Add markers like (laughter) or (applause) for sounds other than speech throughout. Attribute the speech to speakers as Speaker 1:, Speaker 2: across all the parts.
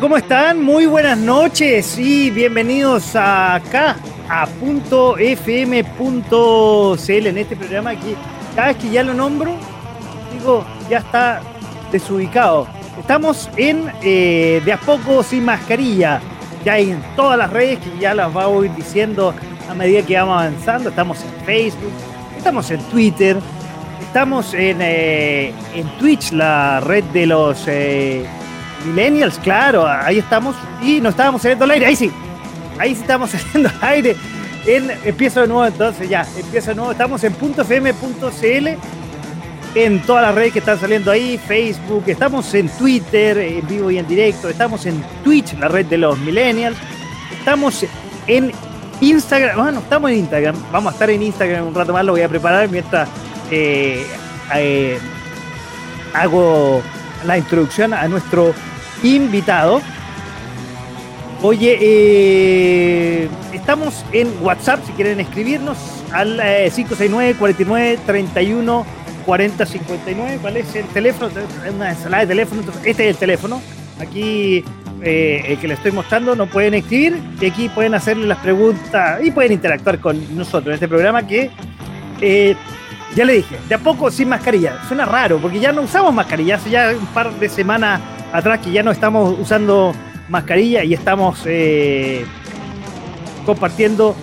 Speaker 1: ¿Cómo están? Muy buenas noches y bienvenidos acá a .fm.cl en este programa que cada vez que ya lo nombro, digo, ya está desubicado. Estamos en eh, De a poco sin mascarilla, ya en todas las redes que ya las voy diciendo a medida que vamos avanzando. Estamos en Facebook, estamos en Twitter, estamos en, eh, en Twitch, la red de los... Eh, Millennials, claro, ahí estamos. Y nos estábamos saliendo al aire, ahí sí. Ahí sí estamos (laughs) saliendo al aire. En, empiezo de nuevo entonces, ya, empiezo de nuevo. Estamos en .fm.cl, en todas las redes que están saliendo ahí, Facebook, estamos en Twitter, en vivo y en directo, estamos en Twitch, la red de los Millennials, estamos en Instagram, bueno, estamos en Instagram, vamos a estar en Instagram un rato más, lo voy a preparar mientras eh, eh, hago la introducción a nuestro invitado. Oye, eh, estamos en WhatsApp si quieren escribirnos al 569 49 31 40 59. ¿Cuál es el teléfono? Una ensalada de teléfono. Este es el teléfono. Aquí eh, el que le estoy mostrando no pueden escribir y aquí pueden hacerle las preguntas y pueden interactuar con nosotros en este programa que eh, ya le dije, de a poco sin mascarilla. Suena raro porque ya no usamos mascarilla. Hace ya un par de semanas atrás que ya no estamos usando mascarilla y estamos eh, compartiendo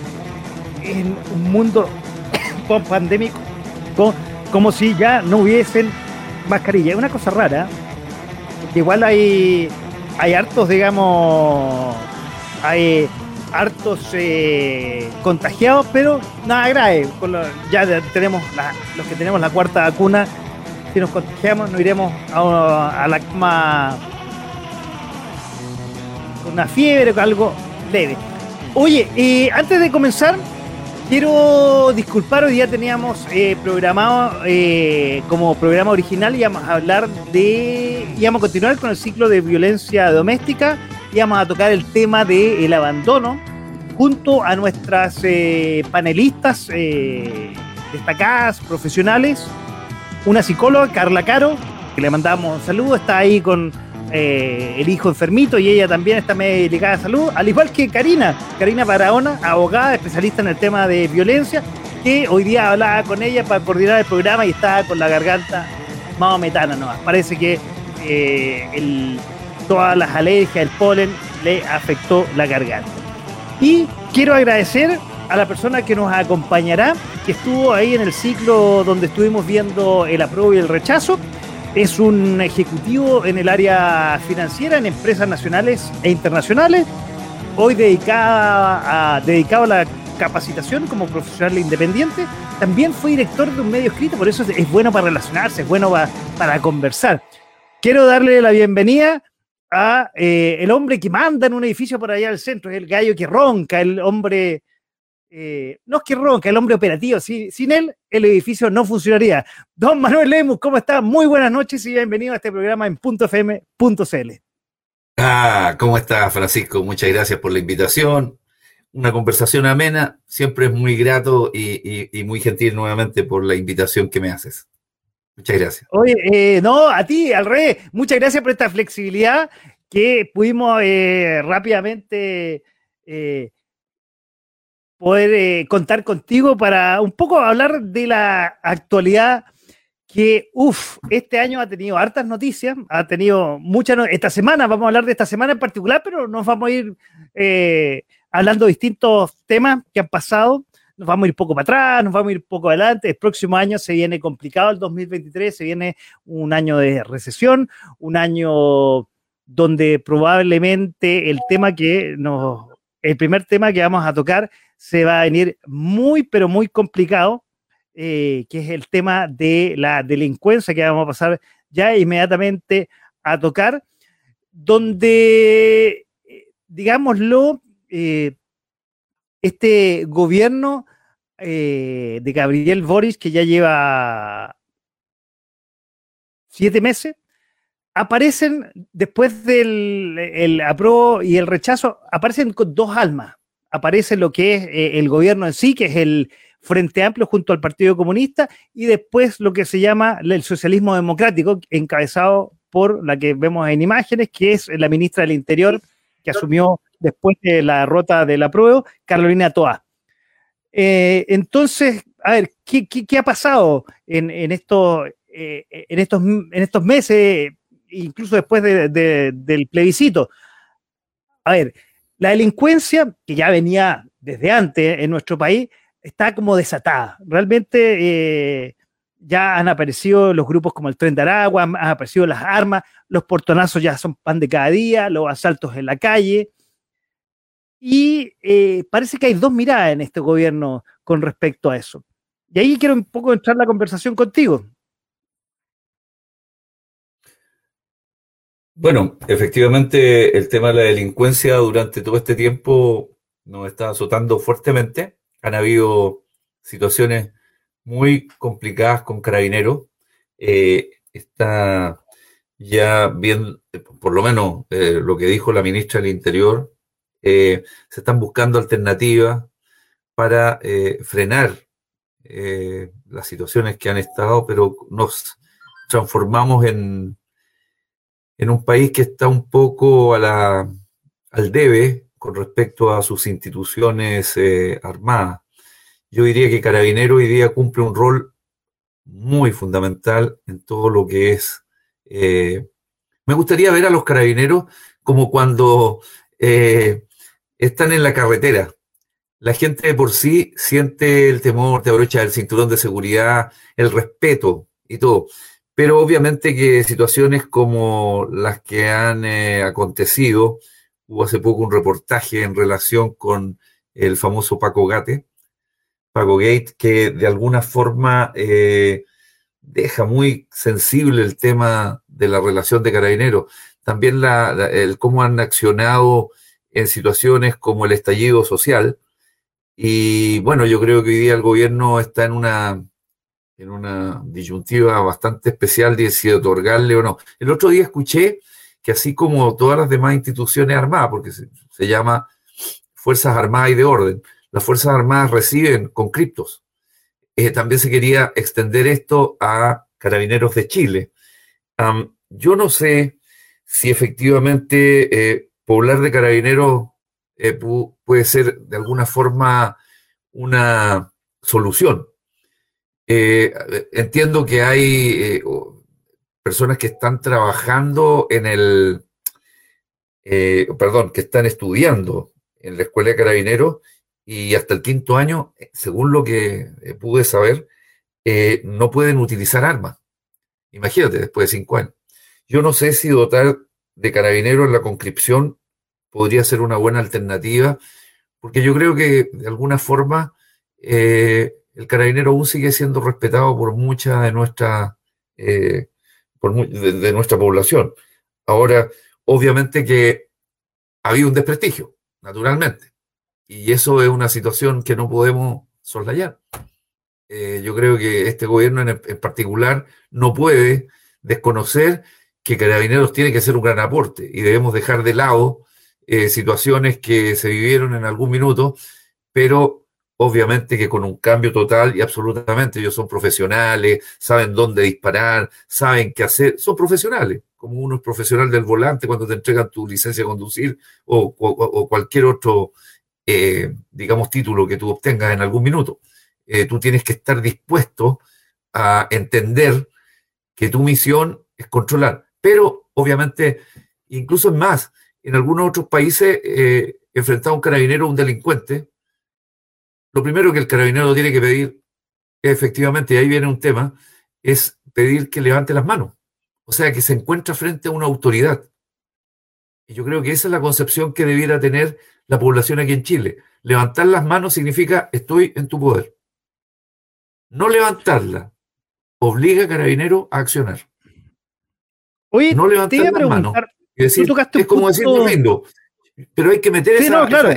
Speaker 1: en un mundo (coughs) pandémico como si ya no hubiesen mascarilla. Es una cosa rara. igual hay, hay hartos, digamos, hay hartos eh, contagiados, pero nada grave. ya tenemos los que tenemos la cuarta vacuna si nos contagiamos, no iremos a, la cama con una fiebre o algo leve. Oye, eh, antes de comenzar, quiero disculpar, hoy día teníamos eh, programado eh, como programa original, íbamos a hablar de, íbamos a continuar con el ciclo de violencia doméstica, íbamos a tocar el tema del abandono, junto a nuestras panelistas destacadas, profesionales, una psicóloga, Carla Caro, que le mandamos un saludo, está ahí con eh, el hijo enfermito y ella también está medio delicada de salud, al igual que Karina, Karina Barahona, abogada, especialista en el tema de violencia, que hoy día hablaba con ella para coordinar el programa y estaba con la garganta más metana no Parece que eh, todas las alergias, el polen, le afectó la garganta. Y quiero agradecer a la persona que nos acompañará, que estuvo ahí en el ciclo donde estuvimos viendo el apruebo y el rechazo. Es un ejecutivo en el área financiera, en empresas nacionales e internacionales, hoy dedicada dedicado a la capacitación como profesional independiente. También fue director de un medio escrito, por eso es, bueno para relacionarse, es bueno para, conversar. Quiero darle la bienvenida a eh, el hombre que manda en un edificio por allá al centro, es el gallo que ronca, el hombre eh, no es que ronca, el hombre operativo, sin él el edificio no funcionaría. Don Manuel Lemus, ¿cómo está? Muy buenas noches y bienvenido a este programa en .fm.cl.
Speaker 2: Ah, ¿cómo está Francisco? Muchas gracias por la invitación. Una conversación amena, siempre es muy grato y, muy gentil nuevamente por la invitación que me haces. Muchas gracias.
Speaker 1: Oye, eh, no, a ti, al rey, muchas gracias por esta flexibilidad que pudimos eh, rápidamente poder eh, contar contigo para un poco hablar de la actualidad que, uff, este año ha tenido hartas noticias, ha tenido muchas, esta semana, vamos a hablar de esta semana en particular, pero nos vamos a ir eh, hablando de distintos temas que han pasado, nos vamos a ir poco para atrás, nos vamos a ir poco adelante, el próximo año se viene complicado, el 2023 se viene un año de recesión, un año donde probablemente el tema que nos, el primer tema que vamos a tocar se va a venir muy, pero muy complicado, eh, que es el tema de la delincuencia que vamos a pasar ya inmediatamente a tocar, donde, eh, digámoslo, este gobierno de Gabriel Boris, que ya lleva siete meses, aparecen después del el apruebo y el rechazo, aparecen con dos almas. Aparece lo que es eh, el gobierno en sí, que es el Frente Amplio junto al Partido Comunista, y después lo que se llama el socialismo democrático, encabezado por la que vemos en imágenes, que es la ministra del Interior, que asumió después de la derrota del apruebo, Carolina Toa. Eh, entonces, a ver, ¿qué, ha pasado en, en, esto, eh, en, estos, en estos meses? Incluso después del plebiscito. A ver, la delincuencia, que ya venía desde antes en nuestro país, está como desatada. Realmente eh, ya han aparecido los grupos como el Tren de Aragua, han, aparecido las armas, los portonazos ya son pan de cada día, los asaltos en la calle. Y eh, parece que hay dos miradas en este gobierno con respecto a eso. Y ahí quiero un poco entrar la conversación contigo.
Speaker 2: Bueno, efectivamente el tema de la delincuencia durante todo este tiempo nos está azotando fuertemente. Han habido situaciones muy complicadas con carabineros. Eh, está ya bien, por lo menos eh, lo que dijo la ministra del Interior, eh, se están buscando alternativas para frenar las situaciones que han estado, pero nos transformamos en en un país que está un poco a la, al debe con respecto a sus instituciones eh, armadas. Yo diría que Carabinero hoy día cumple un rol muy fundamental en todo lo que es... Eh, me gustaría ver a los carabineros como cuando eh, están en la carretera. La gente de por sí siente el temor, te abrocha el cinturón de seguridad, el respeto y todo. Pero obviamente que situaciones como las que han eh, acontecido, hubo hace poco un reportaje en relación con el famoso Paco Gate, Paco Gate, que de alguna forma eh, deja muy sensible el tema de la relación de carabineros. También el cómo han accionado en situaciones como el estallido social. Y bueno, yo creo que hoy día el gobierno está en una en una disyuntiva bastante especial de si otorgarle o no. El otro día escuché que así como todas las demás instituciones armadas, porque se, llama Fuerzas Armadas y de Orden, las Fuerzas Armadas reciben con criptos. Eh, también se quería extender esto a carabineros de Chile. yo no sé si efectivamente eh, poblar de carabineros eh, puede ser de alguna forma una solución. Eh, entiendo que hay eh, personas que están trabajando en el, eh, perdón, que están estudiando en la escuela de carabineros y hasta el quinto año, según lo que pude saber, no pueden utilizar armas. Imagínate, después de cinco años. Yo no sé si dotar de carabineros en la conscripción podría ser una buena alternativa, porque yo creo que de alguna forma el carabinero aún sigue siendo respetado por mucha de nuestra, eh, de, nuestra población. Ahora, obviamente que ha habido un desprestigio, naturalmente, y eso es una situación que no podemos soslayar. Eh, yo creo que este gobierno en, particular no puede desconocer que Carabineros tiene que ser un gran aporte y debemos dejar de lado eh, situaciones que se vivieron en algún minuto, pero obviamente que con un cambio total y absolutamente ellos son profesionales, saben dónde disparar, saben qué hacer, son profesionales, como uno es profesional del volante cuando te entregan tu licencia de conducir o, cualquier otro, eh, digamos, título que tú obtengas en algún minuto. Eh, tú tienes que estar dispuesto a entender que tu misión es controlar, pero obviamente, incluso es más, en algunos otros países, eh, enfrentar a un carabinero o un delincuente, lo primero que el carabinero tiene que pedir, efectivamente, y ahí viene un tema, es pedir que levante las manos. O sea, que se encuentra frente a una autoridad. Y yo creo que esa es la concepción que debiera tener la población aquí en Chile. Levantar las manos significa estoy en tu poder. No levantarla obliga a carabinero a accionar.
Speaker 1: Oye, no levantar las manos.
Speaker 2: es como decir, lindo, Pero hay que meter esa,
Speaker 1: claro.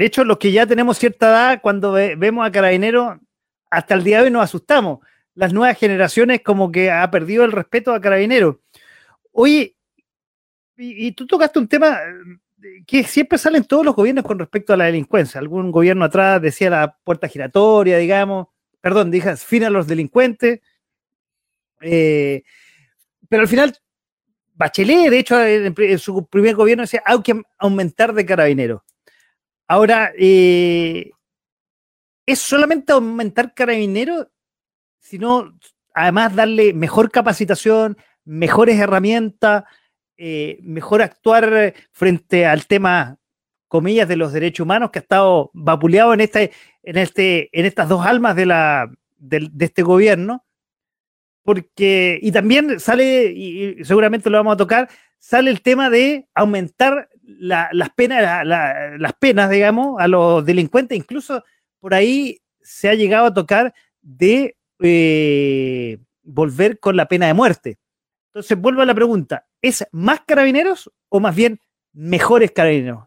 Speaker 1: De hecho, los que ya tenemos cierta edad, cuando vemos a Carabineros, hasta el día de hoy nos asustamos. Las nuevas generaciones como que ha perdido el respeto a Carabineros. Oye, y, tú tocaste un tema eh, que siempre salen todos los gobiernos con respecto a la delincuencia. Algún gobierno atrás decía la puerta giratoria, digamos, perdón, dije fin a los delincuentes. Eh, pero al final, Bachelet, de hecho, en, su primer gobierno decía hay que aumentar de carabineros. Ahora, eh, ¿es solamente aumentar carabineros? Sino, además, darle mejor capacitación, mejores herramientas, eh, mejor actuar frente al tema, comillas, de los derechos humanos que ha estado vapuleado en, este, en, este, en estas dos almas de, la, de, este gobierno. Porque, y también sale, y seguramente lo vamos a tocar, sale el tema de aumentar las penas, las penas, digamos, a los delincuentes. Incluso por ahí se ha llegado a tocar de eh, volver con la pena de muerte. Entonces, vuelvo a la pregunta, ¿es más carabineros o más bien mejores carabineros?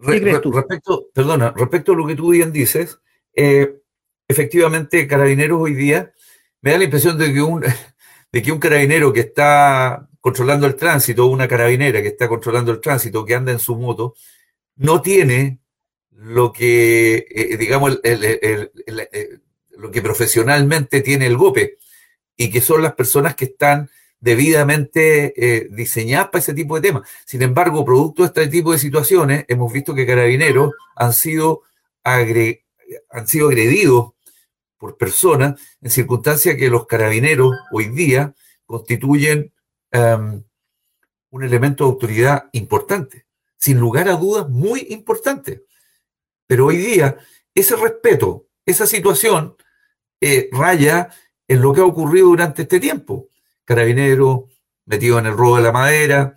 Speaker 2: ¿Qué crees tú? Respecto, perdona, respecto a lo que tú bien dices, eh, efectivamente, carabineros hoy día, me da la impresión de que un, (laughs) de que un carabinero que está controlando el tránsito, una carabinera que está controlando el tránsito, que anda en su moto, no tiene lo que, eh, digamos, eh, lo que profesionalmente tiene el GOPE, y que son las personas que están debidamente eh, diseñadas para ese tipo de temas. Sin embargo, producto de este tipo de situaciones, hemos visto que carabineros han sido, han sido agredidos por personas en circunstancias que los carabineros hoy día constituyen em, un elemento de autoridad importante, sin lugar a dudas muy importante. Pero hoy día ese respeto, esa situación eh, raya en lo que ha ocurrido durante este tiempo carabineros metidos en el robo de la madera,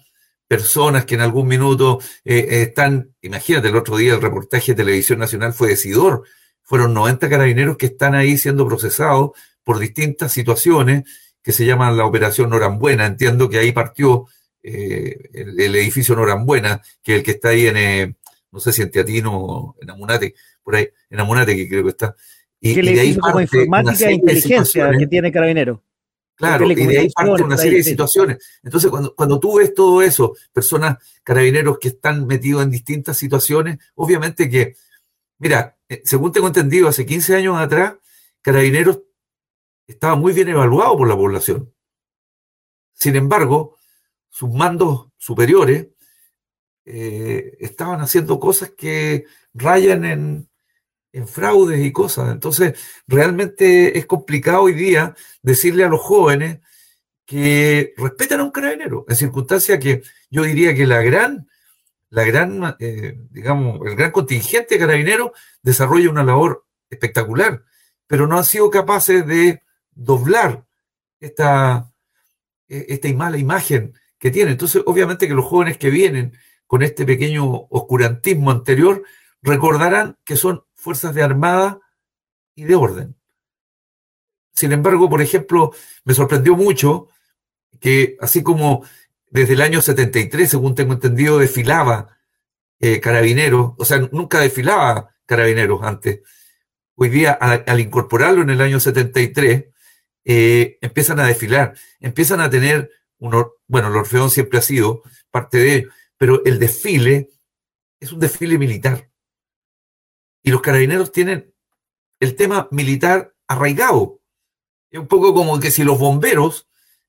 Speaker 2: personas que en algún minuto eh, están, imagínate, el otro día el reportaje de Televisión Nacional fue decidor, fueron 90 carabineros que están ahí siendo procesados por distintas situaciones que se llaman la Operación Norambuena. Entiendo que ahí partió eh, el, edificio Norambuena, que es el que está ahí en, no sé si en Teatino o en Amunate, por ahí, en Amunate que creo que está.
Speaker 1: Y, de ahí como informática e inteligencia que tiene Carabineros.
Speaker 2: Claro, y de ahí parte una serie de situaciones. Entonces, cuando, cuando tú ves todo eso, personas, carabineros que están metidos en distintas situaciones, obviamente que, mira, eh, según tengo entendido, hace 15 años atrás, carabineros estaba muy bien evaluado por la población. Sin embargo, sus mandos superiores eh, estaban haciendo cosas que rayan en, en fraudes y cosas. Entonces, realmente es complicado hoy día decirle a los jóvenes que respeten a un carabinero, en circunstancias que yo diría que la gran, la gran, eh, digamos, el gran contingente de carabineros desarrolla una labor espectacular, pero no han sido capaces de doblar esta, e, esta mala imagen que tiene. Entonces, obviamente que los jóvenes que vienen con este pequeño oscurantismo anterior recordarán que son fuerzas de armada y de orden. Sin embargo, por ejemplo, me sorprendió mucho que así como desde el año 73, según tengo entendido, desfilaba eh, carabineros, o sea, nunca desfilaba carabineros antes. Hoy día, al, incorporarlo en el año 73, eh, empiezan a desfilar, empiezan a tener, uno, bueno, el Orfeón siempre ha sido parte de ello, pero el desfile es un desfile militar. Y los carabineros tienen el tema militar arraigado. Es un poco como que si los bomberos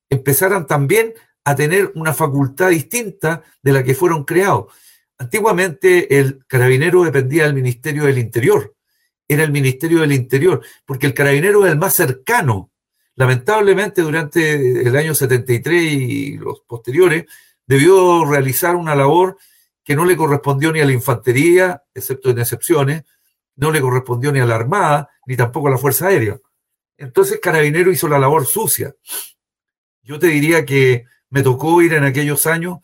Speaker 2: empezaran también a tener una facultad distinta de la que fueron creados. Antiguamente el carabinero dependía del Ministerio del Interior, era el Ministerio del Interior, porque el carabinero es el más cercano. Lamentablemente durante el año 73 y los posteriores debió realizar una labor que no le correspondió ni a la infantería, excepto en excepciones, no le correspondió ni a la Armada, ni tampoco a la Fuerza Aérea. Entonces Carabinero hizo la labor sucia. Yo te diría que me tocó ir en aquellos años,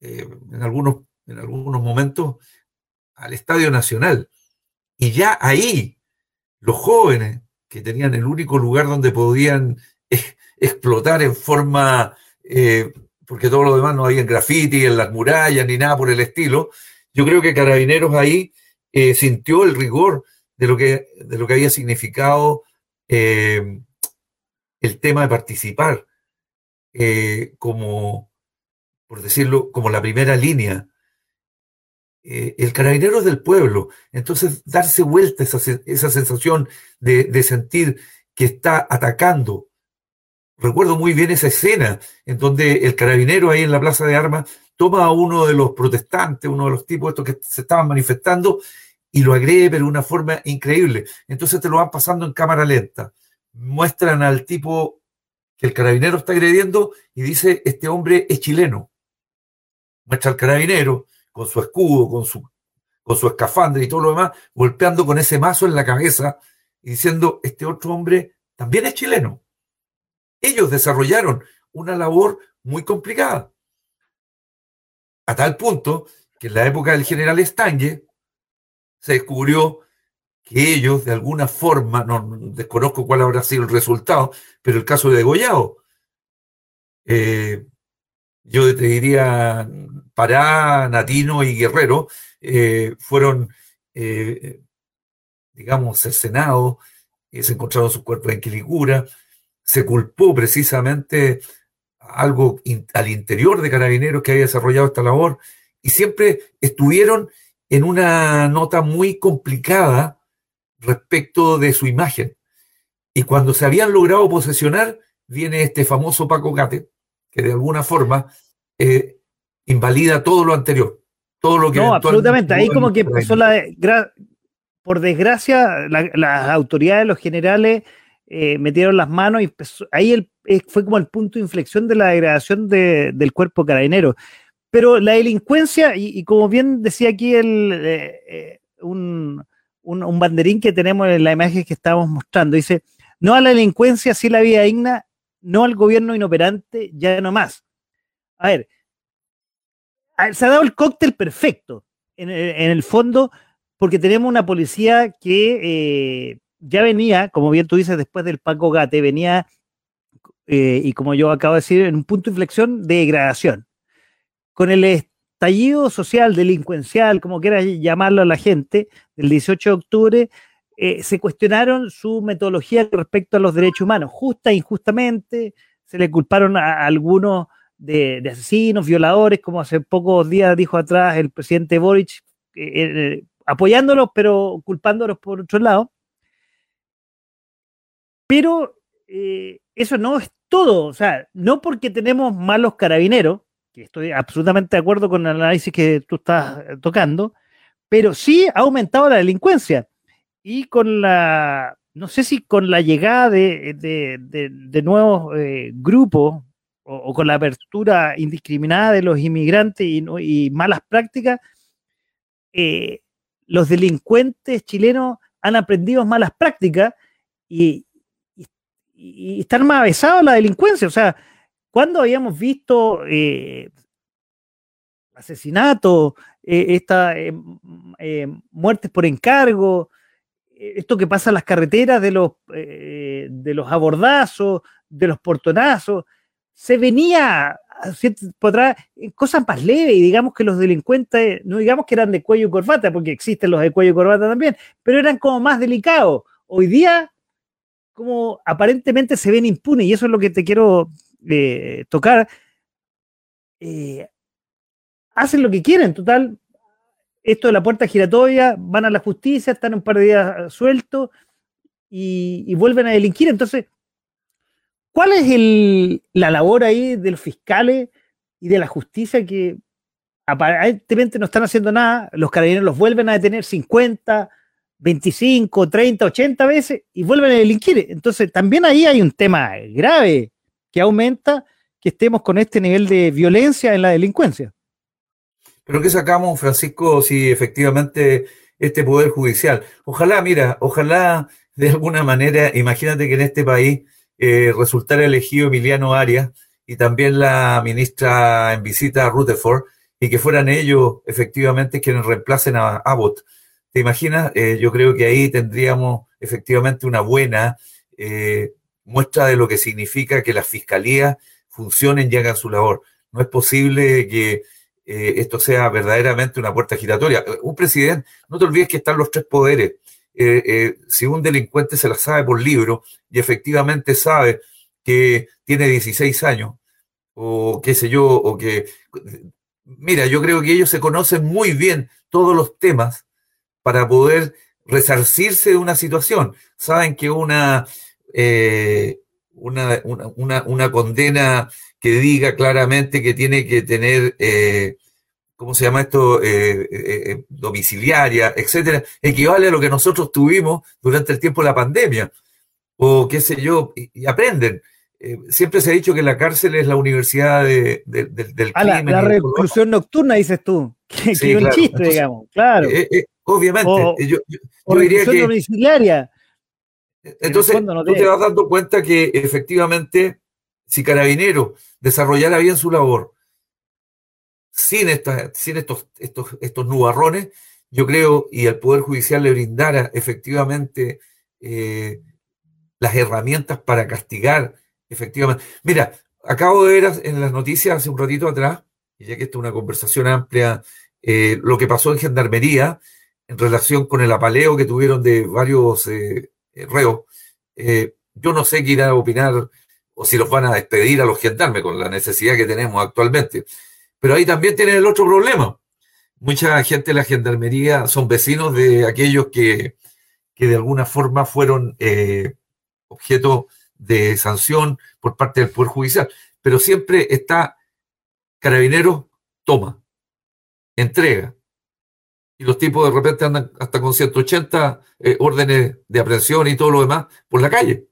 Speaker 2: eh, en, algunos, en algunos momentos, al Estadio Nacional. Y ya ahí, los jóvenes que tenían el único lugar donde podían explotar en forma, eh, porque todo lo demás no había en graffiti, en las murallas, ni nada por el estilo. Yo creo que Carabineros ahí eh, sintió el rigor de lo que, de lo que había significado eh, el tema de participar como, por decirlo, como la primera línea. El carabinero del pueblo. Entonces, darse vuelta esa, esa sensación de, de sentir que está atacando recuerdo muy bien esa escena en donde el carabinero ahí en la plaza de armas toma a uno de los protestantes, uno de los tipos estos que se estaban manifestando y lo agrede pero de una forma increíble. Entonces te lo van pasando en cámara lenta. Muestran al tipo que el carabinero está agrediendo y dice, este hombre es chileno. Muestra al carabinero con su escudo, con su, con su escafandra y todo lo demás, golpeando con ese mazo en la cabeza y diciendo, este otro hombre también es chileno. Ellos desarrollaron una labor muy complicada. A tal punto que en la época del general Estangue se descubrió que ellos, de alguna forma, no, desconozco cuál habrá sido el resultado, pero el caso de Degollado, eh, yo te diría, Pará, Natino y Guerrero eh, fueron, eh, digamos, cercenados, se encontraron sus cuerpos en Quilicura, se culpó precisamente algo al interior de Carabineros que había desarrollado esta labor y siempre estuvieron en una nota muy complicada respecto de su imagen. Y cuando se habían logrado posesionar, viene este famoso Paco Gate, que de alguna forma eh, invalida todo lo anterior. Todo lo que
Speaker 1: no, absolutamente. Ahí como que empezó la. Por desgracia, las autoridades, los generales, eh, metieron las manos y ahí eh, fue como el punto de inflexión de la degradación del cuerpo carabinero. Pero la delincuencia, y, como bien decía aquí el, eh, un, banderín que tenemos en la imagen que estábamos mostrando, dice, no a la delincuencia, sí la vida digna, no al gobierno inoperante, ya no más. A ver, se ha dado el cóctel perfecto, en, el fondo, porque tenemos una policía que ya venía, como bien tú dices, después del Paco Gate, venía, eh, y como yo acabo de decir, en un punto de inflexión de degradación. Con el estallido social, delincuencial, como quieras llamarlo a la gente, del 18 de octubre, eh, se cuestionaron su metodología respecto a los derechos humanos, justa e injustamente, se le culparon a, algunos de, asesinos, violadores, como hace pocos días dijo atrás el presidente Boric, eh, apoyándolos, pero culpándolos por otro lado. Pero eh, eso no es todo, o sea, no porque tenemos malos carabineros, que estoy absolutamente de acuerdo con el análisis que tú estás eh, tocando, pero sí ha aumentado la delincuencia. Y con la, no sé si con la llegada de, nuevos eh, grupos o, con la apertura indiscriminada de los inmigrantes y, malas prácticas, los delincuentes chilenos han aprendido malas prácticas y, están más avesados a la delincuencia. O sea, ¿cuándo habíamos visto eh, asesinatos, eh, eh, muertes por encargo, esto que pasa en las carreteras de los, de los abordazos, de los portonazos? Se venía por atrás cosas más leves y digamos que los delincuentes, no digamos que eran de cuello y corbata, porque existen los de cuello y corbata también, pero eran como más delicados. Hoy día como aparentemente se ven impunes, y eso es lo que te quiero eh, tocar, eh, hacen lo que quieren, total, esto de la puerta giratoria, van a la justicia, están un par de días sueltos y, vuelven a delinquir. Entonces, ¿cuál es la labor ahí de los fiscales y de la justicia que aparentemente no están haciendo nada? Los carabineros los vuelven a detener 50, 25, 30, 80 veces y vuelven a delinquir. Entonces, también ahí hay un tema grave que aumenta que estemos con este nivel de violencia en la delincuencia.
Speaker 2: Pero ¿qué sacamos, Francisco, si efectivamente este Poder Judicial? Ojalá, mira, ojalá de alguna manera, imagínate que en este país eh, resultara elegido Emiliano Arias y también la ministra en visita a Rutherford y que fueran ellos efectivamente quienes reemplacen a Abbott ¿Te imaginas? Eh, yo creo que ahí tendríamos efectivamente una buena eh, muestra de lo que significa que las fiscalías funcionen y hagan su labor. no es posible que eh, esto sea verdaderamente una puerta giratoria. Un presidente, no te olvides que están los tres poderes. Si un delincuente se la sabe por libro y efectivamente sabe que tiene 16 años, o qué sé yo, o que... Mira, yo creo que ellos se conocen muy bien todos los temas para poder resarcirse de una situación. Saben que una, eh, una, una, una, condena que diga claramente que tiene que tener, eh, ¿cómo se llama esto? Eh, domiciliaria, etcétera, equivale a lo que nosotros tuvimos durante el tiempo de la pandemia. O qué sé yo, y aprenden. Eh, siempre se ha dicho que la cárcel es la universidad de, del
Speaker 1: ah, crimen. La, reclusión nocturna, dices tú. (laughs) Que, es un chiste, digamos, claro.
Speaker 2: Eh, eh, obviamente.
Speaker 1: O, yo, diría que. domiciliaria.
Speaker 2: Entonces, tú te vas dando cuenta que efectivamente, si Carabinero desarrollara bien su labor, sin, esta, sin estos, estos, estos nubarrones, yo creo, y el Poder Judicial le brindara efectivamente las herramientas para castigar Efectivamente. Mira, acabo de ver en las noticias hace un ratito atrás, y ya que esta es una conversación amplia, eh, lo que pasó en Gendarmería en relación con el apaleo que tuvieron de varios eh, eh, reos. yo no sé qué irá a opinar o si los van a despedir a los gendarmes con la necesidad que tenemos actualmente. Pero ahí también tienen el otro problema. Mucha gente de la gendarmería son vecinos de aquellos que, que de alguna forma fueron objeto de sanción por parte del Poder Judicial, pero siempre está Carabineros toma, entrega. Y los tipos de repente andan hasta con 180 eh, órdenes de aprehensión y todo lo demás por la calle.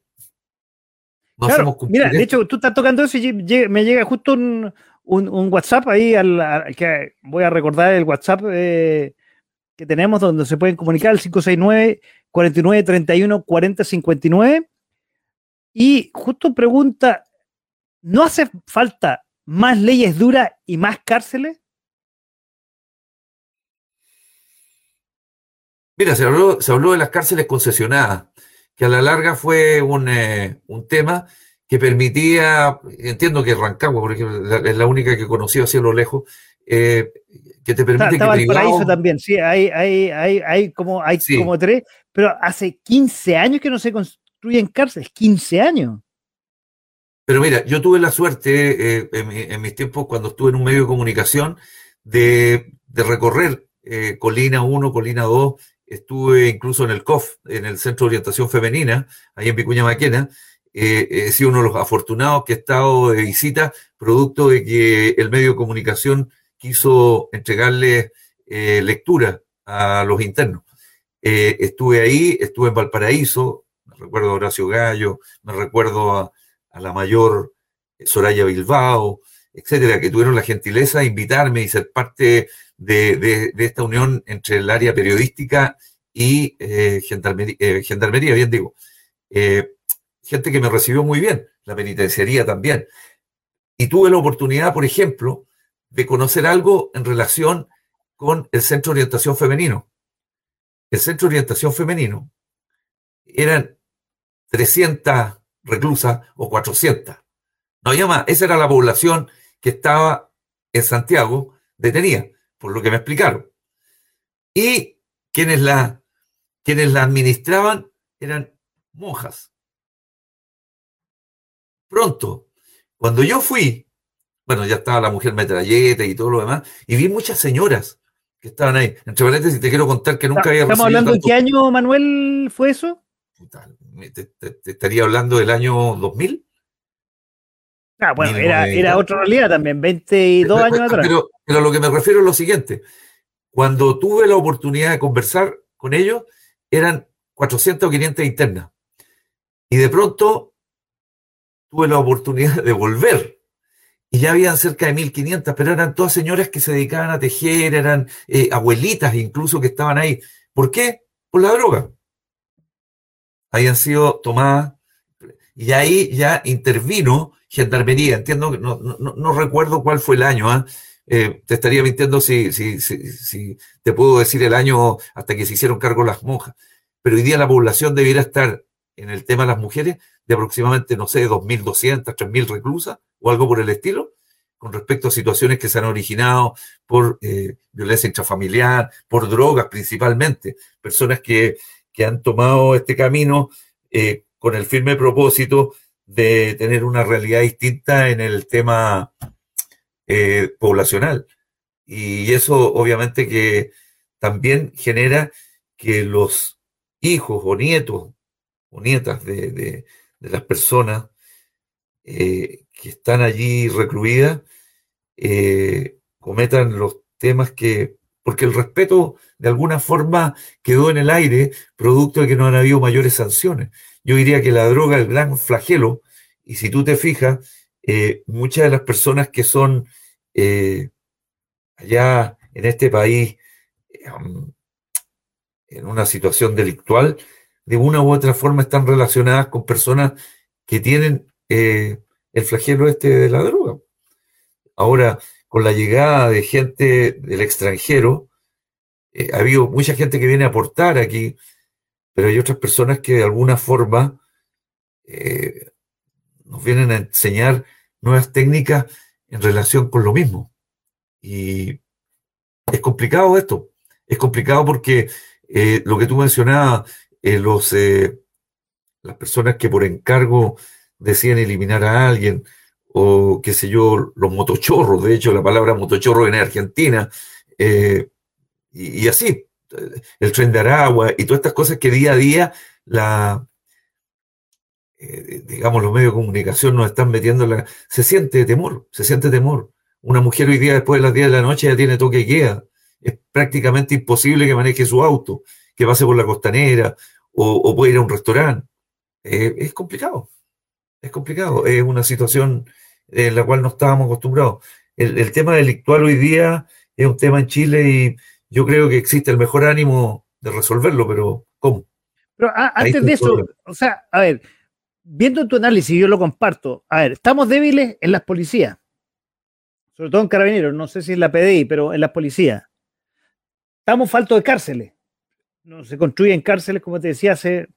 Speaker 1: mira, de hecho, tú estás tocando eso y me llega justo un, WhatsApp ahí, al, que voy a recordar el WhatsApp eh, que tenemos donde se pueden comunicar, el 569 49 31 40 59 y justo pregunta, ¿no hace falta más leyes duras y más cárceles?
Speaker 2: Mira, se habló, se habló de las cárceles concesionadas, que a la larga fue un, eh, tema que permitía, entiendo que Rancagua, por ejemplo, es la única que conocí hacia lo lejos, eh, que te permite
Speaker 1: Estaba que paraíso también, sí, hay, hay, hay, hay como, hay como tres, pero hace 15 años que no se, en cárceles, 15 años.
Speaker 2: Pero mira, yo tuve la suerte eh, en, mis tiempos, cuando estuve en un medio de comunicación, de, recorrer eh, Colina 1, Colina 2, estuve incluso en el COF, en el Centro de Orientación Femenina, ahí en Picuña Maquena. Eh, he sido uno de los afortunados que he estado de visita, producto de que el medio de comunicación quiso entregarle lectura a los internos. estuve ahí, estuve en Valparaíso, recuerdo a Horacio Gallo, me recuerdo a, la mayor Soraya Bilbao, etcétera, que tuvieron la gentileza de invitarme y ser parte de, esta unión entre el área periodística y eh, eh, gendarmería, bien digo. Eh, gente que me recibió muy bien, la penitenciaría también. Y tuve la oportunidad, por ejemplo, de conocer algo en relación con el Centro de Orientación Femenino. El Centro de Orientación Femenino eran 300 reclusas o 400. No había más. Esa era la población que estaba en Santiago detenida, por lo que me explicaron. Y quienes la, quienes la administraban eran monjas. Pronto, cuando yo fui, bueno, ya estaba la mujer metralleta y todo lo demás, y vi muchas señoras que estaban ahí. Entre paréntesis, te quiero contar que nunca había
Speaker 1: ¿Estamos hablando de qué año, Manuel, fue eso?
Speaker 2: te, estaría hablando del año 2000.
Speaker 1: Ah, bueno, era, era, otra realidad también, 22 años atrás.
Speaker 2: Pero, pero, a lo que me refiero es lo siguiente. Cuando tuve la oportunidad de conversar con ellos, eran 400 o 500 internas. Y de pronto tuve la oportunidad de volver. Y ya habían cerca de 1500, pero eran todas señoras que se dedicaban a tejer, eran eh, abuelitas incluso que estaban ahí. ¿Por qué? Por la droga habían sido tomadas y ahí ya intervino Gendarmería. Entiendo que no, no, recuerdo cuál fue el año. ¿ah? Eh, te estaría mintiendo si, si, si, te puedo decir el año hasta que se hicieron cargo las monjas. Pero hoy día la población debiera estar en el tema de las mujeres de aproximadamente, no sé, 2.200, 3.000 reclusas o algo por el estilo, con respecto a situaciones que se han originado por eh, violencia intrafamiliar, por drogas principalmente, personas que, que han tomado este camino eh, con el firme propósito de tener una realidad distinta en el tema eh, poblacional. Y eso obviamente que también genera que los hijos o nietos o nietas de, de, las personas que están allí recluidas eh, cometan los temas que, porque el respeto de alguna forma quedó en el aire producto de que no han habido mayores sanciones. Yo diría que la droga es el gran flagelo, y si tú te fijas, eh, muchas de las personas que son eh, allá en este país en una situación delictual, de una u otra forma están relacionadas con personas que tienen el flagelo este de la droga. Ahora, con la llegada de gente del extranjero, eh, ha habido mucha gente que viene a aportar aquí, pero hay otras personas que de alguna forma eh, nos vienen a enseñar nuevas técnicas en relación con lo mismo. Y es complicado esto. Es complicado porque eh, lo que tú mencionabas, los, las personas que por encargo deciden eliminar a alguien, o qué sé yo, los motochorros, de hecho la palabra motochorro en Argentina, eh, y, así, el tren de Aragua y todas estas cosas que día a día la, eh, digamos, los medios de comunicación nos están metiendo, la, se siente temor, se siente temor. Una mujer hoy día después de las 10 de la noche ya tiene toque y queda. Es prácticamente imposible que maneje su auto, que pase por la costanera o, o pueda ir a un restaurante. Eh, es complicado, es complicado, es una situación en la cual no estábamos acostumbrados. El, tema delictual hoy día es un tema en Chile y yo creo que existe el mejor ánimo de resolverlo, pero ¿cómo?
Speaker 1: Pero ah, antes de eso, o sea, a ver, viendo tu análisis, yo lo comparto. A ver, estamos débiles en las policías, sobre todo en carabineros, no sé si en la PDI, pero en las policías. Estamos faltos de cárceles. No se construyen cárceles, como te decía, hace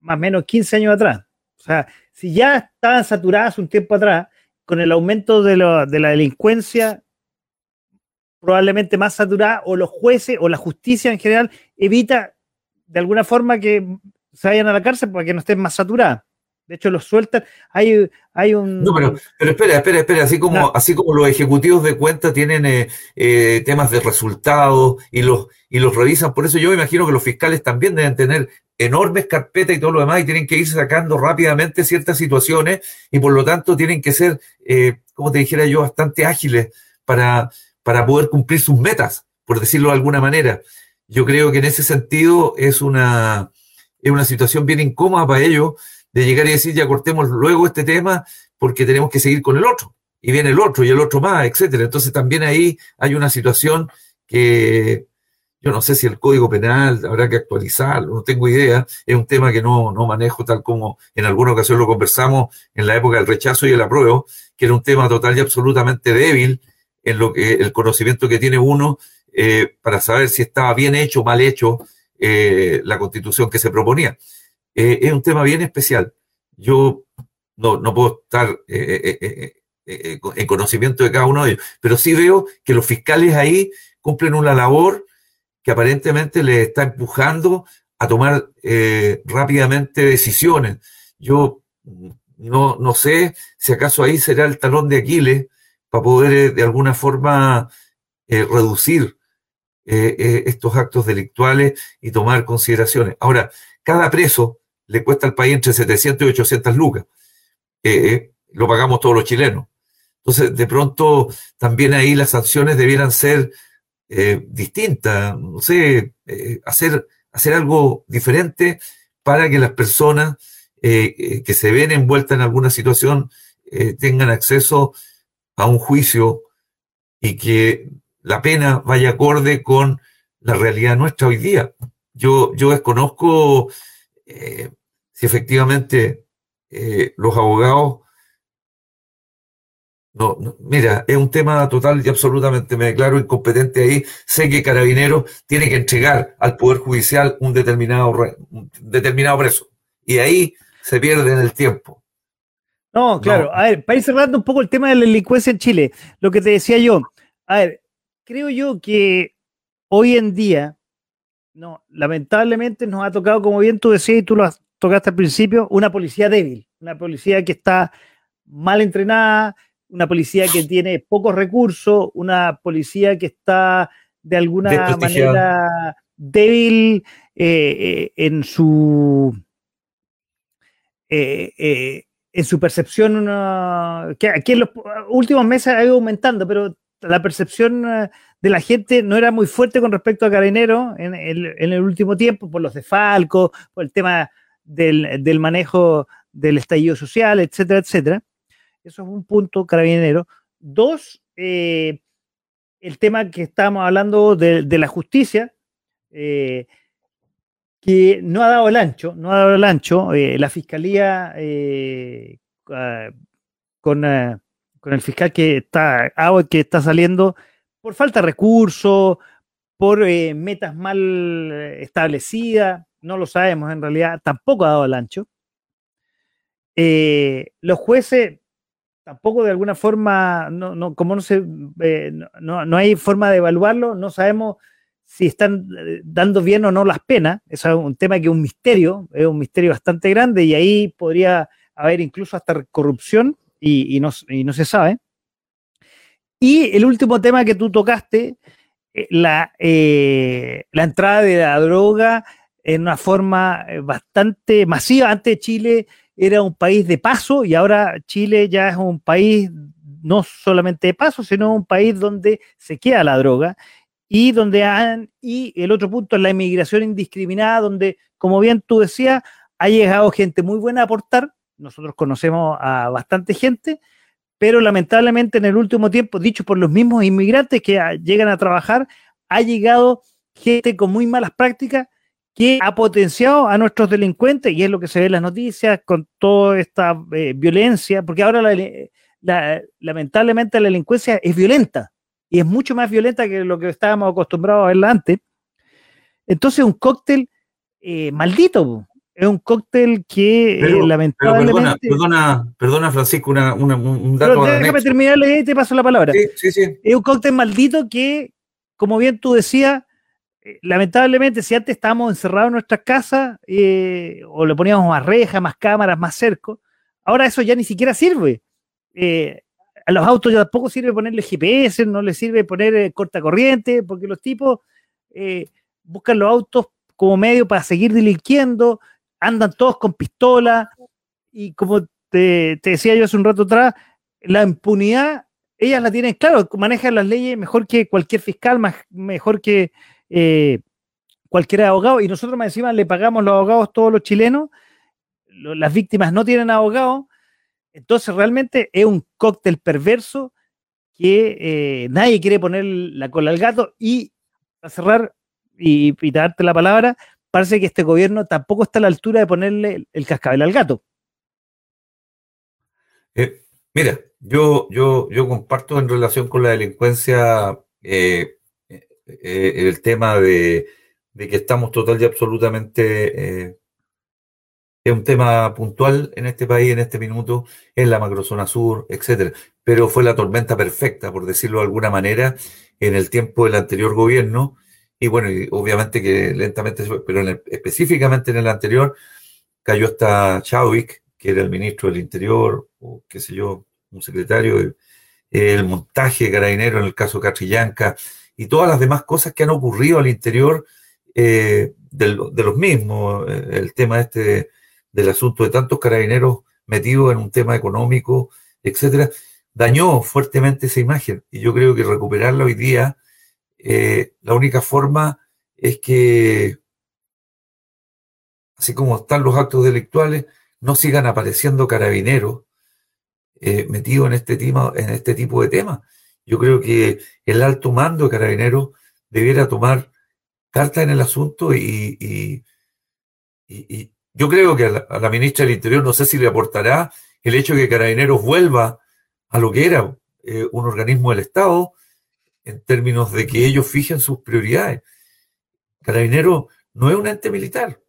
Speaker 1: más o menos 15 años atrás. O sea, si ya estaban saturadas un tiempo atrás, con el aumento de, la delincuencia probablemente más saturada, o los jueces o la justicia en general evita de alguna forma que se vayan a la cárcel para que no estén más saturadas. De hecho, los sueltan. Hay, hay un.
Speaker 2: No, pero, pero espera, espera, espera. Así como, así como los ejecutivos de cuenta tienen eh, eh, temas de resultados y los, y los revisan, por eso yo me imagino que los fiscales también deben tener enormes carpetas y todo lo demás y tienen que ir sacando rápidamente ciertas situaciones y por lo tanto tienen que ser, eh, como te dijera yo, bastante ágiles para, para poder cumplir sus metas, por decirlo de alguna manera. Yo creo que en ese sentido es una, es una situación bien incómoda para ellos de llegar y decir ya cortemos luego este tema porque tenemos que seguir con el otro. Y viene el otro y el otro más, etcétera. Entonces también ahí hay una situación que, yo no sé si el código penal habrá que actualizarlo, no tengo idea. Es un tema que no, no manejo tal como en alguna ocasión lo conversamos en la época del rechazo y el apruebo, que era un tema total y absolutamente débil en lo que el conocimiento que tiene uno eh, para saber si estaba bien hecho o mal hecho eh, la constitución que se proponía. Eh, es un tema bien especial. Yo no, no puedo estar en conocimiento de cada uno de ellos, pero sí veo que los fiscales ahí cumplen una labor que aparentemente le está empujando a tomar eh, rápidamente decisiones. Yo no, no sé si acaso ahí será el talón de Aquiles para poder eh, de alguna forma eh, reducir estos actos delictuales y tomar consideraciones. Ahora, cada preso le cuesta al país entre 700 y 800 lucas. lo pagamos todos los chilenos. Entonces, de pronto, también ahí las sanciones debieran ser eh, distinta, no sé, eh, hacer, hacer algo diferente para que las personas eh, que se ven envueltas en alguna situación tengan acceso a un juicio y que la pena vaya acorde con la realidad nuestra hoy día. Yo, yo desconozco si efectivamente los abogados no, mira, es un tema total y absolutamente me declaro incompetente ahí. Sé que Carabineros tiene que entregar al Poder Judicial un determinado, determinado preso. Y ahí se pierde en el tiempo.
Speaker 1: No, claro. A ver, para ir cerrando un poco el tema de la delincuencia en Chile, lo que te decía yo, a ver, creo yo que hoy en día, no, lamentablemente nos ha tocado, como bien tú decías y tú lo tocaste al principio, una policía débil, una policía que está mal entrenada, una policía que tiene pocos recursos, una policía que está de alguna manera débil eh, eh, en su eh, en su percepción, que aquí en los últimos meses ha ido aumentando, pero la percepción de la gente no era muy fuerte con respecto a Carabinero en, el último tiempo, por los desfalcos, por el tema del, del, manejo del estallido social, etcétera, etcétera. Eso es un punto, Carabinero. Dos, eh, el tema que estábamos hablando de, la justicia, eh, que no ha dado el ancho, no ha dado el ancho. Eh, la fiscalía ah, con, el fiscal que está, que está saliendo por falta de recursos, por metas mal establecidas, no lo sabemos en realidad, tampoco ha dado el ancho. los jueces tampoco de alguna forma, no, no, como no, se, eh, no, no, hay forma de evaluarlo, no sabemos si están eh, dando bien o no las penas. Eso es un tema que es un misterio, es un misterio bastante grande y ahí podría haber incluso hasta corrupción y, no, se sabe. Y el último tema que tú tocaste, eh, la, la entrada de la droga en una forma bastante masiva. Antes Chile era un país de paso y ahora Chile ya es un país no solamente de paso, sino un país donde se queda la droga y donde han, y el otro punto es la inmigración indiscriminada, donde, como bien tú decías, ha llegado gente muy buena a aportar. Nosotros conocemos a bastante gente, pero lamentablemente en el último tiempo, dicho por los mismos inmigrantes que llegan a trabajar, ha llegado gente con muy malas prácticas que ha potenciado a nuestros delincuentes, y es lo que se ve en las noticias, con toda esta eh, violencia, porque ahora lamentablemente la delincuencia es violenta, y es mucho más violenta que lo que estábamos acostumbrados a verla antes. Entonces, un cóctel eh, maldito, es un cóctel que eh, lamentablemente.
Speaker 2: perdona, perdona, Francisco, un dato.
Speaker 1: Pero déjame terminar y te paso la palabra. Sí, sí, sí. Es un cóctel maldito que, como bien tú decías, eh, lamentablemente, si antes estábamos encerrados en nuestras casas eh, o le poníamos más rejas, más cámaras, más cerco, ahora eso ya ni siquiera sirve. A los autos ya tampoco sirve ponerle GPS, no les sirve poner corta corriente, porque los tipos buscan los autos como medio para seguir delinquiendo, andan todos con pistola y como te, decía yo hace un rato atrás, la impunidad, ellas la tienen claro, manejan las leyes mejor que cualquier fiscal, más, mejor que eh, cualquier abogado, y nosotros más encima le pagamos los abogados todos los chilenos, las víctimas no tienen abogado, entonces realmente es un cóctel perverso que eh, nadie quiere poner la cola al gato y a cerrar y, darte la palabra, parece que este gobierno tampoco está a la altura de ponerle el, cascabel al gato.
Speaker 2: Eh, mira, yo, yo, yo comparto en relación con la delincuencia eh, eh, el tema de, que estamos total y absolutamente... Es un tema puntual en este país, en este minuto, en la macrozona sur, etcétera. Pero fue la tormenta perfecta, por decirlo de alguna manera, en el tiempo del anterior gobierno. Y bueno, y obviamente que lentamente, pero específicamente en el anterior, cayó hasta Chadwick, que era el ministro del Interior, o qué sé yo, un secretario, el montaje carabinero en el caso Catrillanca, y todas las demás cosas que han ocurrido al interior eh, de, los mismos. Eh, el tema este del asunto de tantos carabineros metidos en un tema económico, etcétera, dañó fuertemente esa imagen. Y yo creo que recuperarla hoy día, eh, la única forma es que, así como están los actos delictuales, no sigan apareciendo carabineros metidos en este, tema, en este tipo de temas. Yo creo que el alto mando de Carabineros debiera tomar carta en el asunto y, yo creo que a la, ministra del Interior no sé si le aportará el hecho de que Carabineros vuelva a lo que era eh, un organismo del Estado en términos de que ellos fijen sus prioridades. Carabineros no es un ente militar.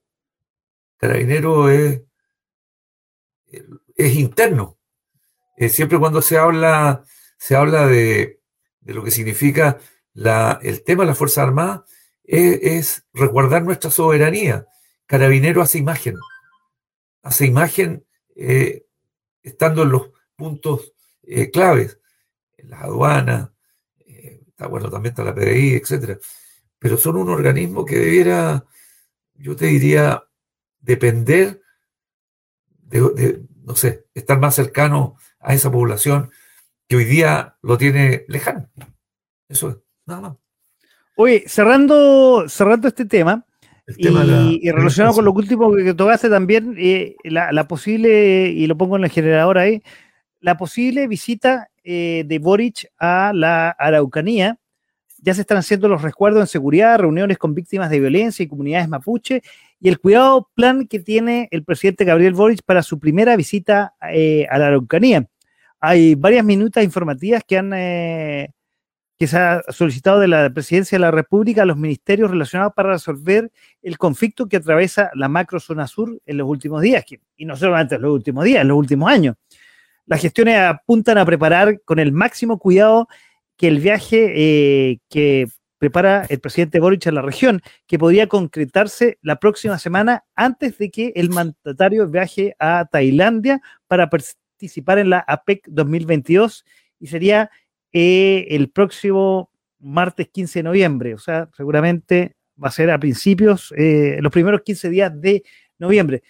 Speaker 2: Carabineros es, es interno. eh, siempre cuando se habla, se habla de, lo que significa la, el tema de las Fuerzas Armadas, es, resguardar nuestra soberanía. Carabinero hace imagen, hace imagen eh, estando en los puntos eh, claves, en las aduanas, está, bueno, también está la PDI, etcétera. Pero son un organismo que debiera, yo te diría, depender de, no sé, estar más cercano a esa población que hoy día lo tiene lejano. Eso es, nada más.
Speaker 1: Oye, cerrando, cerrando este tema, y, relacionado con lo último que tocaste también, eh, la, posible, y lo pongo en el generador ahí, la posible visita eh, de Boric a la Araucanía. Ya se están haciendo los resguardos en seguridad, reuniones con víctimas de violencia y comunidades mapuche, y el cuidado plan que tiene el presidente Gabriel Boric para su primera visita eh, a la Araucanía. Hay varias minutas informativas que han eh, que se ha solicitado de la presidencia de la República a los ministerios relacionados para resolver el conflicto que atraviesa la macro zona sur en los últimos días, y no solamente en los últimos días, en los últimos años. Las gestiones apuntan a preparar con el máximo cuidado que el viaje eh, que prepara el presidente Boric a la región, que podría concretarse la próxima semana antes de que el mandatario viaje a Tailandia para participar en la APEC 2022 y sería eh, el próximo martes 15 de noviembre, o sea, seguramente va a ser a principios, eh, los primeros 15 días de noviembre.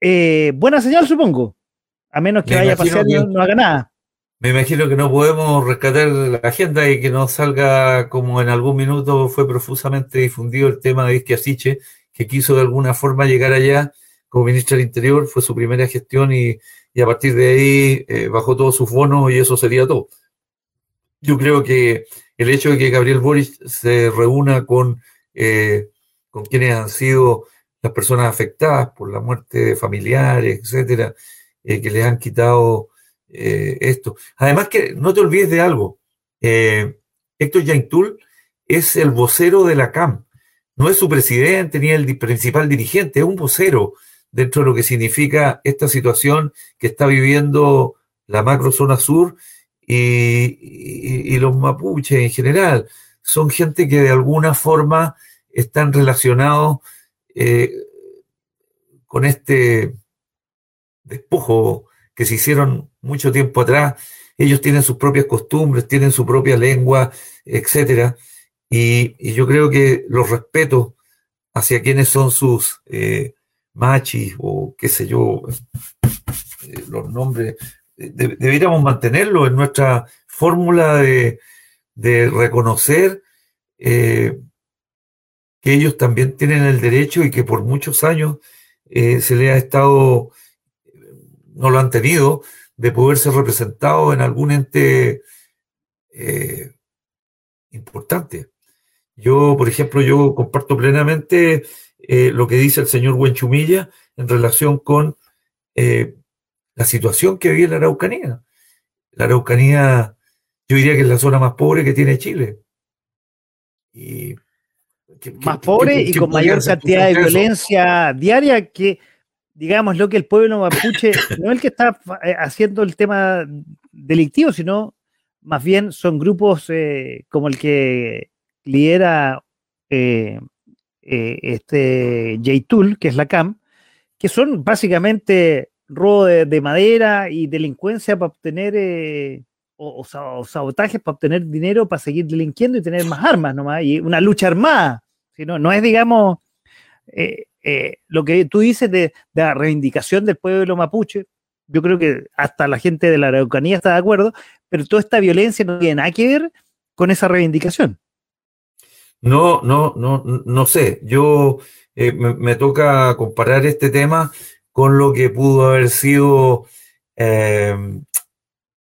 Speaker 1: Eh, buena señal, supongo, a menos que vaya a pasar y no haga nada.
Speaker 2: Me imagino que no podemos rescatar la agenda y que no salga como en algún minuto fue profusamente difundido el tema de Asiche, que quiso de alguna forma llegar allá como ministro del Interior, fue su primera gestión y, a partir de ahí eh, bajó todos sus bonos y eso sería todo. Yo creo que el hecho de que Gabriel Boris se reúna con, eh, con quienes han sido las personas afectadas por la muerte de familiares, etcétera, eh, que les han quitado eh, esto. Además que no te olvides de algo. Eh, Héctor Yaintul es el vocero de la CAM. No es su presidente ni el principal dirigente, es un vocero dentro de lo que significa esta situación que está viviendo la macro zona sur y, los mapuches en general. Son gente que de alguna forma están relacionados eh, con este despojo que se hicieron mucho tiempo atrás. Ellos tienen sus propias costumbres, tienen su propia lengua, etcétera. Y, yo creo que los respetos hacia quienes son sus eh, machis o qué sé yo, eh, los nombres, deberíamos mantenerlo en nuestra fórmula de, reconocer eh, que ellos también tienen el derecho y que por muchos años se le ha estado no lo han tenido, de poder ser representado en algún ente eh, importante. Yo, por ejemplo, yo comparto plenamente eh, lo que dice el señor Huenchumilla en relación con eh, la situación que vive la Araucanía. La Araucanía, yo diría que es la zona más pobre que tiene Chile.
Speaker 1: Y, más pobre y con mayor cantidad de violencia diaria que digamos, lo que el pueblo mapuche, (coughs) no el que está eh, haciendo el tema delictivo, sino más bien son grupos eh, como el que lidera eh, este J-Tool, que es la CAM, que son básicamente robo de, madera y delincuencia para obtener, o, sabotajes para obtener dinero, para seguir delinquiendo y tener más armas nomás, y una lucha armada. sino no es, digamos, eh, lo que tú dices de, la reivindicación del pueblo mapuche, yo creo que hasta la gente de la Araucanía está de acuerdo, pero toda esta violencia no tiene nada que ver con esa reivindicación.
Speaker 2: No, no, no, no sé. Yo eh, me, toca comparar este tema con lo que pudo haber sido, eh,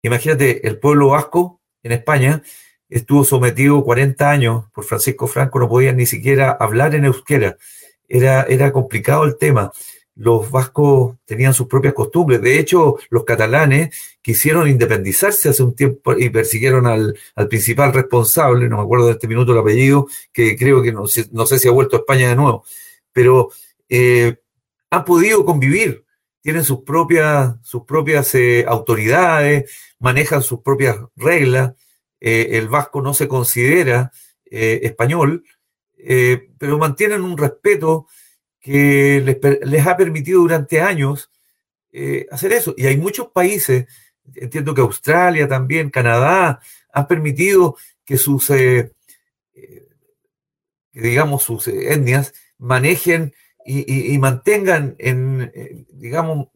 Speaker 2: imagínate, el pueblo vasco en España estuvo sometido 40 años por Francisco Franco, no podían ni siquiera hablar en euskera era, era complicado el tema. Los vascos tenían sus propias costumbres. De hecho, los catalanes quisieron independizarse hace un tiempo y persiguieron al, principal responsable, no me acuerdo de este minuto el apellido, que creo que no, sé si ha vuelto a España de nuevo, pero eh, han podido convivir tienen sus propias, sus propias eh, autoridades, manejan sus propias reglas. Eh, el vasco no se considera eh, español, pero mantienen un respeto que les, ha permitido durante años hacer eso. Y hay muchos países, entiendo que Australia también, Canadá, han permitido que sus, digamos, sus etnias manejen y, mantengan en, eh, digamos,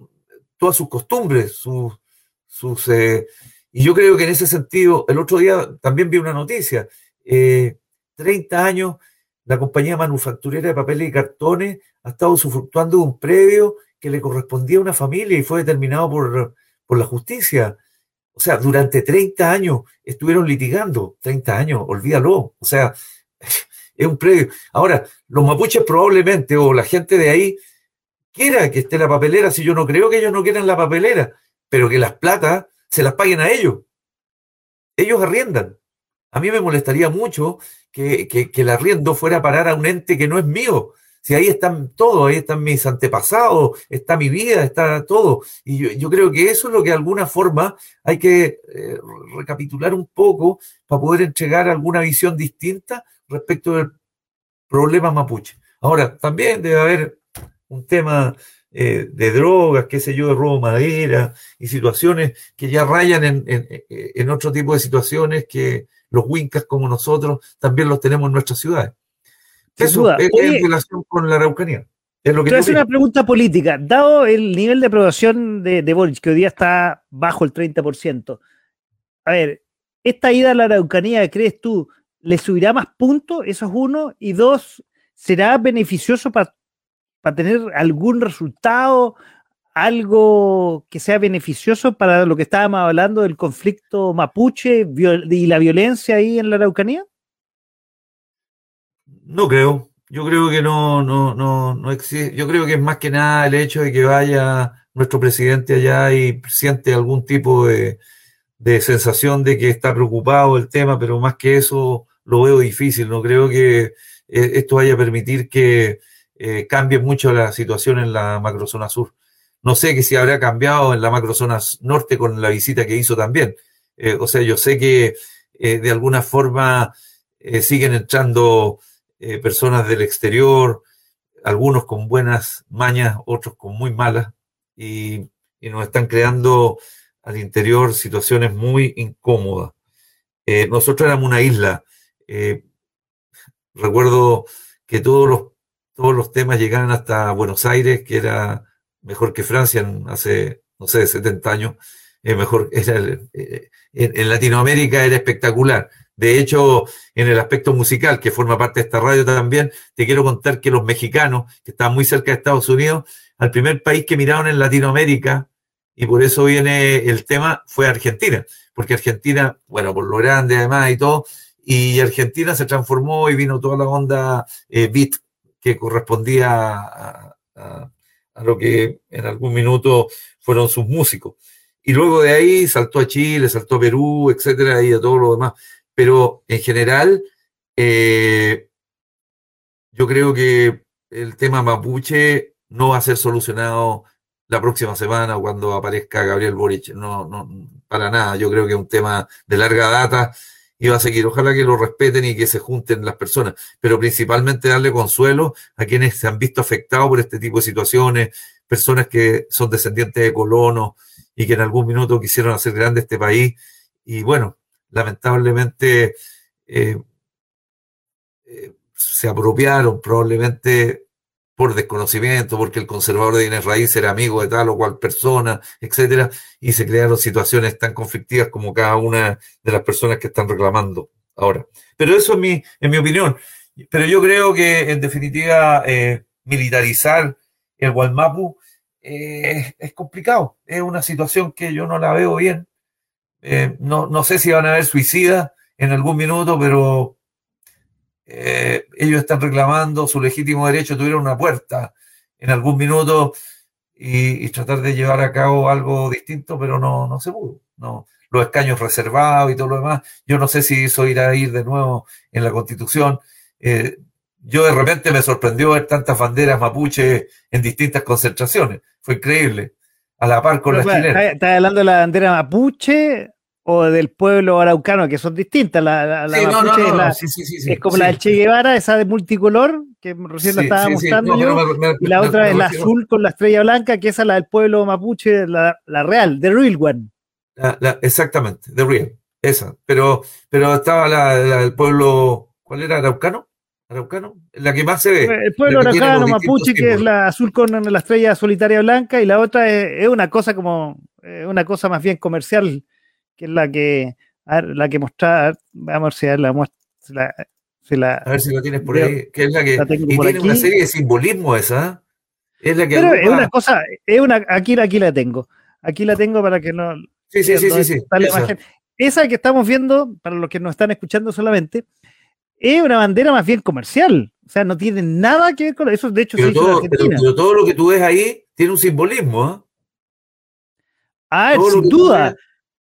Speaker 2: todas sus costumbres, sus... sus eh, y yo creo que en ese sentido, el otro día también vi una noticia, 30 eh, años, la compañía manufacturera de papeles y cartones ha estado usufructuando un predio que le correspondía a una familia y fue determinado por, por la justicia. O sea, durante 30 años estuvieron litigando, 30 años, olvídalo. O sea, (laughs) es un predio. Ahora, los mapuches probablemente, o la gente de ahí, quiera que esté la papelera, si yo no creo que ellos no quieran la papelera, pero que las platas se las paguen a ellos. Ellos arriendan. A mí me molestaría mucho que, que, el arriendo fuera a parar a un ente que no es mío. Si ahí están todos, ahí están mis antepasados, está mi vida, está todo. Y yo, creo que eso es lo que de alguna forma hay que eh, recapitular un poco para poder entregar alguna visión distinta respecto del problema mapuche. Ahora, también debe haber un tema eh, de drogas, qué sé yo, de robo de madera y situaciones que ya rayan en, otro tipo de situaciones que los wincas como nosotros también los tenemos en nuestras ciudades. Eso es, en relación con la Araucanía. Es lo que
Speaker 1: hacer una pregunta política. Dado el nivel de aprobación de, de Boric, que hoy día está bajo el 30%, a ver, esta ida a la Araucanía, ¿crees tú ¿le subirá más puntos? Eso es uno. Y dos, ¿será beneficioso para tener algún resultado, algo que sea beneficioso para lo que estábamos hablando del conflicto mapuche y la violencia ahí en la Araucanía?
Speaker 2: No creo. Yo creo que no, no, no, no existe. Yo creo que es más que nada el hecho de que vaya nuestro presidente allá y siente algún tipo de, de sensación de que está preocupado el tema, pero más que eso lo veo difícil. No creo que eh, esto vaya a permitir que eh, cambie mucho la situación en la macrozona sur. No sé que si habrá cambiado en la macrozona norte con la visita que hizo también. Eh, o sea, yo sé que de alguna forma siguen entrando personas del exterior, algunos con buenas mañas, otros con muy malas, y, y nos están creando al interior situaciones muy incómodas. nosotros éramos una isla, eh, recuerdo que todos los, todos los temas llegaban hasta Buenos Aires, que era mejor que Francia hace, no sé, 70 años. mejor, (laughs) eh, en, Latinoamérica era espectacular. De hecho, en el aspecto musical, que forma parte de esta radio también, te quiero contar que los mexicanos, que estaban muy cerca de Estados Unidos, al primer país que miraron en Latinoamérica, y por eso viene el tema, fue Argentina. Porque Argentina, bueno, por lo grande además y todo, y Argentina se transformó y vino toda la onda eh, beat que correspondía a, lo que en algún minuto fueron sus músicos. Y luego de ahí saltó a Chile, saltó a Perú, etcétera, y a todo lo demás. Pero en general, eh, yo creo que el tema mapuche no va a ser solucionado la próxima semana cuando aparezca Gabriel Boric. No, no, para nada. Yo creo que es un tema de larga data y va a seguir. Ojalá que lo respeten y que se junten las personas, pero principalmente darle consuelo a quienes se han visto afectados por este tipo de situaciones, personas que son descendientes de colonos y que en algún minuto quisieron hacer grande este país. Y bueno, lamentablemente eh, eh, se apropiaron probablemente por desconocimiento, porque el conservador de bienes raíces era amigo de tal o cual persona, etcétera, y se crearon situaciones tan conflictivas como cada una de las personas que están reclamando ahora. Pero eso es mi, en mi opinión. Pero yo creo que, en definitiva, eh, militarizar el Gualmapu eh, es complicado. Es una situación que yo no la veo bien. Eh, no, no sé si van a haber suicidas en algún minuto, pero eh, ellos están reclamando su legítimo derecho, tuvieron una puerta en algún minuto y, tratar de llevar a cabo algo distinto, pero no, no se pudo. No, los escaños reservados y todo lo demás. Yo no sé si eso irá a ir de nuevo en la constitución. Eh, yo de repente me sorprendió ver tantas banderas mapuche en distintas concentraciones. Fue increíble. a la par con la chilena.
Speaker 1: ¿Estás hablando de la bandera mapuche o del pueblo araucano, que son distintas? La, la, mapuche es, como la del Che Guevara, esa de multicolor, que recién la estaba mostrando yo, y la otra es la azul con la estrella blanca, que esa es la del pueblo mapuche, la, real, the real one.
Speaker 2: exactamente, the real, esa. Pero, pero estaba la, del pueblo, ¿cuál era? ¿Araucano? ¿Araucano? La que más se ve.
Speaker 1: El pueblo araucano, mapuche, que es la azul con la estrella solitaria blanca, y la otra es, una cosa como, una cosa más bien comercial, que es la que, la que mostrar, vamos a ver si la muestra,
Speaker 2: a ver si lo tienes por ahí, que es la que y tiene una serie de simbolismo esa.
Speaker 1: ¿eh? Es la que Pero es una cosa, es una, aquí, aquí la tengo. Aquí la tengo para que no.
Speaker 2: Sí, sí, sí, sí,
Speaker 1: esa. esa. que estamos viendo, para los que nos están escuchando solamente, es una bandera más bien comercial. O sea, no tiene nada que ver con eso. De hecho,
Speaker 2: pero, todo, pero, todo lo que tú ves ahí tiene un simbolismo. ¿eh?
Speaker 1: Ah, sin duda.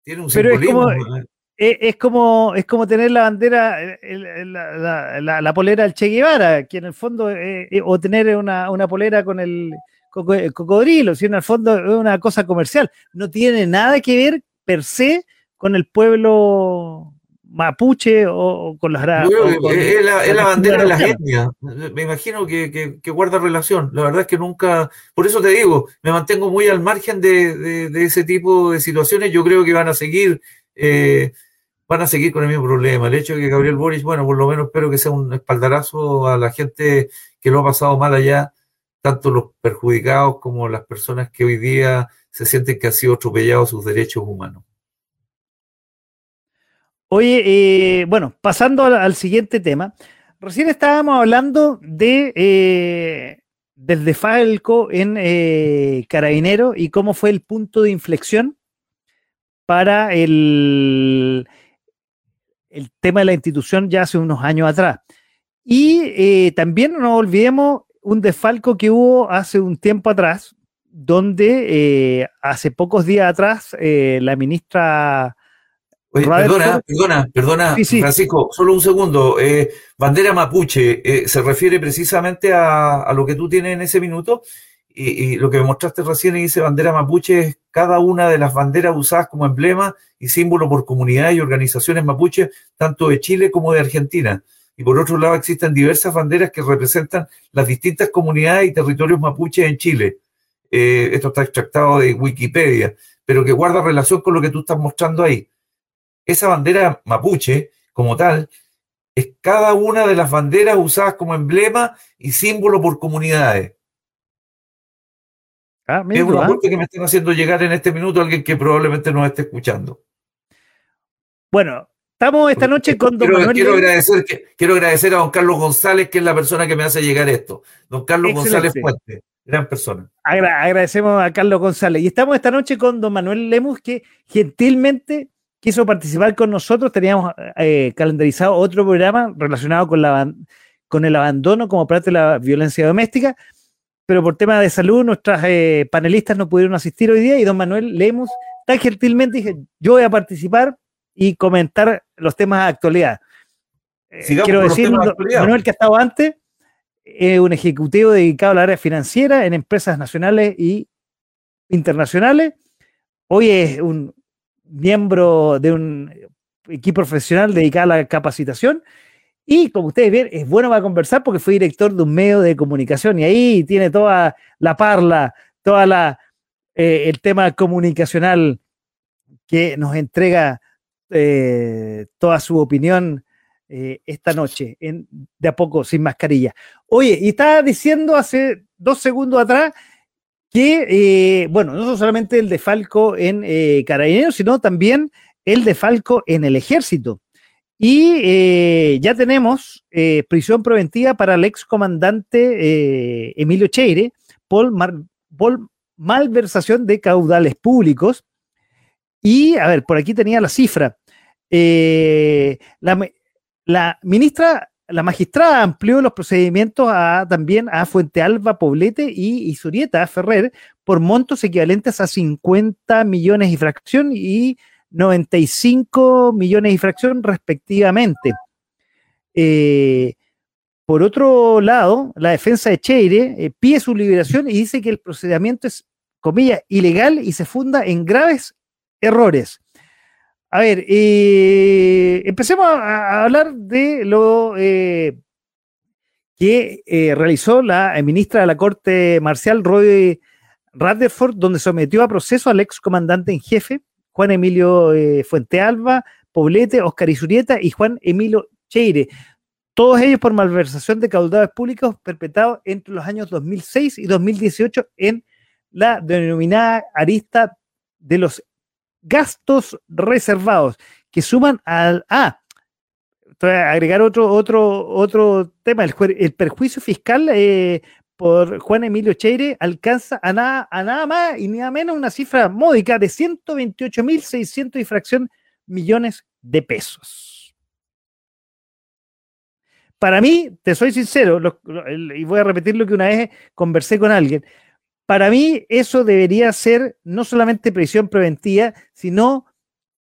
Speaker 1: Tiene un simbolismo. ¿eh? es, como, es como tener la bandera, la, la, polera del Che Guevara, que en el fondo, eh, eh, o tener una, polera con el, cocodrilo, si en el fondo es una cosa comercial. No tiene nada que ver per se con el pueblo mapuche o, con las
Speaker 2: es, la, bandera de las etnias. Me imagino que, guarda relación. La verdad es que nunca, por eso te digo, me mantengo muy al margen de, ese tipo de situaciones. Yo creo que van a seguir eh, van a seguir con el mismo problema. El hecho de que Gabriel Boris, bueno, por lo menos espero que sea un espaldarazo a la gente que lo ha pasado mal allá, tanto los perjudicados como las personas que hoy día se sienten que han sido atropellados sus derechos humanos.
Speaker 1: Oye, eh, bueno, pasando al, siguiente tema, recién estábamos hablando de eh, del defalco en eh, Carabinero y cómo fue el punto de inflexión para el, el tema de la institución ya hace unos años atrás. Y eh, también no olvidemos un desfalco que hubo hace un tiempo atrás, donde hace pocos días atrás la ministra...
Speaker 2: perdona, perdona, perdona, Francisco, solo un segundo. bandera mapuche, ¿se refiere precisamente a, a, lo que tú tienes en ese minuto? y, lo que me mostraste recién y dice bandera mapuche es cada una de las banderas usadas como emblema y símbolo por comunidades y organizaciones mapuche, tanto de Chile como de Argentina. Y por otro lado existen diversas banderas que representan las distintas comunidades y territorios mapuches en Chile. Eh, esto está extractado de Wikipedia, pero que guarda relación con lo que tú estás mostrando ahí. Esa bandera mapuche, como tal, es cada una de las banderas usadas como emblema y símbolo por comunidades. Ah, es un ¿ah? que me están haciendo llegar en este minuto alguien que probablemente nos esté escuchando.
Speaker 1: Bueno, estamos esta noche con
Speaker 2: don quiero, Quiero agradecer, quiero agradecer a don Carlos González, que es la persona que me hace llegar esto. Don Carlos González Fuente, gran persona.
Speaker 1: agradecemos a Carlos González. Y estamos esta noche con don Manuel Lemus, que gentilmente quiso participar con nosotros. Teníamos eh, calendarizado otro programa relacionado con, la, con el abandono como parte de la violencia doméstica pero por tema de salud nuestras eh, panelistas no pudieron asistir hoy día y don Manuel Lemos tan gentilmente dije, yo voy a participar y comentar los temas de actualidad. Eh, quiero decir, Manuel que ha estado antes, es un ejecutivo dedicado al área financiera en empresas nacionales y internacionales. Hoy es un miembro de un equipo profesional dedicado a la capacitación y como ustedes ven, es bueno para conversar porque fue director de un medio de comunicación y ahí tiene toda la parla, toda la eh, el tema comunicacional que nos entrega eh, toda su opinión eh, esta noche, en, de a poco, sin mascarilla. Oye, y estaba diciendo hace dos segundos atrás que, bueno, no solamente el de Falco en Carabineros, sino también el de Falco en el ejército. Y eh, ya tenemos eh, prisión preventiva para el excomandante eh, Emilio Cheire por, malversación de caudales públicos. Y, a ver, por aquí tenía la cifra. La, ministra, la magistrada amplió los procedimientos también a Fuente Alba, Poblete y, y Surieta Ferrer por montos equivalentes a 50 millones y fracción y 95 millones de fracción respectivamente. Eh, por otro lado, la defensa de Cheire eh, pide su liberación y dice que el procedimiento es comillas, ilegal y se funda en graves errores. A ver, eh, empecemos a, hablar de lo eh, que eh, realizó la ministra de la Corte Marcial, Roy Rutherford, donde sometió a proceso al ex comandante en jefe, Juan Emilio Fuentealba, Poblete, Oscar Isurieta y Juan Emilio Cheire, todos ellos por malversación de caudales públicos perpetrados entre los años 2006 y 2018 en la denominada arista de los gastos reservados, que suman al... Ah, agregar otro, otro, otro tema, el, perjuicio fiscal eh, por Juan Emilio Cheire alcanza a nada, a nada más y nada menos una cifra módica de 128.600 y fracción millones de pesos. Para mí, te soy sincero, y voy a repetir lo que una vez conversé con alguien, para mí eso debería ser no solamente prisión preventiva, sino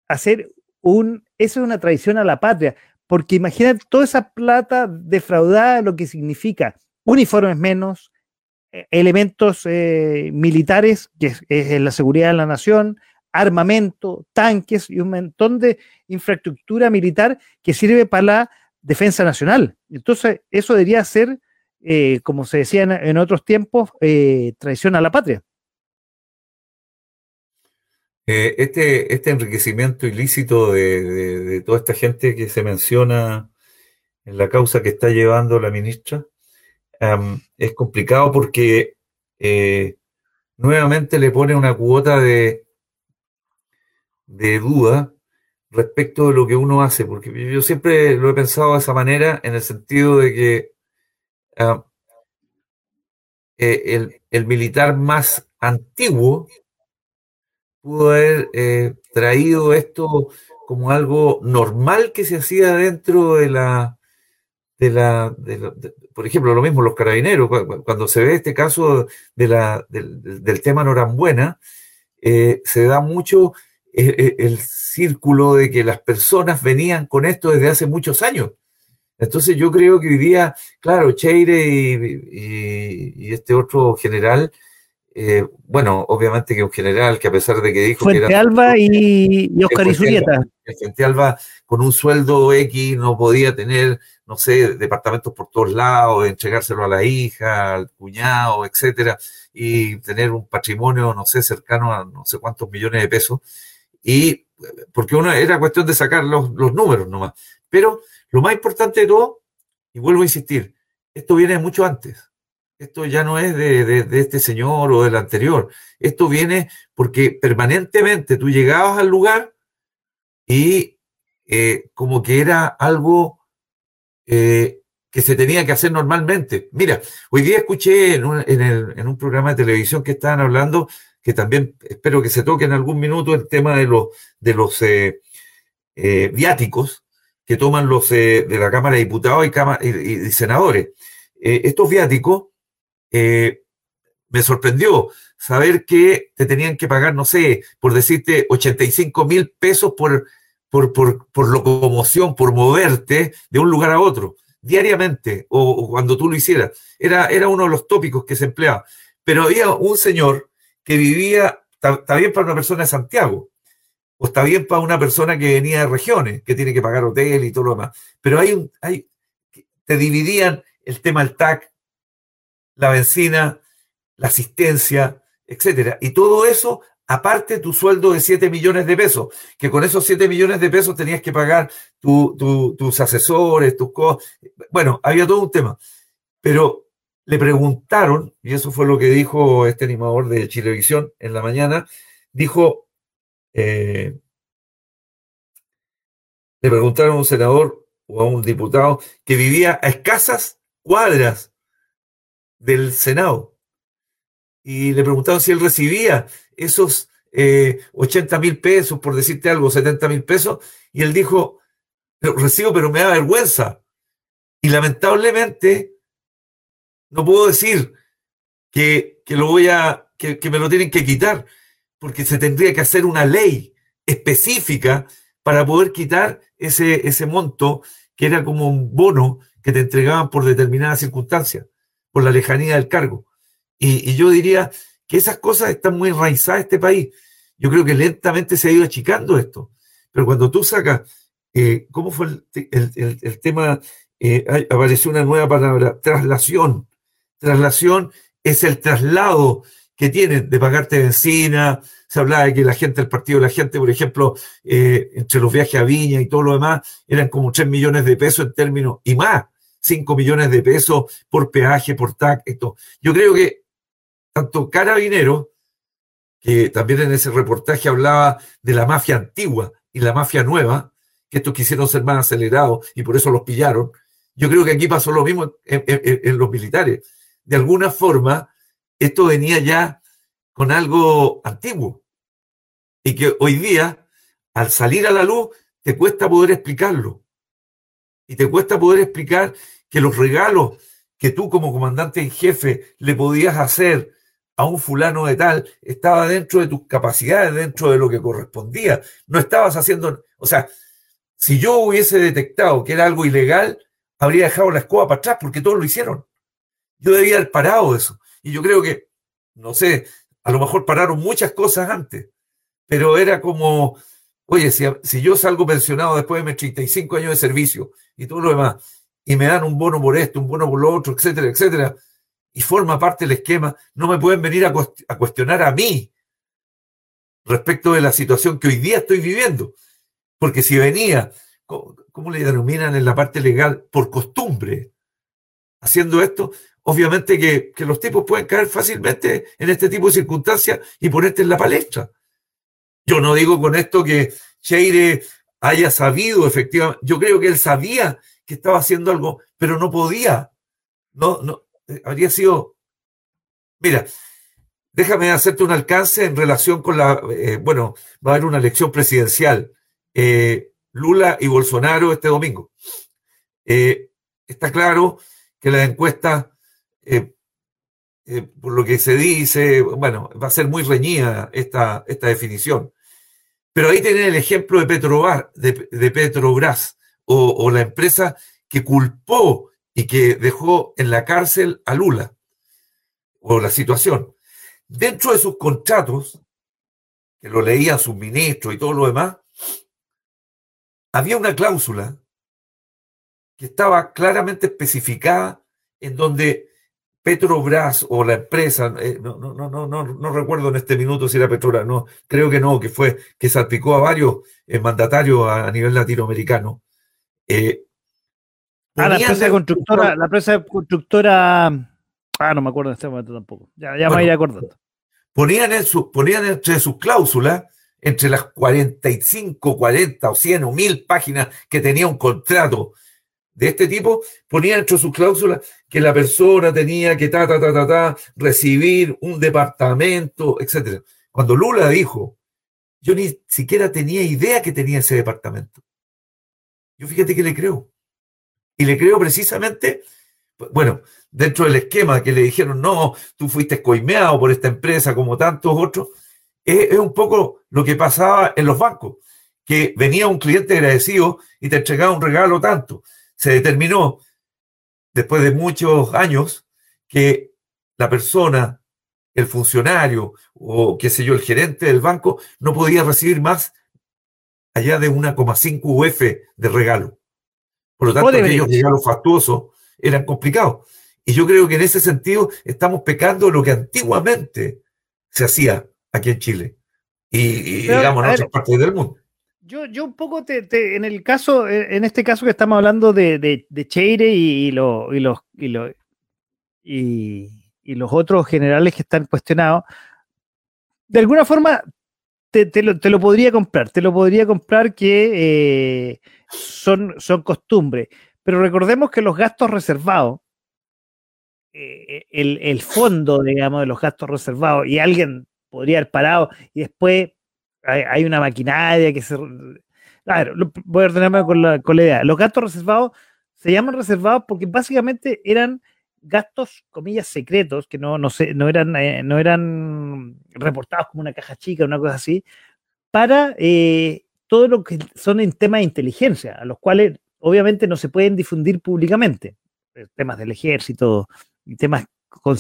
Speaker 1: hacer un, eso es una traición a la patria, porque imagínate toda esa plata defraudada, lo que significa uniformes menos, e, elementos eh, militares, que es, la seguridad de la nación, armamento, tanques y un montón de infraestructura militar que sirve para la defensa nacional. Entonces, eso debería ser, eh, como se decía en, otros tiempos, eh, traición a la patria.
Speaker 2: Eh, este, este enriquecimiento ilícito de, toda esta gente que se menciona en la causa que está llevando la ministra es complicado porque nuevamente le pone una cuota de, de duda respecto de lo que uno hace, porque yo siempre lo he pensado de esa manera, en el sentido de que ah, eh, el, militar más antiguo pudo haber eh, traído esto como algo normal que se hacía dentro de la, de la, por ejemplo, lo mismo los carabineros, cuando se ve este caso de la, del, tema Norambuena, eh, se da mucho el círculo de que las personas venían con esto desde hace muchos años. Entonces yo creo que hoy día, claro, Cheire y, este otro general, eh, bueno, obviamente que un general que a pesar de que dijo
Speaker 1: Fuente
Speaker 2: que
Speaker 1: era... Alba y, (laughs) y Oscar Isurieta.
Speaker 2: Fuente Alba con un sueldo X no podía tener, no sé, departamentos por todos lados, entregárselo a la hija, al cuñado, etcétera, y tener un patrimonio, no sé, cercano a no sé cuántos millones de pesos. Y porque uno era cuestión de sacar los, números nomás. Pero lo más importante de todo, y vuelvo a insistir, esto viene mucho antes. Esto ya no es de, este señor o del anterior. Esto viene porque permanentemente tú llegabas al lugar y eh, como que era algo eh, que se tenía que hacer normalmente. Mira, hoy día escuché en un, en un programa de televisión que estaban hablando que también espero que se toque en algún minuto el tema de los, de los eh, viáticos que toman los eh, de la Cámara de Diputados y, y, senadores. estos viáticos, me sorprendió saber que te tenían que pagar, no sé, por decirte, 85 mil pesos por, por, por, por, locomoción, por moverte de un lugar a otro, diariamente, o, cuando tú lo hicieras. Era, era uno de los tópicos que se empleaba. Pero había un señor que vivía, bien para una persona de Santiago, o está bien para una persona que venía de regiones, que tiene que pagar hotel y todo lo demás. Pero hay un, te dividían el tema del TAC, la benzina, la asistencia, etcétera. Y todo eso, aparte tu sueldo de 7 millones de pesos, que con esos 7 millones de pesos tenías que pagar tus asesores, tus cosas. Bueno, había todo un tema. Pero le preguntaron, y eso fue lo que dijo este animador de Chilevisión en la mañana, dijo, eh, le preguntaron a un senador o a un diputado que vivía a escasas cuadras del Senado. Y le preguntaron si él recibía esos 80 eh, mil pesos, por decirte algo, 70 mil pesos, y él dijo, recibo, pero me da vergüenza. Y lamentablemente no puedo decir que, lo voy a, que, me lo tienen que quitar, porque se tendría que hacer una ley específica para poder quitar ese, ese monto que era como un bono que te entregaban por determinadas circunstancias, por la lejanía del cargo. Y, yo diría que esas cosas están muy enraizadas en este país. Yo creo que lentamente se ha ido achicando esto. Pero cuando tú sacas, eh, ¿cómo fue el, tema? Eh, apareció una nueva palabra, traslación. Traslación es el traslado que tienen de pagarte benzina. Se hablaba de que la gente, el partido de la gente, por ejemplo, eh, entre los viajes a Viña y todo lo demás, eran como 3 millones de pesos en términos, y más, 5 millones de pesos por peaje, por TAC, esto. Yo creo que tanto Carabinero, que también en ese reportaje hablaba de la mafia antigua y la mafia nueva, que estos quisieron ser más acelerados y por eso los pillaron. Yo creo que aquí pasó lo mismo en los militares. De alguna forma, esto venía ya con algo antiguo y que hoy día, al salir a la luz, te cuesta poder explicarlo. Y te cuesta poder explicar que los regalos que tú como comandante en jefe le podías hacer a un fulano de tal estaba dentro de tus capacidades, dentro de lo que correspondía. No estabas haciendo, o sea, si yo hubiese detectado que era algo ilegal, habría dejado la escoba para atrás porque todos lo hicieron. Yo debía haber parado eso. Y yo creo que, no sé, a lo mejor pararon muchas cosas antes, pero era como, oye, si, si yo salgo pensionado después de mis 35 años de servicio y todo lo demás, y me dan un bono por esto, un bono por lo otro, etcétera, etcétera, y forma parte del esquema, no me pueden venir a, a cuestionar a mí respecto de la situación que hoy día estoy viviendo. Porque si venía, ¿cómo le denominan en la parte legal? Por costumbre, haciendo esto, obviamente que, los tipos pueden caer fácilmente en este tipo de circunstancias y ponerte en la palestra. Yo no digo con esto que Cheire haya sabido efectivamente, yo creo que él sabía que estaba haciendo algo, pero no podía. No, no, eh, habría sido. Mira, déjame hacerte un alcance en relación con la. Eh, bueno, va a haber una elección presidencial. Eh, Lula y Bolsonaro este domingo. está claro que la encuesta eh, eh, por lo que se dice, bueno, va a ser muy reñida esta, esta definición. Pero ahí tienen el ejemplo de, Petrobras, de, Petrobras o, o, la empresa que culpó y que dejó en la cárcel a Lula, o la situación. Dentro de sus contratos, que lo leían sus ministros y todo lo demás, había una cláusula que estaba claramente especificada en donde Petrobras o la empresa, eh, no, no, no, no, no, recuerdo en este minuto si era Petrobras, no, creo que no, que fue, que salpicó a varios eh, mandatarios a, nivel latinoamericano.
Speaker 1: Eh, ah, la empresa constructora, la empresa constructora, ah, no me acuerdo en este momento tampoco, ya, ya me voy acordando.
Speaker 2: Ponían, en su, ponían entre sus cláusulas, entre las 45, 40 o 100 o 1000 páginas que tenía un contrato de este tipo, ponía entre sus cláusulas que la persona tenía que ta, ta, ta, ta, ta, recibir un departamento, etc. Cuando Lula dijo, yo ni siquiera tenía idea que tenía ese departamento. Yo fíjate que le creo. Y le creo precisamente, bueno, dentro del esquema que le dijeron, no, tú fuiste coimeado por esta empresa como tantos otros, es, es un poco lo que pasaba en los bancos, que venía un cliente agradecido y te entregaba un regalo tanto se determinó, después de muchos años, que la persona, el funcionario o qué sé yo, el gerente del banco, no podía recibir más allá de 1,5 UF de regalo. Por lo tanto, aquellos regalos fastuosos eran complicados. Y yo creo que en ese sentido estamos pecando lo que antiguamente se hacía aquí en Chile y, digamos en otras partes del mundo.
Speaker 1: Yo, yo un poco te, en el caso, en este caso que estamos hablando de, de, Cheire y, lo, y, los, y, lo, y, los otros generales que están cuestionados, de alguna forma te, te, lo, te, lo, podría comprar, te lo podría comprar que eh, son, son costumbres, pero recordemos que los gastos reservados, eh, el, el, fondo, digamos, de los gastos reservados, y alguien podría haber parado y después hay, una maquinaria que se... Claro, voy a ordenarme con la, con la idea. Los gastos reservados se llaman reservados porque básicamente eran gastos, comillas, secretos, que no, no, no, eran, eh, no eran reportados como una caja chica, una cosa así, para eh, todo lo que son en temas de inteligencia, a los cuales obviamente no se pueden difundir públicamente. Eh, temas del ejército temas con,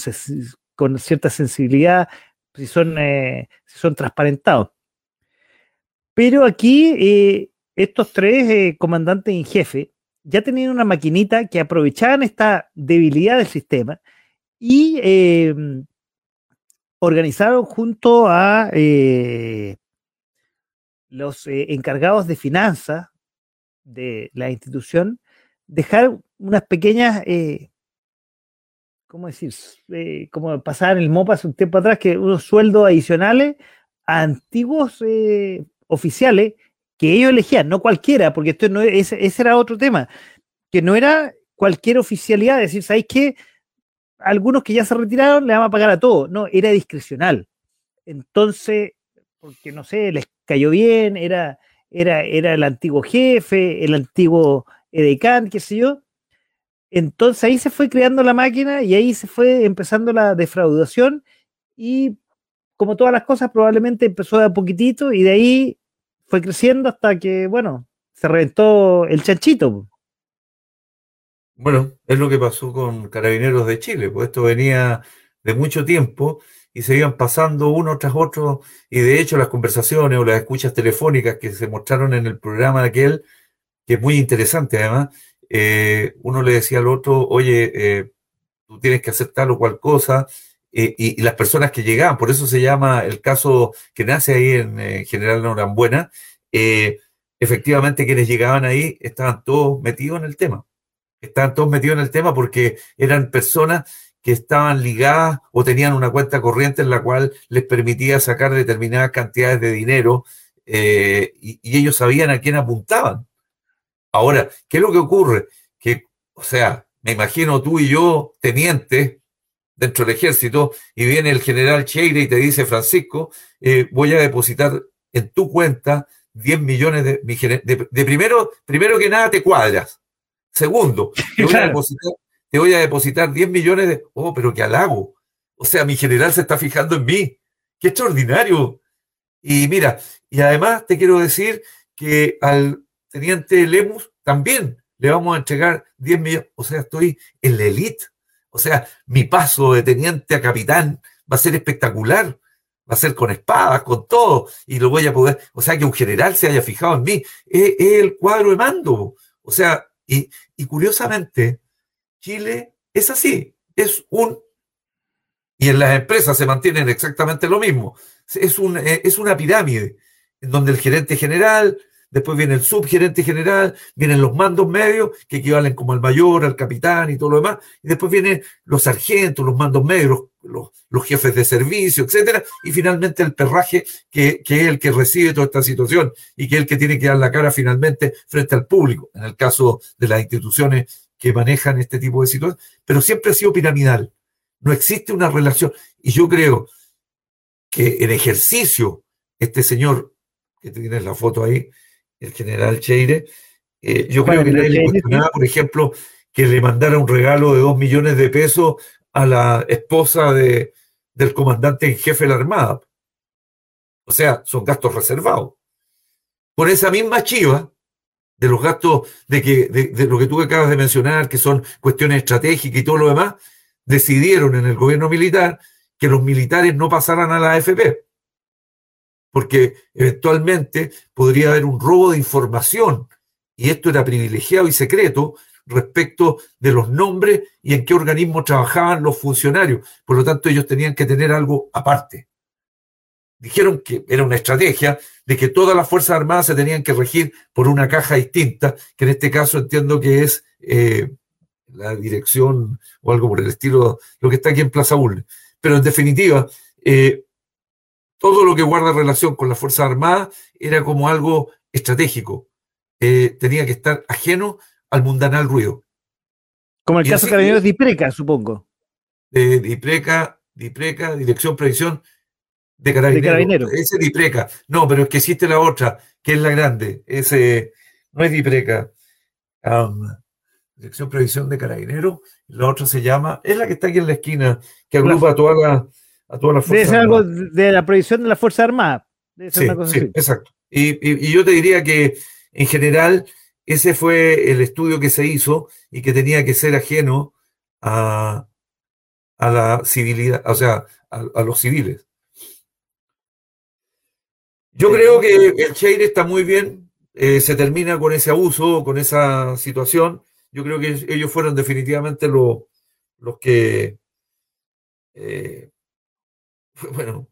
Speaker 1: con cierta sensibilidad si son, eh, si son transparentados. Pero aquí eh, estos tres comandantes en jefe ya tenían una maquinita que aprovechaban esta debilidad del sistema y organizaron junto a los encargados de finanzas de la institución dejar unas pequeñas, eh, ¿cómo decir? Eh, como pasar el MOPA hace un tiempo atrás, que unos sueldos adicionales a antiguos eh, oficiales que ellos elegían, no cualquiera, porque esto no ese, ese era otro tema, que no era cualquier oficialidad, es decir, ¿sabéis qué? Algunos que ya se retiraron le van a pagar a todos, no, era discrecional. Entonces, porque no sé, les cayó bien, era, era, era el antiguo jefe, el antiguo edecán, qué sé yo. Entonces ahí se fue creando la máquina y ahí se fue empezando la defraudación y como todas las cosas probablemente empezó de a poquitito y de ahí fue creciendo hasta que, bueno, se reventó el chanchito.
Speaker 2: Bueno, es lo que pasó con Carabineros de Chile, pues esto venía de mucho tiempo y se iban pasando uno tras otro y de hecho las conversaciones o las escuchas telefónicas que se mostraron en el programa de aquel que es muy interesante además, eh, uno le decía al otro, oye, eh, tú tienes que hacer tal o cual cosa, eh, y, las personas que llegaban, por eso se llama el caso que nace ahí en General Norambuena, efectivamente quienes llegaban ahí estaban todos metidos en el tema, estaban todos metidos en el tema porque eran personas que estaban ligadas o tenían una cuenta corriente en la cual les permitía sacar determinadas cantidades de dinero y ellos sabían a quién apuntaban. Ahora, ¿qué es lo que ocurre? Que, o sea, me imagino tú y yo, teniente, dentro del ejército, y viene el general Cheire y te dice, Francisco, eh, voy a depositar en tu cuenta 10 millones de, de, primero, primero que nada te cuadras. Segundo, (laughs) te voy, a depositar, te voy a depositar 10 millones de, oh, pero qué halago. O sea, mi general se está fijando en mí. Qué extraordinario. Y mira, y además te quiero decir que al teniente Lemus, también le vamos a entregar 10 millones. O sea, estoy en la elite. O sea, mi paso de teniente a capitán va a ser espectacular. Va a ser con espadas, con todo. Y lo voy a poder. O sea, que un general se haya fijado en mí. Es, el cuadro de mando. O sea, y, y curiosamente, Chile es así. Es un y en las empresas se mantienen exactamente lo mismo. Es, un, es una pirámide en donde el gerente general después viene el subgerente general, vienen los mandos medios, que equivalen como al mayor, al capitán y todo lo demás, y después vienen los sargentos, los mandos medios, los, jefes de servicio, etcétera, y finalmente el perraje, que, que, es el que recibe toda esta situación y que es el que tiene que dar la cara finalmente frente al público, en el caso de las instituciones que manejan este tipo de situaciones, pero siempre ha sido piramidal. No existe una relación. Y yo creo que en ejercicio, este señor, que tienes la foto ahí, el general Cheire. Eh, yo creo que nadie le cuestionaba, por ejemplo, que le mandara un regalo de dos millones de pesos a la esposa de, del comandante en jefe de la Armada. O sea, son gastos reservados. Por esa misma chiva de los gastos de, que, de, lo que tú acabas de mencionar, que son cuestiones estratégicas y todo lo demás, decidieron en el gobierno militar que los militares no pasaran a la AFP porque eventualmente podría haber un robo de información y esto era privilegiado y secreto respecto de los nombres y en qué organismo trabajaban los funcionarios. Por lo tanto, ellos tenían que tener algo aparte. Dijeron que era una estrategia de que todas las Fuerzas Armadas se tenían que regir por una caja distinta, que en este caso entiendo que es eh, la dirección o algo por el estilo, lo que está aquí en Plaza Bull. Pero en definitiva, eh, todo lo que guarda relación con las Fuerzas Armadas era como algo estratégico. Eh, tenía que estar ajeno al mundanal ruido.
Speaker 1: Como el caso de Carabineros de Ipreca, supongo.
Speaker 2: De Dipreca, Dipreca, Dirección Previsión de Carabineros. Ese es Dipreca. No, pero es que existe la otra, que es la grande. Ese no es Dipreca. Dirección Previsión de Carabineros. La otra se llama, es la que está aquí en la esquina, que agrupa toda la a todas las
Speaker 1: fuerzas. Debe ser algo de la proyección de la Fuerza Armada.
Speaker 2: sí, sí, exacto. Y, yo te diría que en general ese fue el estudio que se hizo y que tenía que ser ajeno a, a la civilidad, o sea, a, los civiles. Yo creo que el Cheire está muy bien, eh, se termina con ese abuso, con esa situación. Yo creo que ellos fueron definitivamente los, los que, eh, (laughs) bueno,